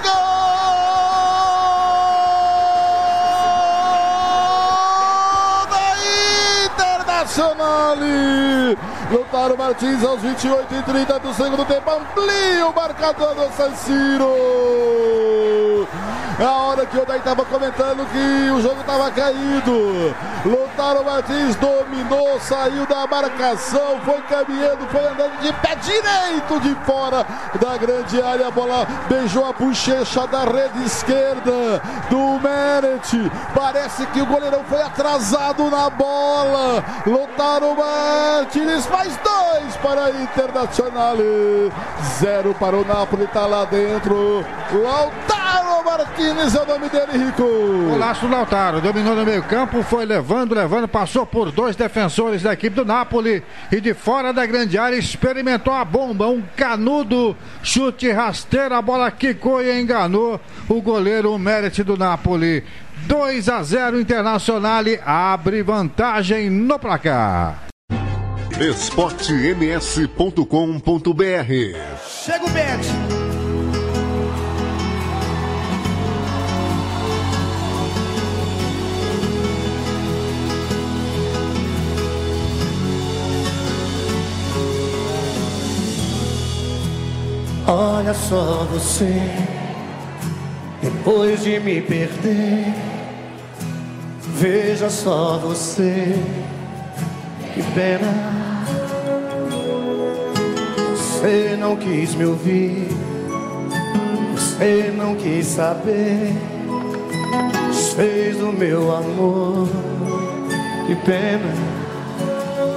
gol da Internacional! Lutaro Martins aos 28 e 30 do segundo tempo, amplia o marcador do San Siro. A hora que o Daí estava comentando que o jogo estava caído. Lutaro Martins dominou, saiu da marcação, foi caminhando, foi andando de pé direito de fora da grande área. A bola beijou a bochecha da rede esquerda do Meret. Parece que o goleirão foi atrasado na bola. Lutaro Martins faz dois para a Internacional. Zero para o Napoli, tá lá dentro. Lautaro Martins é o nome dele, Rico. Golaço do Lautaro, dominou no meio campo, foi levando, levando, passou por dois defensores da equipe do Napoli e de fora da grande área experimentou a bomba, um canudo chute rasteiro, a bola quicou e enganou o goleiro o Meret do Napoli. 2 a 0 Internacional abre vantagem no placar. esportems.com.br Chega o Bet. Olha só você, depois de me perder. Veja só você, que pena. Você não quis me ouvir, você não quis saber. Desfez do meu amor, que pena,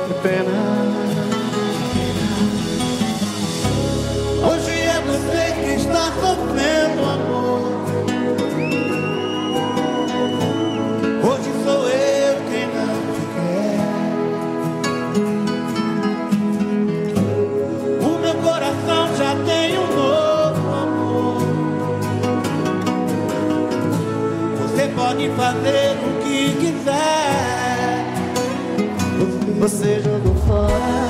que pena. Pode fazer o que quiser. Você jogou fora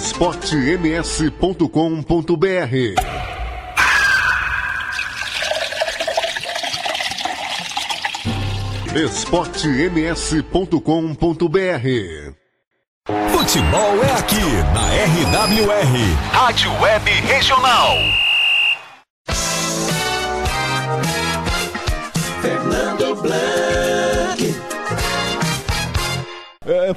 esportems.com.br esportems.com.br Futebol é aqui na RWR, Rádio Web Regional.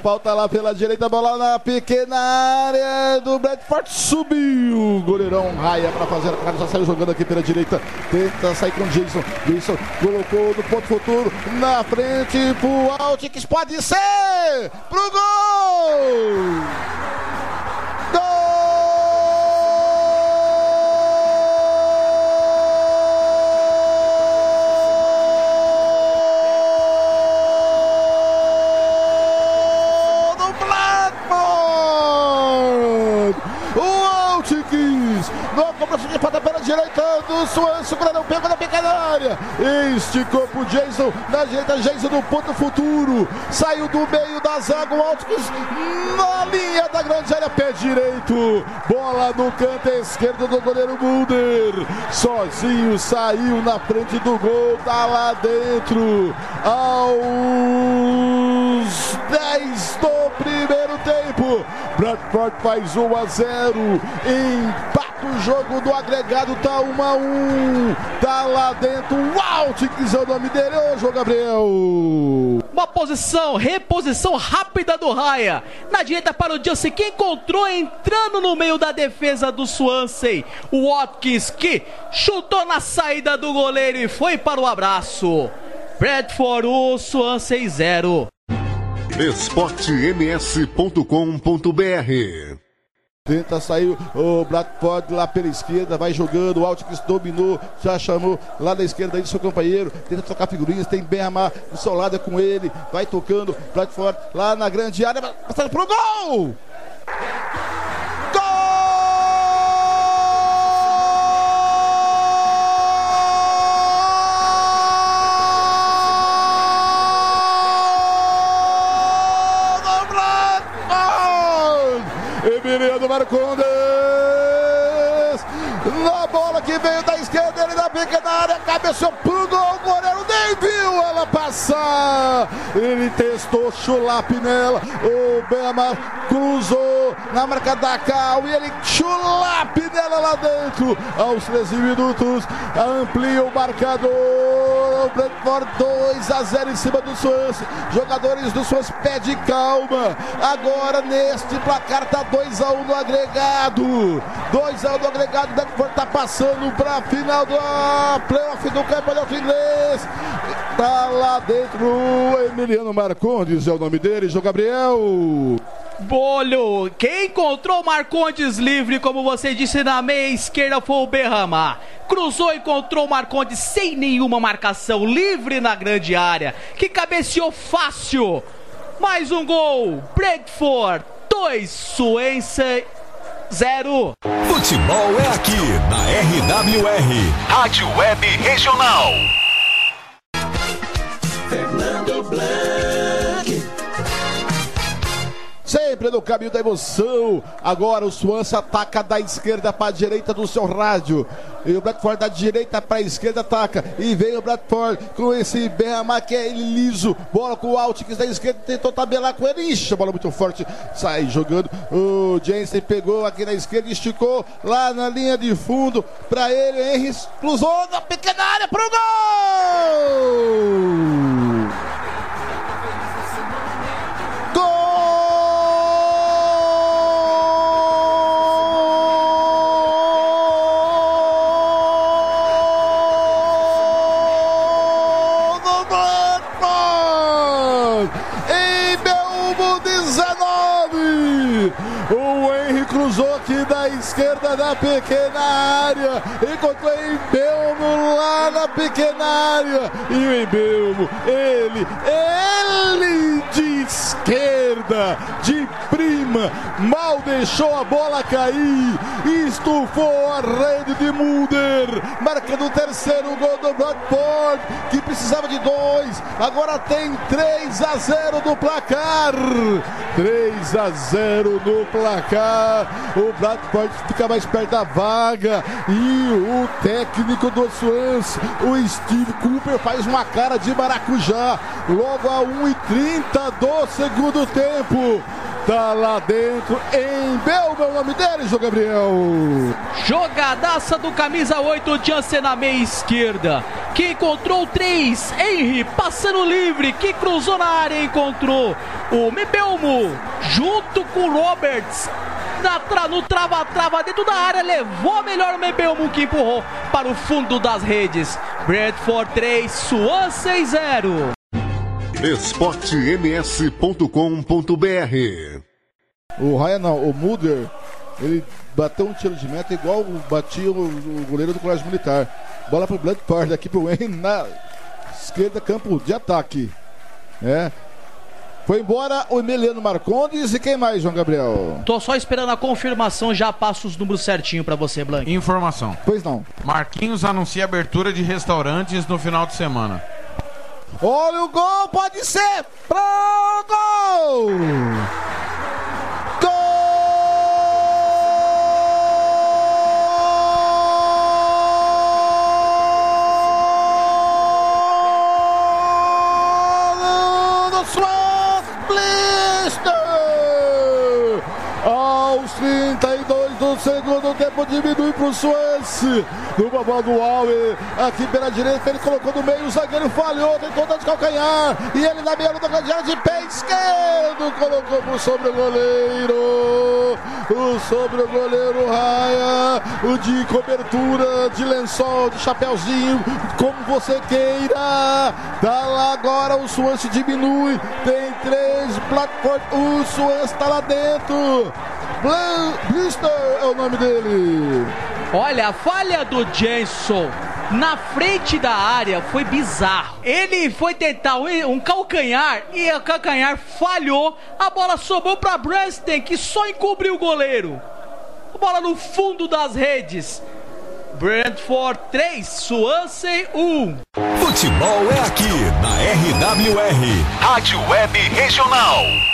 Falta lá pela direita, bola na pequena área do Bradford. Subiu goleirão Raia para fazer a cara. Já saiu jogando aqui pela direita. Tenta sair com o Jason. Jason colocou no ponto futuro. Na frente pro Altix. Pode ser! Pro gol! Do Swansea, o goleirão pegou na pequena área. Esticou pro Jason, na direita, Jason do ponto futuro. Saiu do meio da zaga, o Altix na linha da grande área, pé direito. Bola no canto esquerdo do goleiro Mulder. Sozinho saiu na frente do gol, tá lá dentro. Aos 10 do primeiro tempo. Bradford faz 1 a 0. Empata o jogo do agregado, tá 1 a 1. Tá lá dentro. O Altix é o nome dele, ô João Gabriel. Uma posição, reposição rápida do Raia. Na direita para o Justin, que encontrou entrando no meio da defesa do Swansea. O Watkins que chutou na saída do goleiro e foi para o abraço. Bradford 1, Swansea 0. esportems.com.br Tenta sair o Bradford lá pela esquerda, vai jogando, o Altix dominou, já chamou lá da esquerda aí seu companheiro, tenta trocar figurinhas, tem bem amar do seu lado é com ele, vai tocando, Bradford lá na grande área, passando pro gol! Emiliano Marcondes na bola que veio da esquerda, ele na pequena área, cabeceou pro gol, o goleiro nem viu ela passar. Ele testou chulap nela, o Bema cruzou na marca da Cal e ele chulap nela lá dentro. Aos 13 minutos, amplia o marcador. O Brentford 2 a 0 em cima do Swansea. Jogadores do Swansea pede calma. Agora neste placar tá 2 a 1 no agregado. 2 a 1 no agregado. O Brentford tá passando para a final do playoff do campeonato inglês. Tá lá dentro o Emiliano Marcondes é o nome dele, João Gabriel. Bolho, quem encontrou Marcondes livre, como você disse, na meia esquerda foi o Berrama. Cruzou e encontrou Marcondes sem nenhuma marcação, livre na grande área, que cabeceou fácil. Mais um gol, Brentford 2, Suença 0. Futebol é aqui na RWR, Rádio Web Regional. No caminho da emoção. Agora o Swansea ataca da esquerda para a direita do seu rádio. E o Bradford da direita para a esquerda ataca. E vem o Bradford com esse Berramar que é liso. Bola com o Altix da esquerda. Tentou tabelar com ele. Ixi, bola muito forte. Sai jogando. O Jensen pegou aqui na esquerda. Esticou lá na linha de fundo para ele. Henry cruzou na pequena área para o gol. Esquerda da pequena área. Encontrou Embelmo lá na pequena área. E o Embelmo, ele, ele de esquerda, de prima, deixou a bola cair. Estufou a rede de Mulder. Marcando o terceiro gol do Blackboard, que precisava de dois. Agora tem 3 a 0 do placar. 3 a 0 no placar. O Blackboard fica mais perto da vaga. E o técnico do Swans, o Steve Cooper, faz uma cara de maracujá. Logo a 1h30 do segundo tempo. Tá lá dentro em Belma, o nome dele, João Gabriel. Jogadaça do camisa 8, Jansen na meia esquerda. Que encontrou três. Henry passando livre. Que cruzou na área e encontrou o Mebelmo. Junto com o Roberts. Tra, no trava-trava dentro da área. Levou melhor o Mebelmo que empurrou para o fundo das redes. Bradford 3, Swansea 0. esportems.com.br O Ryan, não, o Mulder, ele bateu um tiro de meta igual batia o, o goleiro do Colégio Militar. Bola pro Black Park, aqui pro Wayne na esquerda, campo de ataque. É. Foi embora o Emiliano Marcondes e quem mais, João Gabriel? Tô só esperando a confirmação, já passo os números certinho para você, Blank. Informação. Pois não. Marquinhos anuncia abertura de restaurantes no final de semana. Olha o gol, pode ser! Pro gol! Segundo tempo diminui pro Swansea. Numa bola do Alves, aqui pela direita, ele colocou no meio, o zagueiro falhou, tentou dar de calcanhar, e ele na meia luta grande de pé esquerdo, colocou por sobre o goleiro, o sobre o goleiro Raia, o de cobertura, de lençol, de chapéuzinho, como você queira, tá lá agora, o Swansea diminui, tem três, Blackford, o Swansea tá lá dentro, Blister é o nome dele. Olha, a falha do Jenson na frente da área foi bizarro. Ele foi tentar um, um calcanhar e o calcanhar falhou. A bola sobrou para Branston, que só encobriu o goleiro. A bola no fundo das redes. Brentford 3, Swansea 1. Futebol é aqui na RWR, Rádio Web Regional.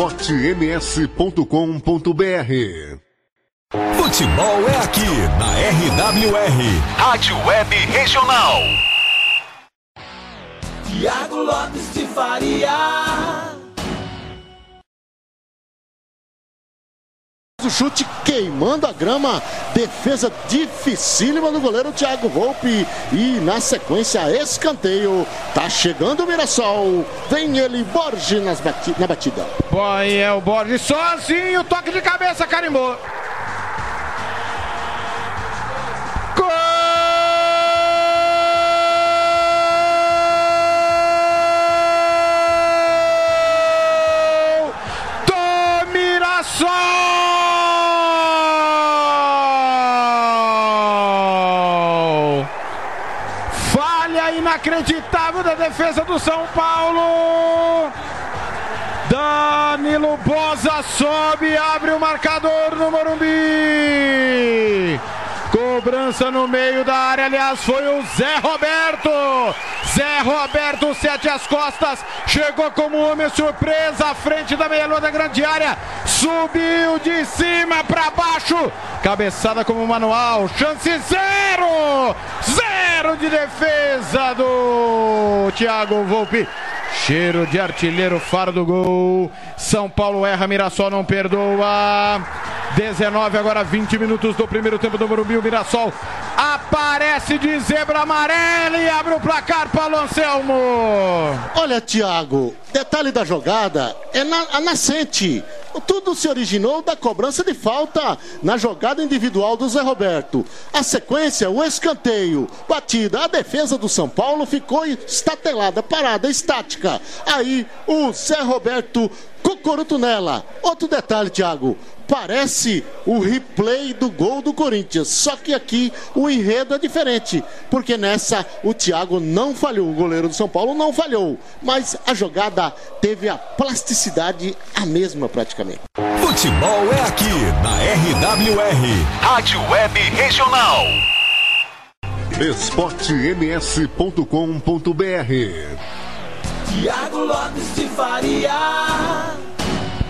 esportems.com.br Futebol é aqui na RWR, Rádio Web Regional. Tiago Lopes de Faria. O chute queimando a grama, defesa dificílima do goleiro Thiago Volpe e na sequência escanteio. Tá chegando o Mirassol, vem ele Borges nas bati- na batida. Boy, é o Borges sozinho, toque de cabeça, carimbou. Gol do Mirassol! Falha inacreditável da defesa do São Paulo. Danilo Boza sobe, abre o marcador no Morumbi. Cobrança no meio da área, aliás, foi o Zé Roberto. Zé Roberto, sete às costas, chegou como homem surpresa à frente da meia-lua da grande área, subiu de cima para baixo, cabeçada como manual, chance zero, zero de defesa do Thiago Volpe. Cheiro de artilheiro, faro do gol. São Paulo erra, Mirassol não perdoa. 19, agora 20 minutos do primeiro tempo do Morumbi. O Mirassol aparece de zebra amarela e abre o placar, Paulo Anselmo. Olha, Thiago, detalhe da jogada é na, a nascente. Tudo se originou da cobrança de falta na jogada individual do Zé Roberto. A sequência, o escanteio, batida, a defesa do São Paulo ficou estatelada, parada, estática. Aí o Zé Roberto Cocoruto nela. Outro detalhe, Thiago. Parece o replay do gol do Corinthians. Só que aqui o enredo é diferente. Porque nessa o Thiago não falhou. O goleiro do São Paulo não falhou. Mas a jogada teve a plasticidade a mesma praticamente. Futebol é aqui na RWR, Rádio Web Regional. esportems.com.br Tiago Lopes de Faria.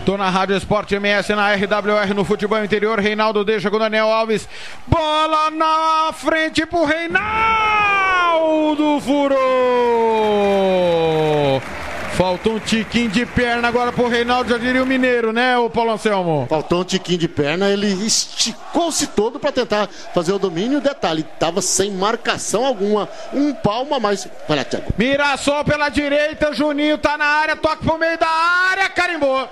Tô na Rádio Esporte MS, na RWR, no futebol interior. Reinaldo deixa com Daniel Alves. Bola na frente pro Reinaldo. Furou. Faltou um tiquinho de perna agora pro Reinaldo, já diria o Mineiro, né, o Paulo Anselmo? Faltou um tiquinho de perna, ele esticou-se todo para tentar fazer o domínio. Detalhe, tava sem marcação alguma. Um palmo a mais. Olha, Thiago. Mirassol pela direita, Juninho tá na área, toque pro meio da área, carimbou.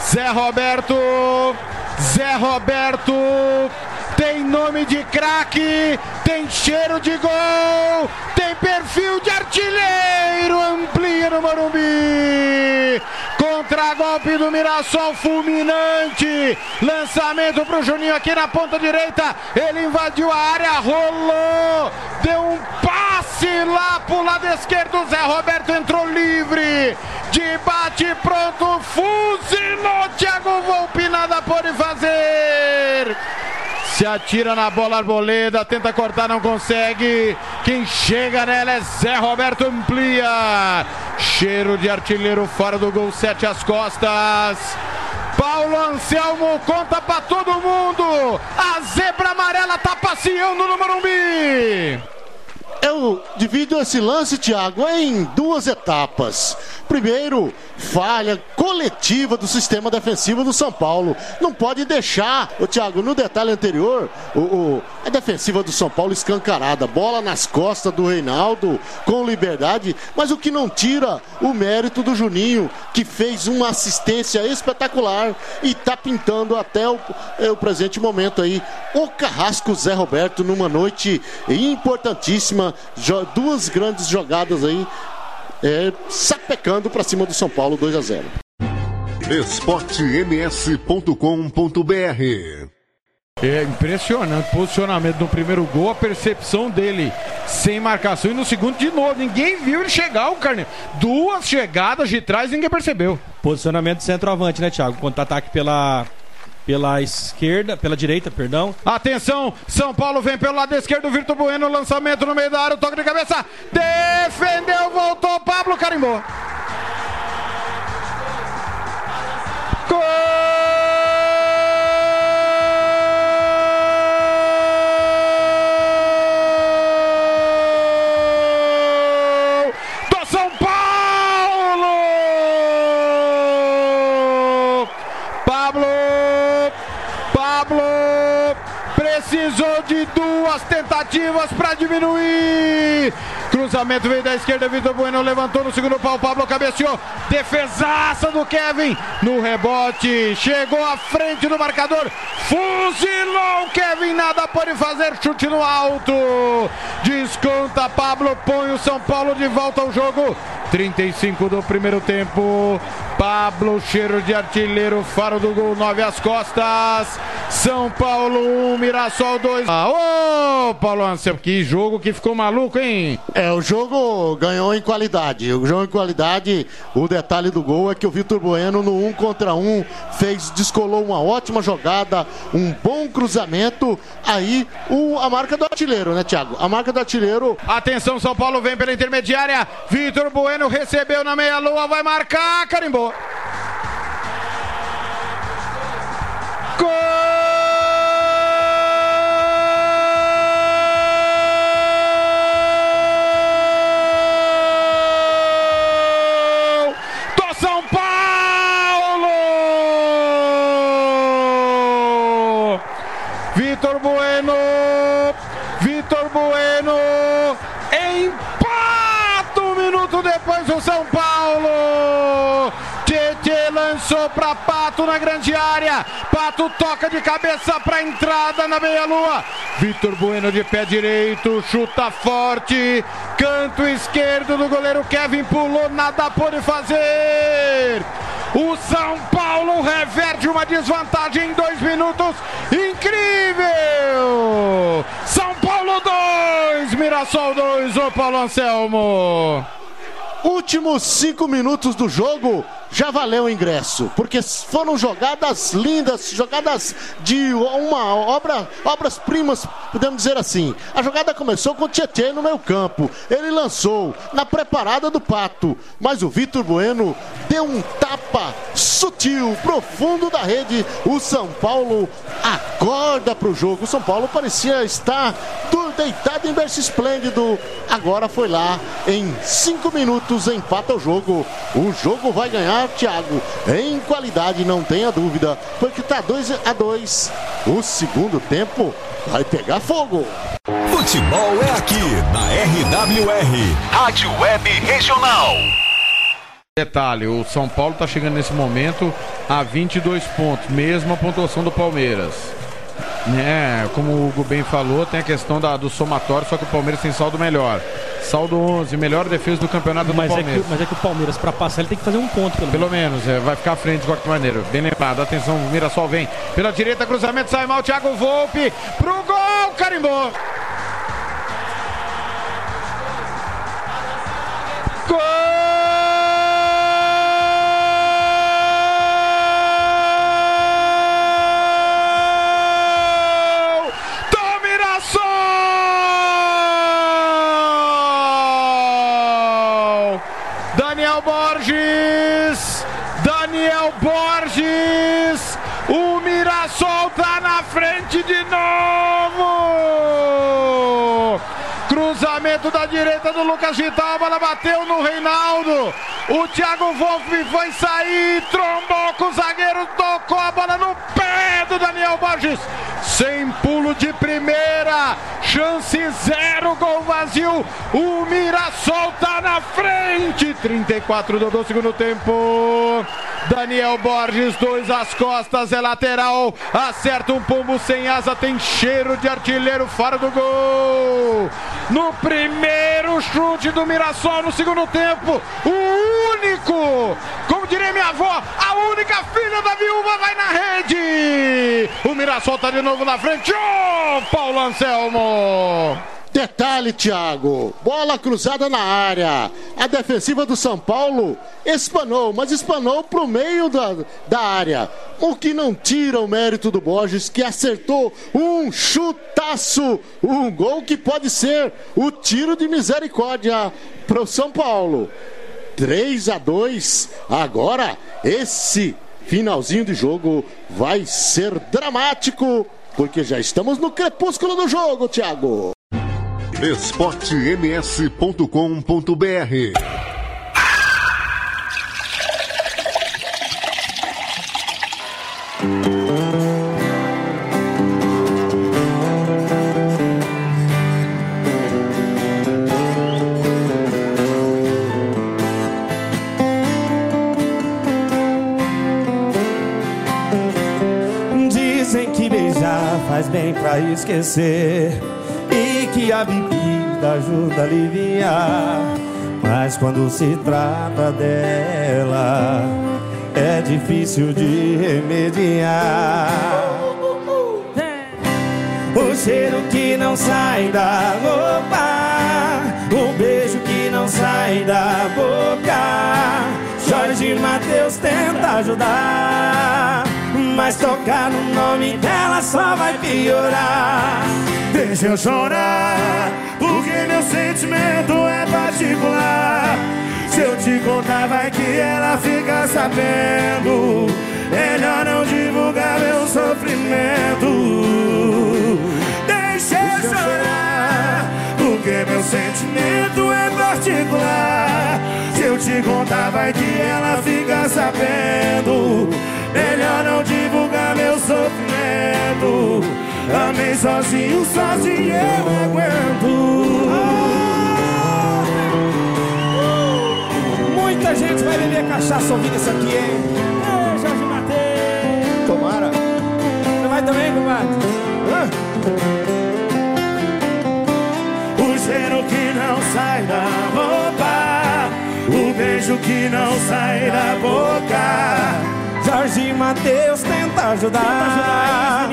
Zé Roberto, Zé Roberto tem nome de craque, tem cheiro de gol, tem perfil de artilheiro, amplia no Morumbi. Contra-golpe do Mirassol fulminante. Lançamento pro Juninho aqui na ponta direita. Ele invadiu a área, rolou, deu um passe lá pro lado esquerdo. Zé Roberto entrou livre. De bate pronto, fuzilou. Thiago Volpe nada pode fazer. Se atira na bola Arboleda, tenta cortar, não consegue. Quem chega nela é Zé Roberto Amplia. Cheiro de artilheiro fora do gol, sete às costas. Paulo Anselmo conta pra todo mundo. A zebra amarela tá passeando no Morumbi. Eu divido esse lance, Thiago, em duas etapas. Primeiro, falha coletiva do sistema defensivo do São Paulo. Não pode deixar, o Thiago, no detalhe anterior, o, o, a defensiva do São Paulo escancarada, bola nas costas do Reinaldo com liberdade, mas o que não tira o mérito do Juninho, que fez uma assistência espetacular e está pintando até o, é, o presente momento aí. O Carrasco Zé Roberto numa noite importantíssima, duas grandes jogadas aí é, sapecando para cima do São Paulo 2 a 0. esportems.com.br é impressionante o posicionamento no primeiro gol, a percepção dele sem marcação e no segundo de novo. Ninguém viu ele chegar, o Carneiro. Duas chegadas de trás ninguém percebeu. Posicionamento centroavante, né, Thiago? Contra-ataque pela pela esquerda, pela direita, perdão. Atenção, São Paulo vem pelo lado esquerdo, Vitor Bueno, lançamento no meio da área, toque de cabeça, defendeu, voltou, Pablo carimbou. Gol! Precisou de duas tentativas para diminuir. Cruzamento veio da esquerda, Vitor Bueno levantou no segundo pau, Pablo cabeceou. Defesaça do Kevin no rebote. Chegou à frente do marcador. Fuzilou o Kevin, nada pode fazer. Chute no alto. Desconta Pablo, põe o São Paulo de volta ao jogo. 35 do primeiro tempo. Pablo, cheiro de artilheiro, faro do gol, 9 às costas. São Paulo 1, um, Mirassol 2. Ah, ô, Paulo Anselmo, que jogo que ficou maluco, hein? É, o jogo ganhou em qualidade. O jogo em qualidade, o detalhe do gol é que o Vitor Bueno no 1 um contra 1 um, fez, descolou uma ótima jogada, um bom cruzamento. Aí, o, a marca do artilheiro, né, Thiago? A marca do artilheiro. Atenção, São Paulo vem pela intermediária. Vitor Bueno recebeu na meia-lua, vai marcar, carimbou. Gol! Lançou para Pato na grande área. Pato toca de cabeça para entrada na meia-lua. Vitor Bueno de pé direito, chuta forte. Canto esquerdo do goleiro Kevin pulou, nada pôde fazer. O São Paulo reverte uma desvantagem em dois minutos. Incrível! São Paulo 2, Mirassol 2, o Paulo Anselmo. Últimos cinco minutos do jogo já valeu o ingresso, porque foram jogadas lindas, jogadas de uma obra, obras primas, podemos dizer assim. A jogada começou com o Tietchan no meio campo. Ele lançou na preparada do Pato, mas o Vitor Bueno deu um tapa sutil, profundo da rede. O São Paulo acorda para o jogo. O São Paulo parecia estar deitado em berço esplêndido. Agora foi lá em cinco minutos empata o jogo. O jogo vai ganhar Thiago, em qualidade, não tenha dúvida, porque tá 2 a 2 O segundo tempo vai pegar fogo. Futebol é aqui na RWR, Rádio Web Regional. Detalhe, o São Paulo está chegando nesse momento a 22 pontos, mesma pontuação do Palmeiras. Né, como o Hugo bem falou, tem a questão da, do somatório, só que o Palmeiras tem saldo melhor. Saldo 11, melhor defesa do campeonato mas do Palmeiras. É que, mas é que o Palmeiras, para passar, ele tem que fazer um ponto. Pelo, pelo menos, é, vai ficar à frente de qualquer maneira. Bem lembrado, atenção, o Mirassol vem pela direita, cruzamento, sai mal, Thiago Volpe, pro gol, carimbou. Gol! Borges! Daniel Borges! O Mirassol tá na frente de novo! Cruzamento da direita do Lucas Vital, a bola bateu no Reinaldo. O Thiago Wolff foi sair, trombou com o zagueiro, tocou a bola no pé do Daniel Borges. Sem pulo de primeira, chance zero, gol vazio. O Mirassol tá na frente. 34 do, do segundo tempo. Daniel Borges, dois às costas, é lateral. Acerta um pombo sem asa, tem cheiro de artilheiro fora do gol. No primeiro chute do Mirassol no segundo tempo, o único, como diria minha avó, a única filha da viúva vai na rede. O Mirassol tá de novo na frente. Ô, oh, Paulo Anselmo! Detalhe, Thiago. Bola cruzada na área. A defensiva do São Paulo espanou, mas espanou pro meio da, da área. O que não tira o mérito do Borges, que acertou um chutaço. Um gol que pode ser o tiro de misericórdia pro São Paulo. 3 a 2. Agora, esse finalzinho de jogo vai ser dramático, porque já estamos no crepúsculo do jogo, Thiago esportems.com.br esquecer que a bebida ajuda a aliviar. Mas quando se trata dela, é difícil de remediar. O cheiro que não sai da roupa, o beijo que não sai da boca. Jorge Matheus tenta ajudar, mas tocar no nome dela só vai piorar. Deixa eu chorar, porque meu sentimento é particular. Se eu te contar, vai que ela fica sabendo. Melhor não divulgar meu sofrimento. Deixa eu chorar, porque meu sentimento é particular. Se eu te contar, vai que ela fica sabendo. Melhor não divulgar meu sofrimento. Amei sozinho, sozinho eu aguento. Muita gente vai beber cachaça ouvindo isso aqui, hein? Ei, Jorge Mateus. Tomara. Você vai também, compadre? O cheiro que não sai da roupa, o beijo que não sai da boca. Jorge Matheus tenta ajudar,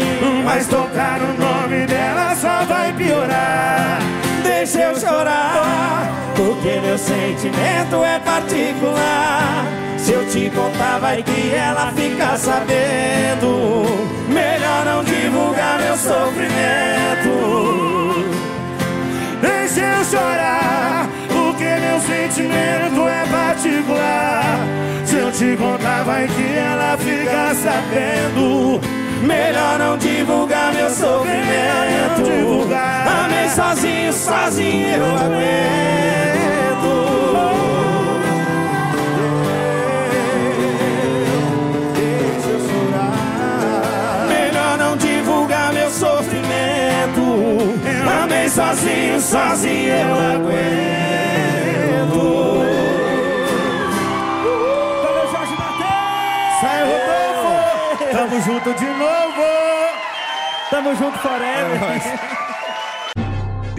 mas tocar o nome dela só vai piorar. Deixa eu chorar, porque meu sentimento é particular. Se eu te contar, vai que ela fica sabendo. Melhor não divulgar meu sofrimento. Deixa eu chorar, porque meu sentimento é particular. Se eu te contar, vai que ela fica sabendo. Melhor não divulgar meu sofrimento. Divulgar. Amei sozinho, sozinho eu aguento. Deixa eu chorar. Melhor não divulgar meu sofrimento. Amei sozinho, sozinho eu aguento. Tamo junto forever!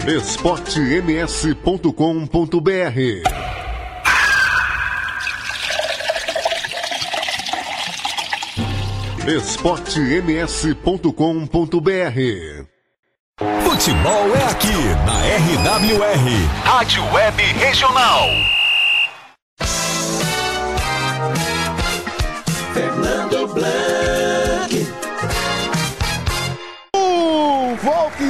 esportems.com.br esportems.com.br Futebol é aqui na RWR, Rádio Web Regional.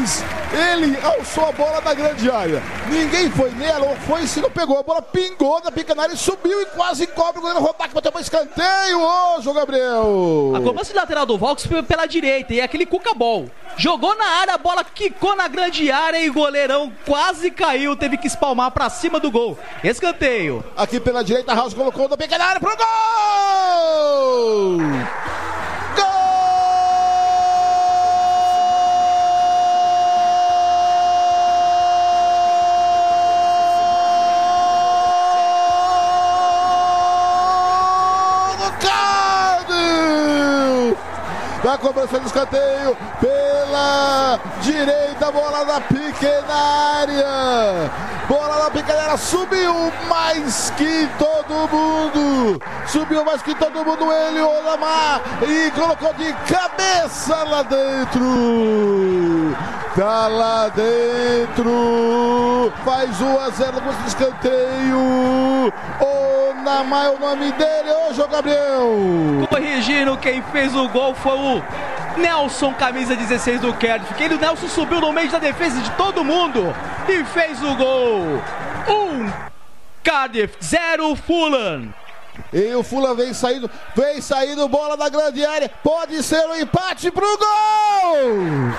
Volks Ele alçou a bola da grande área. Ninguém foi nela, ou foi se não pegou. A bola pingou na pequena área e subiu e quase cobre o goleiro Rodak. Bateu para escanteio. Ô, João Gabriel. A cobrança de lateral do Valks foi pela direita e é aquele cuca-bol. Jogou na área, a bola quicou na grande área e o goleirão quase caiu. Teve que espalmar para cima do gol. Escanteio. Aqui pela direita, House colocou na pequena área pro gol! Cobrança de escanteio pela direita, bola da pequena área. Bola da pequena área, subiu mais que todo mundo. Subiu mais que todo mundo ele, Olamar, e colocou de cabeça lá dentro. Tá lá dentro. Faz 1 a 0 no escanteio. Onamar é o nome dele. Ô, João Gabriel. Corrigindo, quem fez o gol foi o Nelson, camisa 16 do Cardiff. Que o Nelson subiu no meio da defesa de todo mundo e fez o gol. Um Cardiff, zero Fulham. E o Fulham vem saindo, vem saindo bola da grande área. Pode ser um empate pro gol!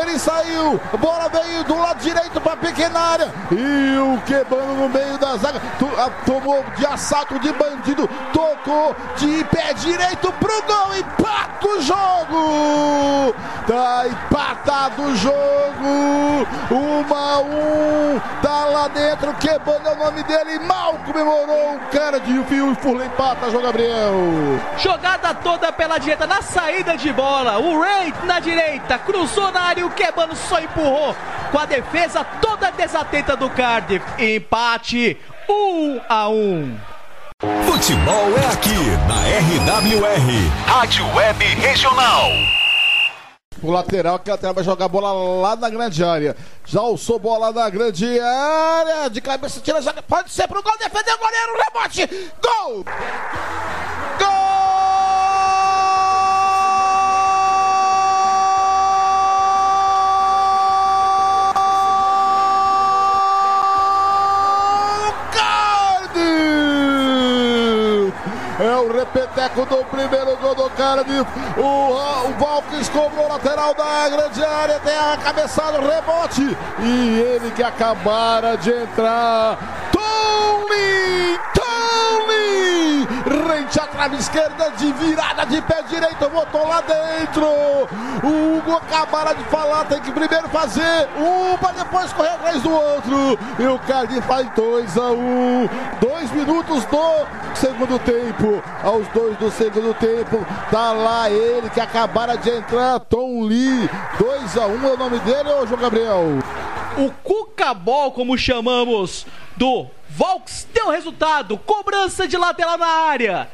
Gol. Saiu, bola veio do lado direito para pequena área. E o Quebano no meio da zaga tomou de assalto de bandido, tocou de pé direito pro gol. Empata o jogo. Tá empatado o jogo. Uma a um. Tá lá dentro. Quebano é o nome dele. Mal comemorou o cara de fio e Furla empata, João Gabriel. Jogada toda pela direita na saída de bola. O Ray na direita, cruzou na área o Quebano só empurrou com a defesa toda desatenta do Cardiff. Empate 1 um a 1. Um. Futebol é aqui na RWR, Rádio Web Regional. O lateral, que lateral vai jogar a bola lá na grande área. Já alçou bola na grande área. De cabeça, tira, joga. Pode ser pro gol, defendeu o goleiro, rebote. Gol! É o repeteco do primeiro gol do de o, o Valkyries cobrou lateral da grande área, tem a cabeçada, rebote. E ele que acabara de entrar. Tony! Tony! Rente a trave esquerda de virada de pé direito, botou lá dentro. O Hugo acabara de falar, tem que primeiro fazer um para depois correr atrás do outro. E o Cardi faz 2 a 1 um. Dois minutos do segundo tempo. Aos dois do segundo tempo, tá lá ele que acabara de entrar, Tom Lee. 2 a 1 um é o nome dele, ô João Gabriel. O Cucabol, como chamamos, do Volks deu resultado. Cobrança de lateral na área.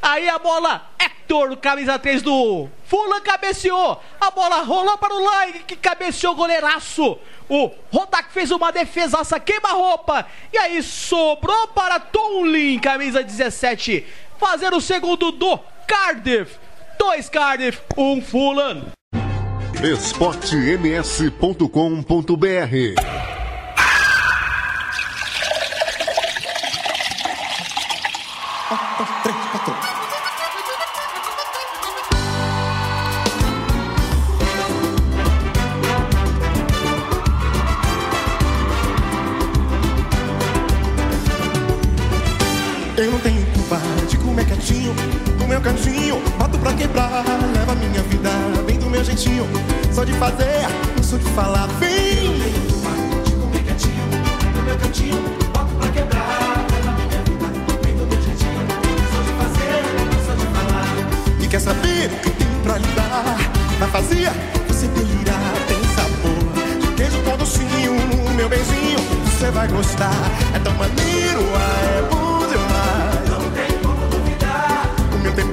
Aí a bola, Hector, camisa 3 do Fulan cabeceou. A bola rolou para o Lang, que cabeceou goleiraço. O Rodak fez uma defesaça, queima-roupa. E aí sobrou para Tonlin, camisa 17, fazer o segundo do Cardiff. Dois Cardiff, um Fulan. esportems.com.br Eu não tenho culpa de comer quietinho, meu cantinho, boto pra quebrar, leva minha vida meu jeitinho, só de fazer, não sou de falar, vem. De comer quietinho, no meu cantinho, boto pra quebrar, quer saber o que tem pra lhe dar? Na fazia, você delirar, tem sabor, de queijo com docinho, meu beijinho, você vai gostar, é tão maneiro, ah, é bom demais. Não tem como duvidar. O meu tempero,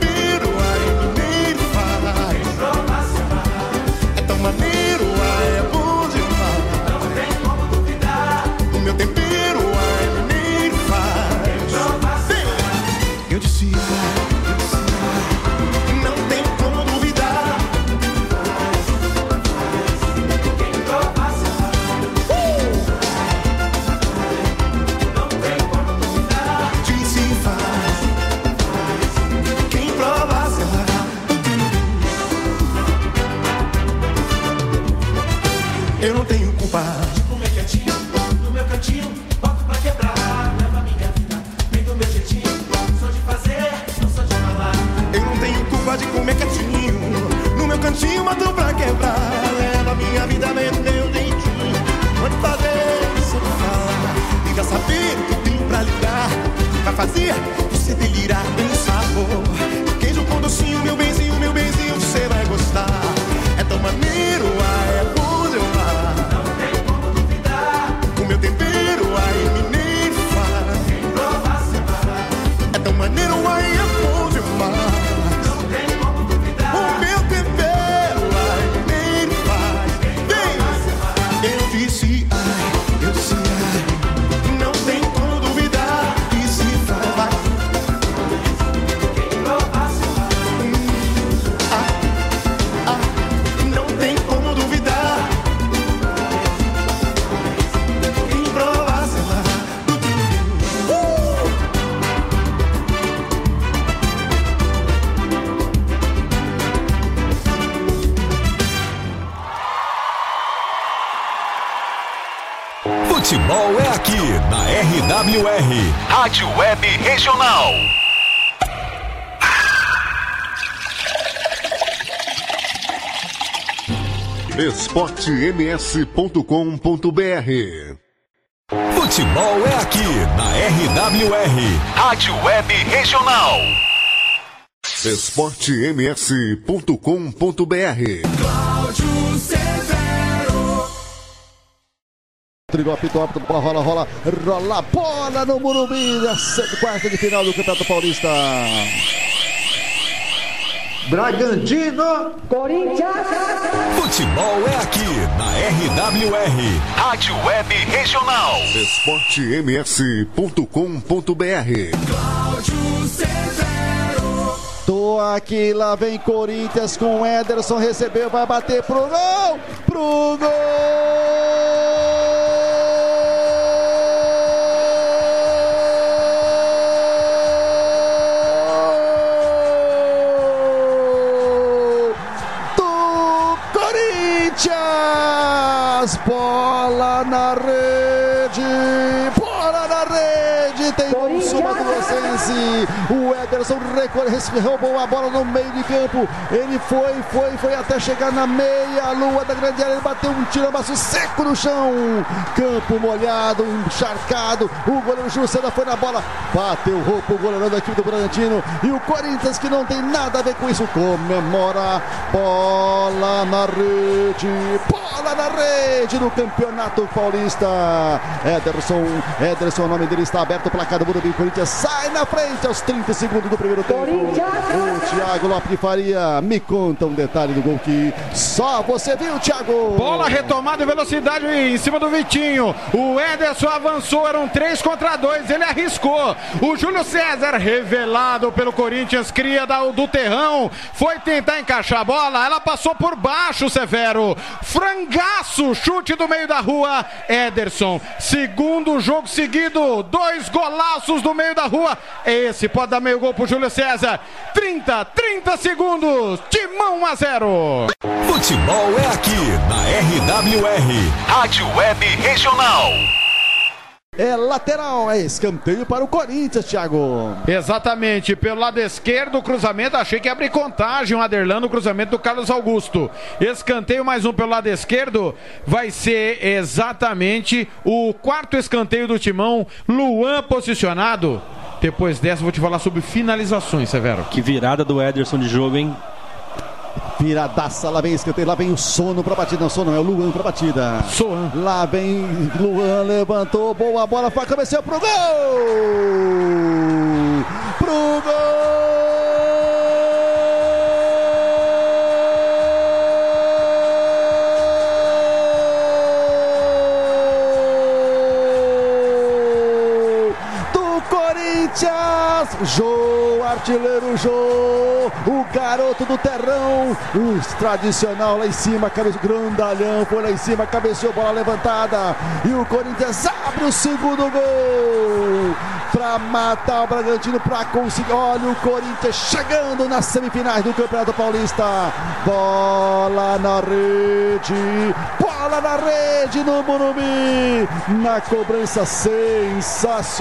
cantinho. Boto pra quebrar, leva minha vida, vem do meu jeitinho. Sou de fazer, sou de falar. E já saber o que tenho pra ligar. Vai fazer você delirar pelo sabor. Queijo com docinho, meu benzinho, Rádio Web Regional. esportems.com.br Futebol é aqui na RWR, Rádio Web Regional. esportems.com.br Trigou, apito, apito, bola, rola, rola, rola, bola no Morumbi, a quarta de final do Campeonato Paulista. Bragantino, Corinthians. Futebol é aqui na RWR, Rádio Web Regional. esportems.com.br Cláudio Severo. Tô aqui, lá vem Corinthians com Ederson, recebeu, vai bater pro gol, pro gol bola na rede, bola na rede, tem um Suma do Grossense, o Ederson recolhe, roubou a bola no meio de campo, ele foi, foi, foi até chegar na meia lua da grande área, ele bateu um tirambaço seco no chão, campo molhado, encharcado, o goleiro Jussana foi na bola, bateu roupa o goleirão da equipe do Bragantino, e o Corinthians que não tem nada a ver com isso, comemora, bola na rede, bola na rede no Campeonato Paulista, Ederson, Ederson, o nome dele está aberto, o placar do Morumbi, Corinthians sai na frente aos 30 segundos do primeiro tempo, o Thiago Lopes de Faria me conta um detalhe do gol que só você viu, Thiago. Bola retomada e velocidade em cima do Vitinho. O Ederson avançou, eram três contra dois. Ele arriscou. O Júlio César, revelado pelo Corinthians, cria do terrão, foi tentar encaixar a bola. Ela passou por baixo, Severo. Frangaço, chute do meio da rua. Ederson, segundo jogo seguido, dois golaços do meio da rua. Esse pode dar meio gol pro Júlio César. 30, 30 segundos. Timão 1 a 0. Futebol é aqui na RWR, Rádio Web Regional. É lateral, é escanteio para o Corinthians, Thiago. Exatamente, pelo lado esquerdo, o cruzamento, achei que ia abrir contagem o Aderlan no cruzamento do Carlos Augusto. Escanteio mais um pelo lado esquerdo, vai ser exatamente o quarto escanteio do Timão, Luan posicionado. Depois dessa, vou te falar sobre finalizações, Severo. Que virada do Ederson de jogo, hein? Viradaça, lá vem escanteio, lá vem o sono pra batida. Não, sono é o Luan pra batida. Soan. Lá vem Luan, levantou, boa bola, cabeceou pro gol! Pro artilheiro Jô, o garoto do terrão, o tradicional lá em cima, cabeça grandalhão, foi lá em cima, cabeceou, bola levantada, e o Corinthians abre o segundo gol para matar o Bragantino, para conseguir, olha o Corinthians chegando nas semifinais do Campeonato Paulista, bola na rede, bola na rede no Morumbi. Na cobrança sensacional.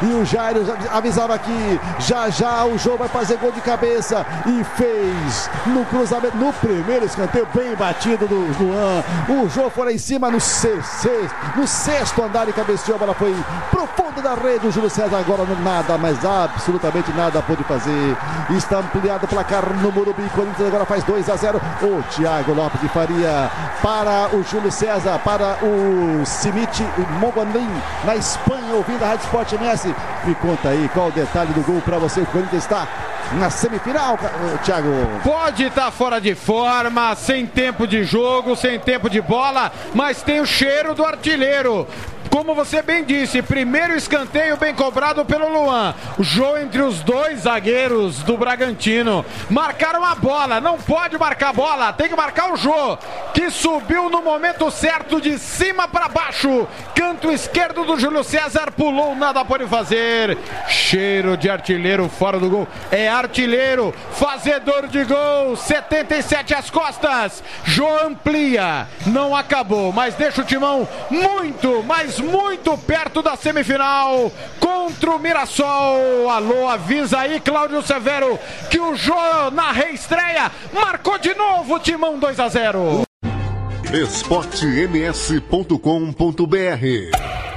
E o Jairo avisava aqui, já já o Jô vai fazer gol de cabeça e fez no cruzamento, no primeiro escanteio bem batido do Luan. O Jô foi lá em cima no sexto, no sexto andar e cabeceou, a bola foi pro fundo da rede. O Júlio César agora nada, mas absolutamente nada pôde fazer. Está ampliado o placar no Morumbi. Corinthians agora faz 2 a 0. O Thiago Lopes de Faria para o Júlio César, para o Simite Mongolim na Espanha, ouvindo a Rádio Sport MS. Me conta aí qual o detalhe do gol para você. O Corinthians está na semifinal, Thiago. Pode estar fora de forma, sem tempo de jogo, sem tempo de bola, mas tem o cheiro do artilheiro. Como você bem disse, primeiro escanteio bem cobrado pelo Luan. O jogo entre os dois zagueiros do Bragantino. Marcaram a bola, não pode marcar a bola, tem que marcar o Jô, que subiu no momento certo de cima para baixo. Canto esquerdo do Júlio César, pulou, nada pode fazer. Cheiro de artilheiro fora do gol. É artilheiro, fazedor de gol, 77 às costas. Jô amplia, não acabou, mas deixa o timão muito, mas muito perto da semifinal contra o Mirassol. Alô, avisa aí, Cláudio Severo, que o Jô na reestreia marcou de novo timão 2 a 0. esportems.com.br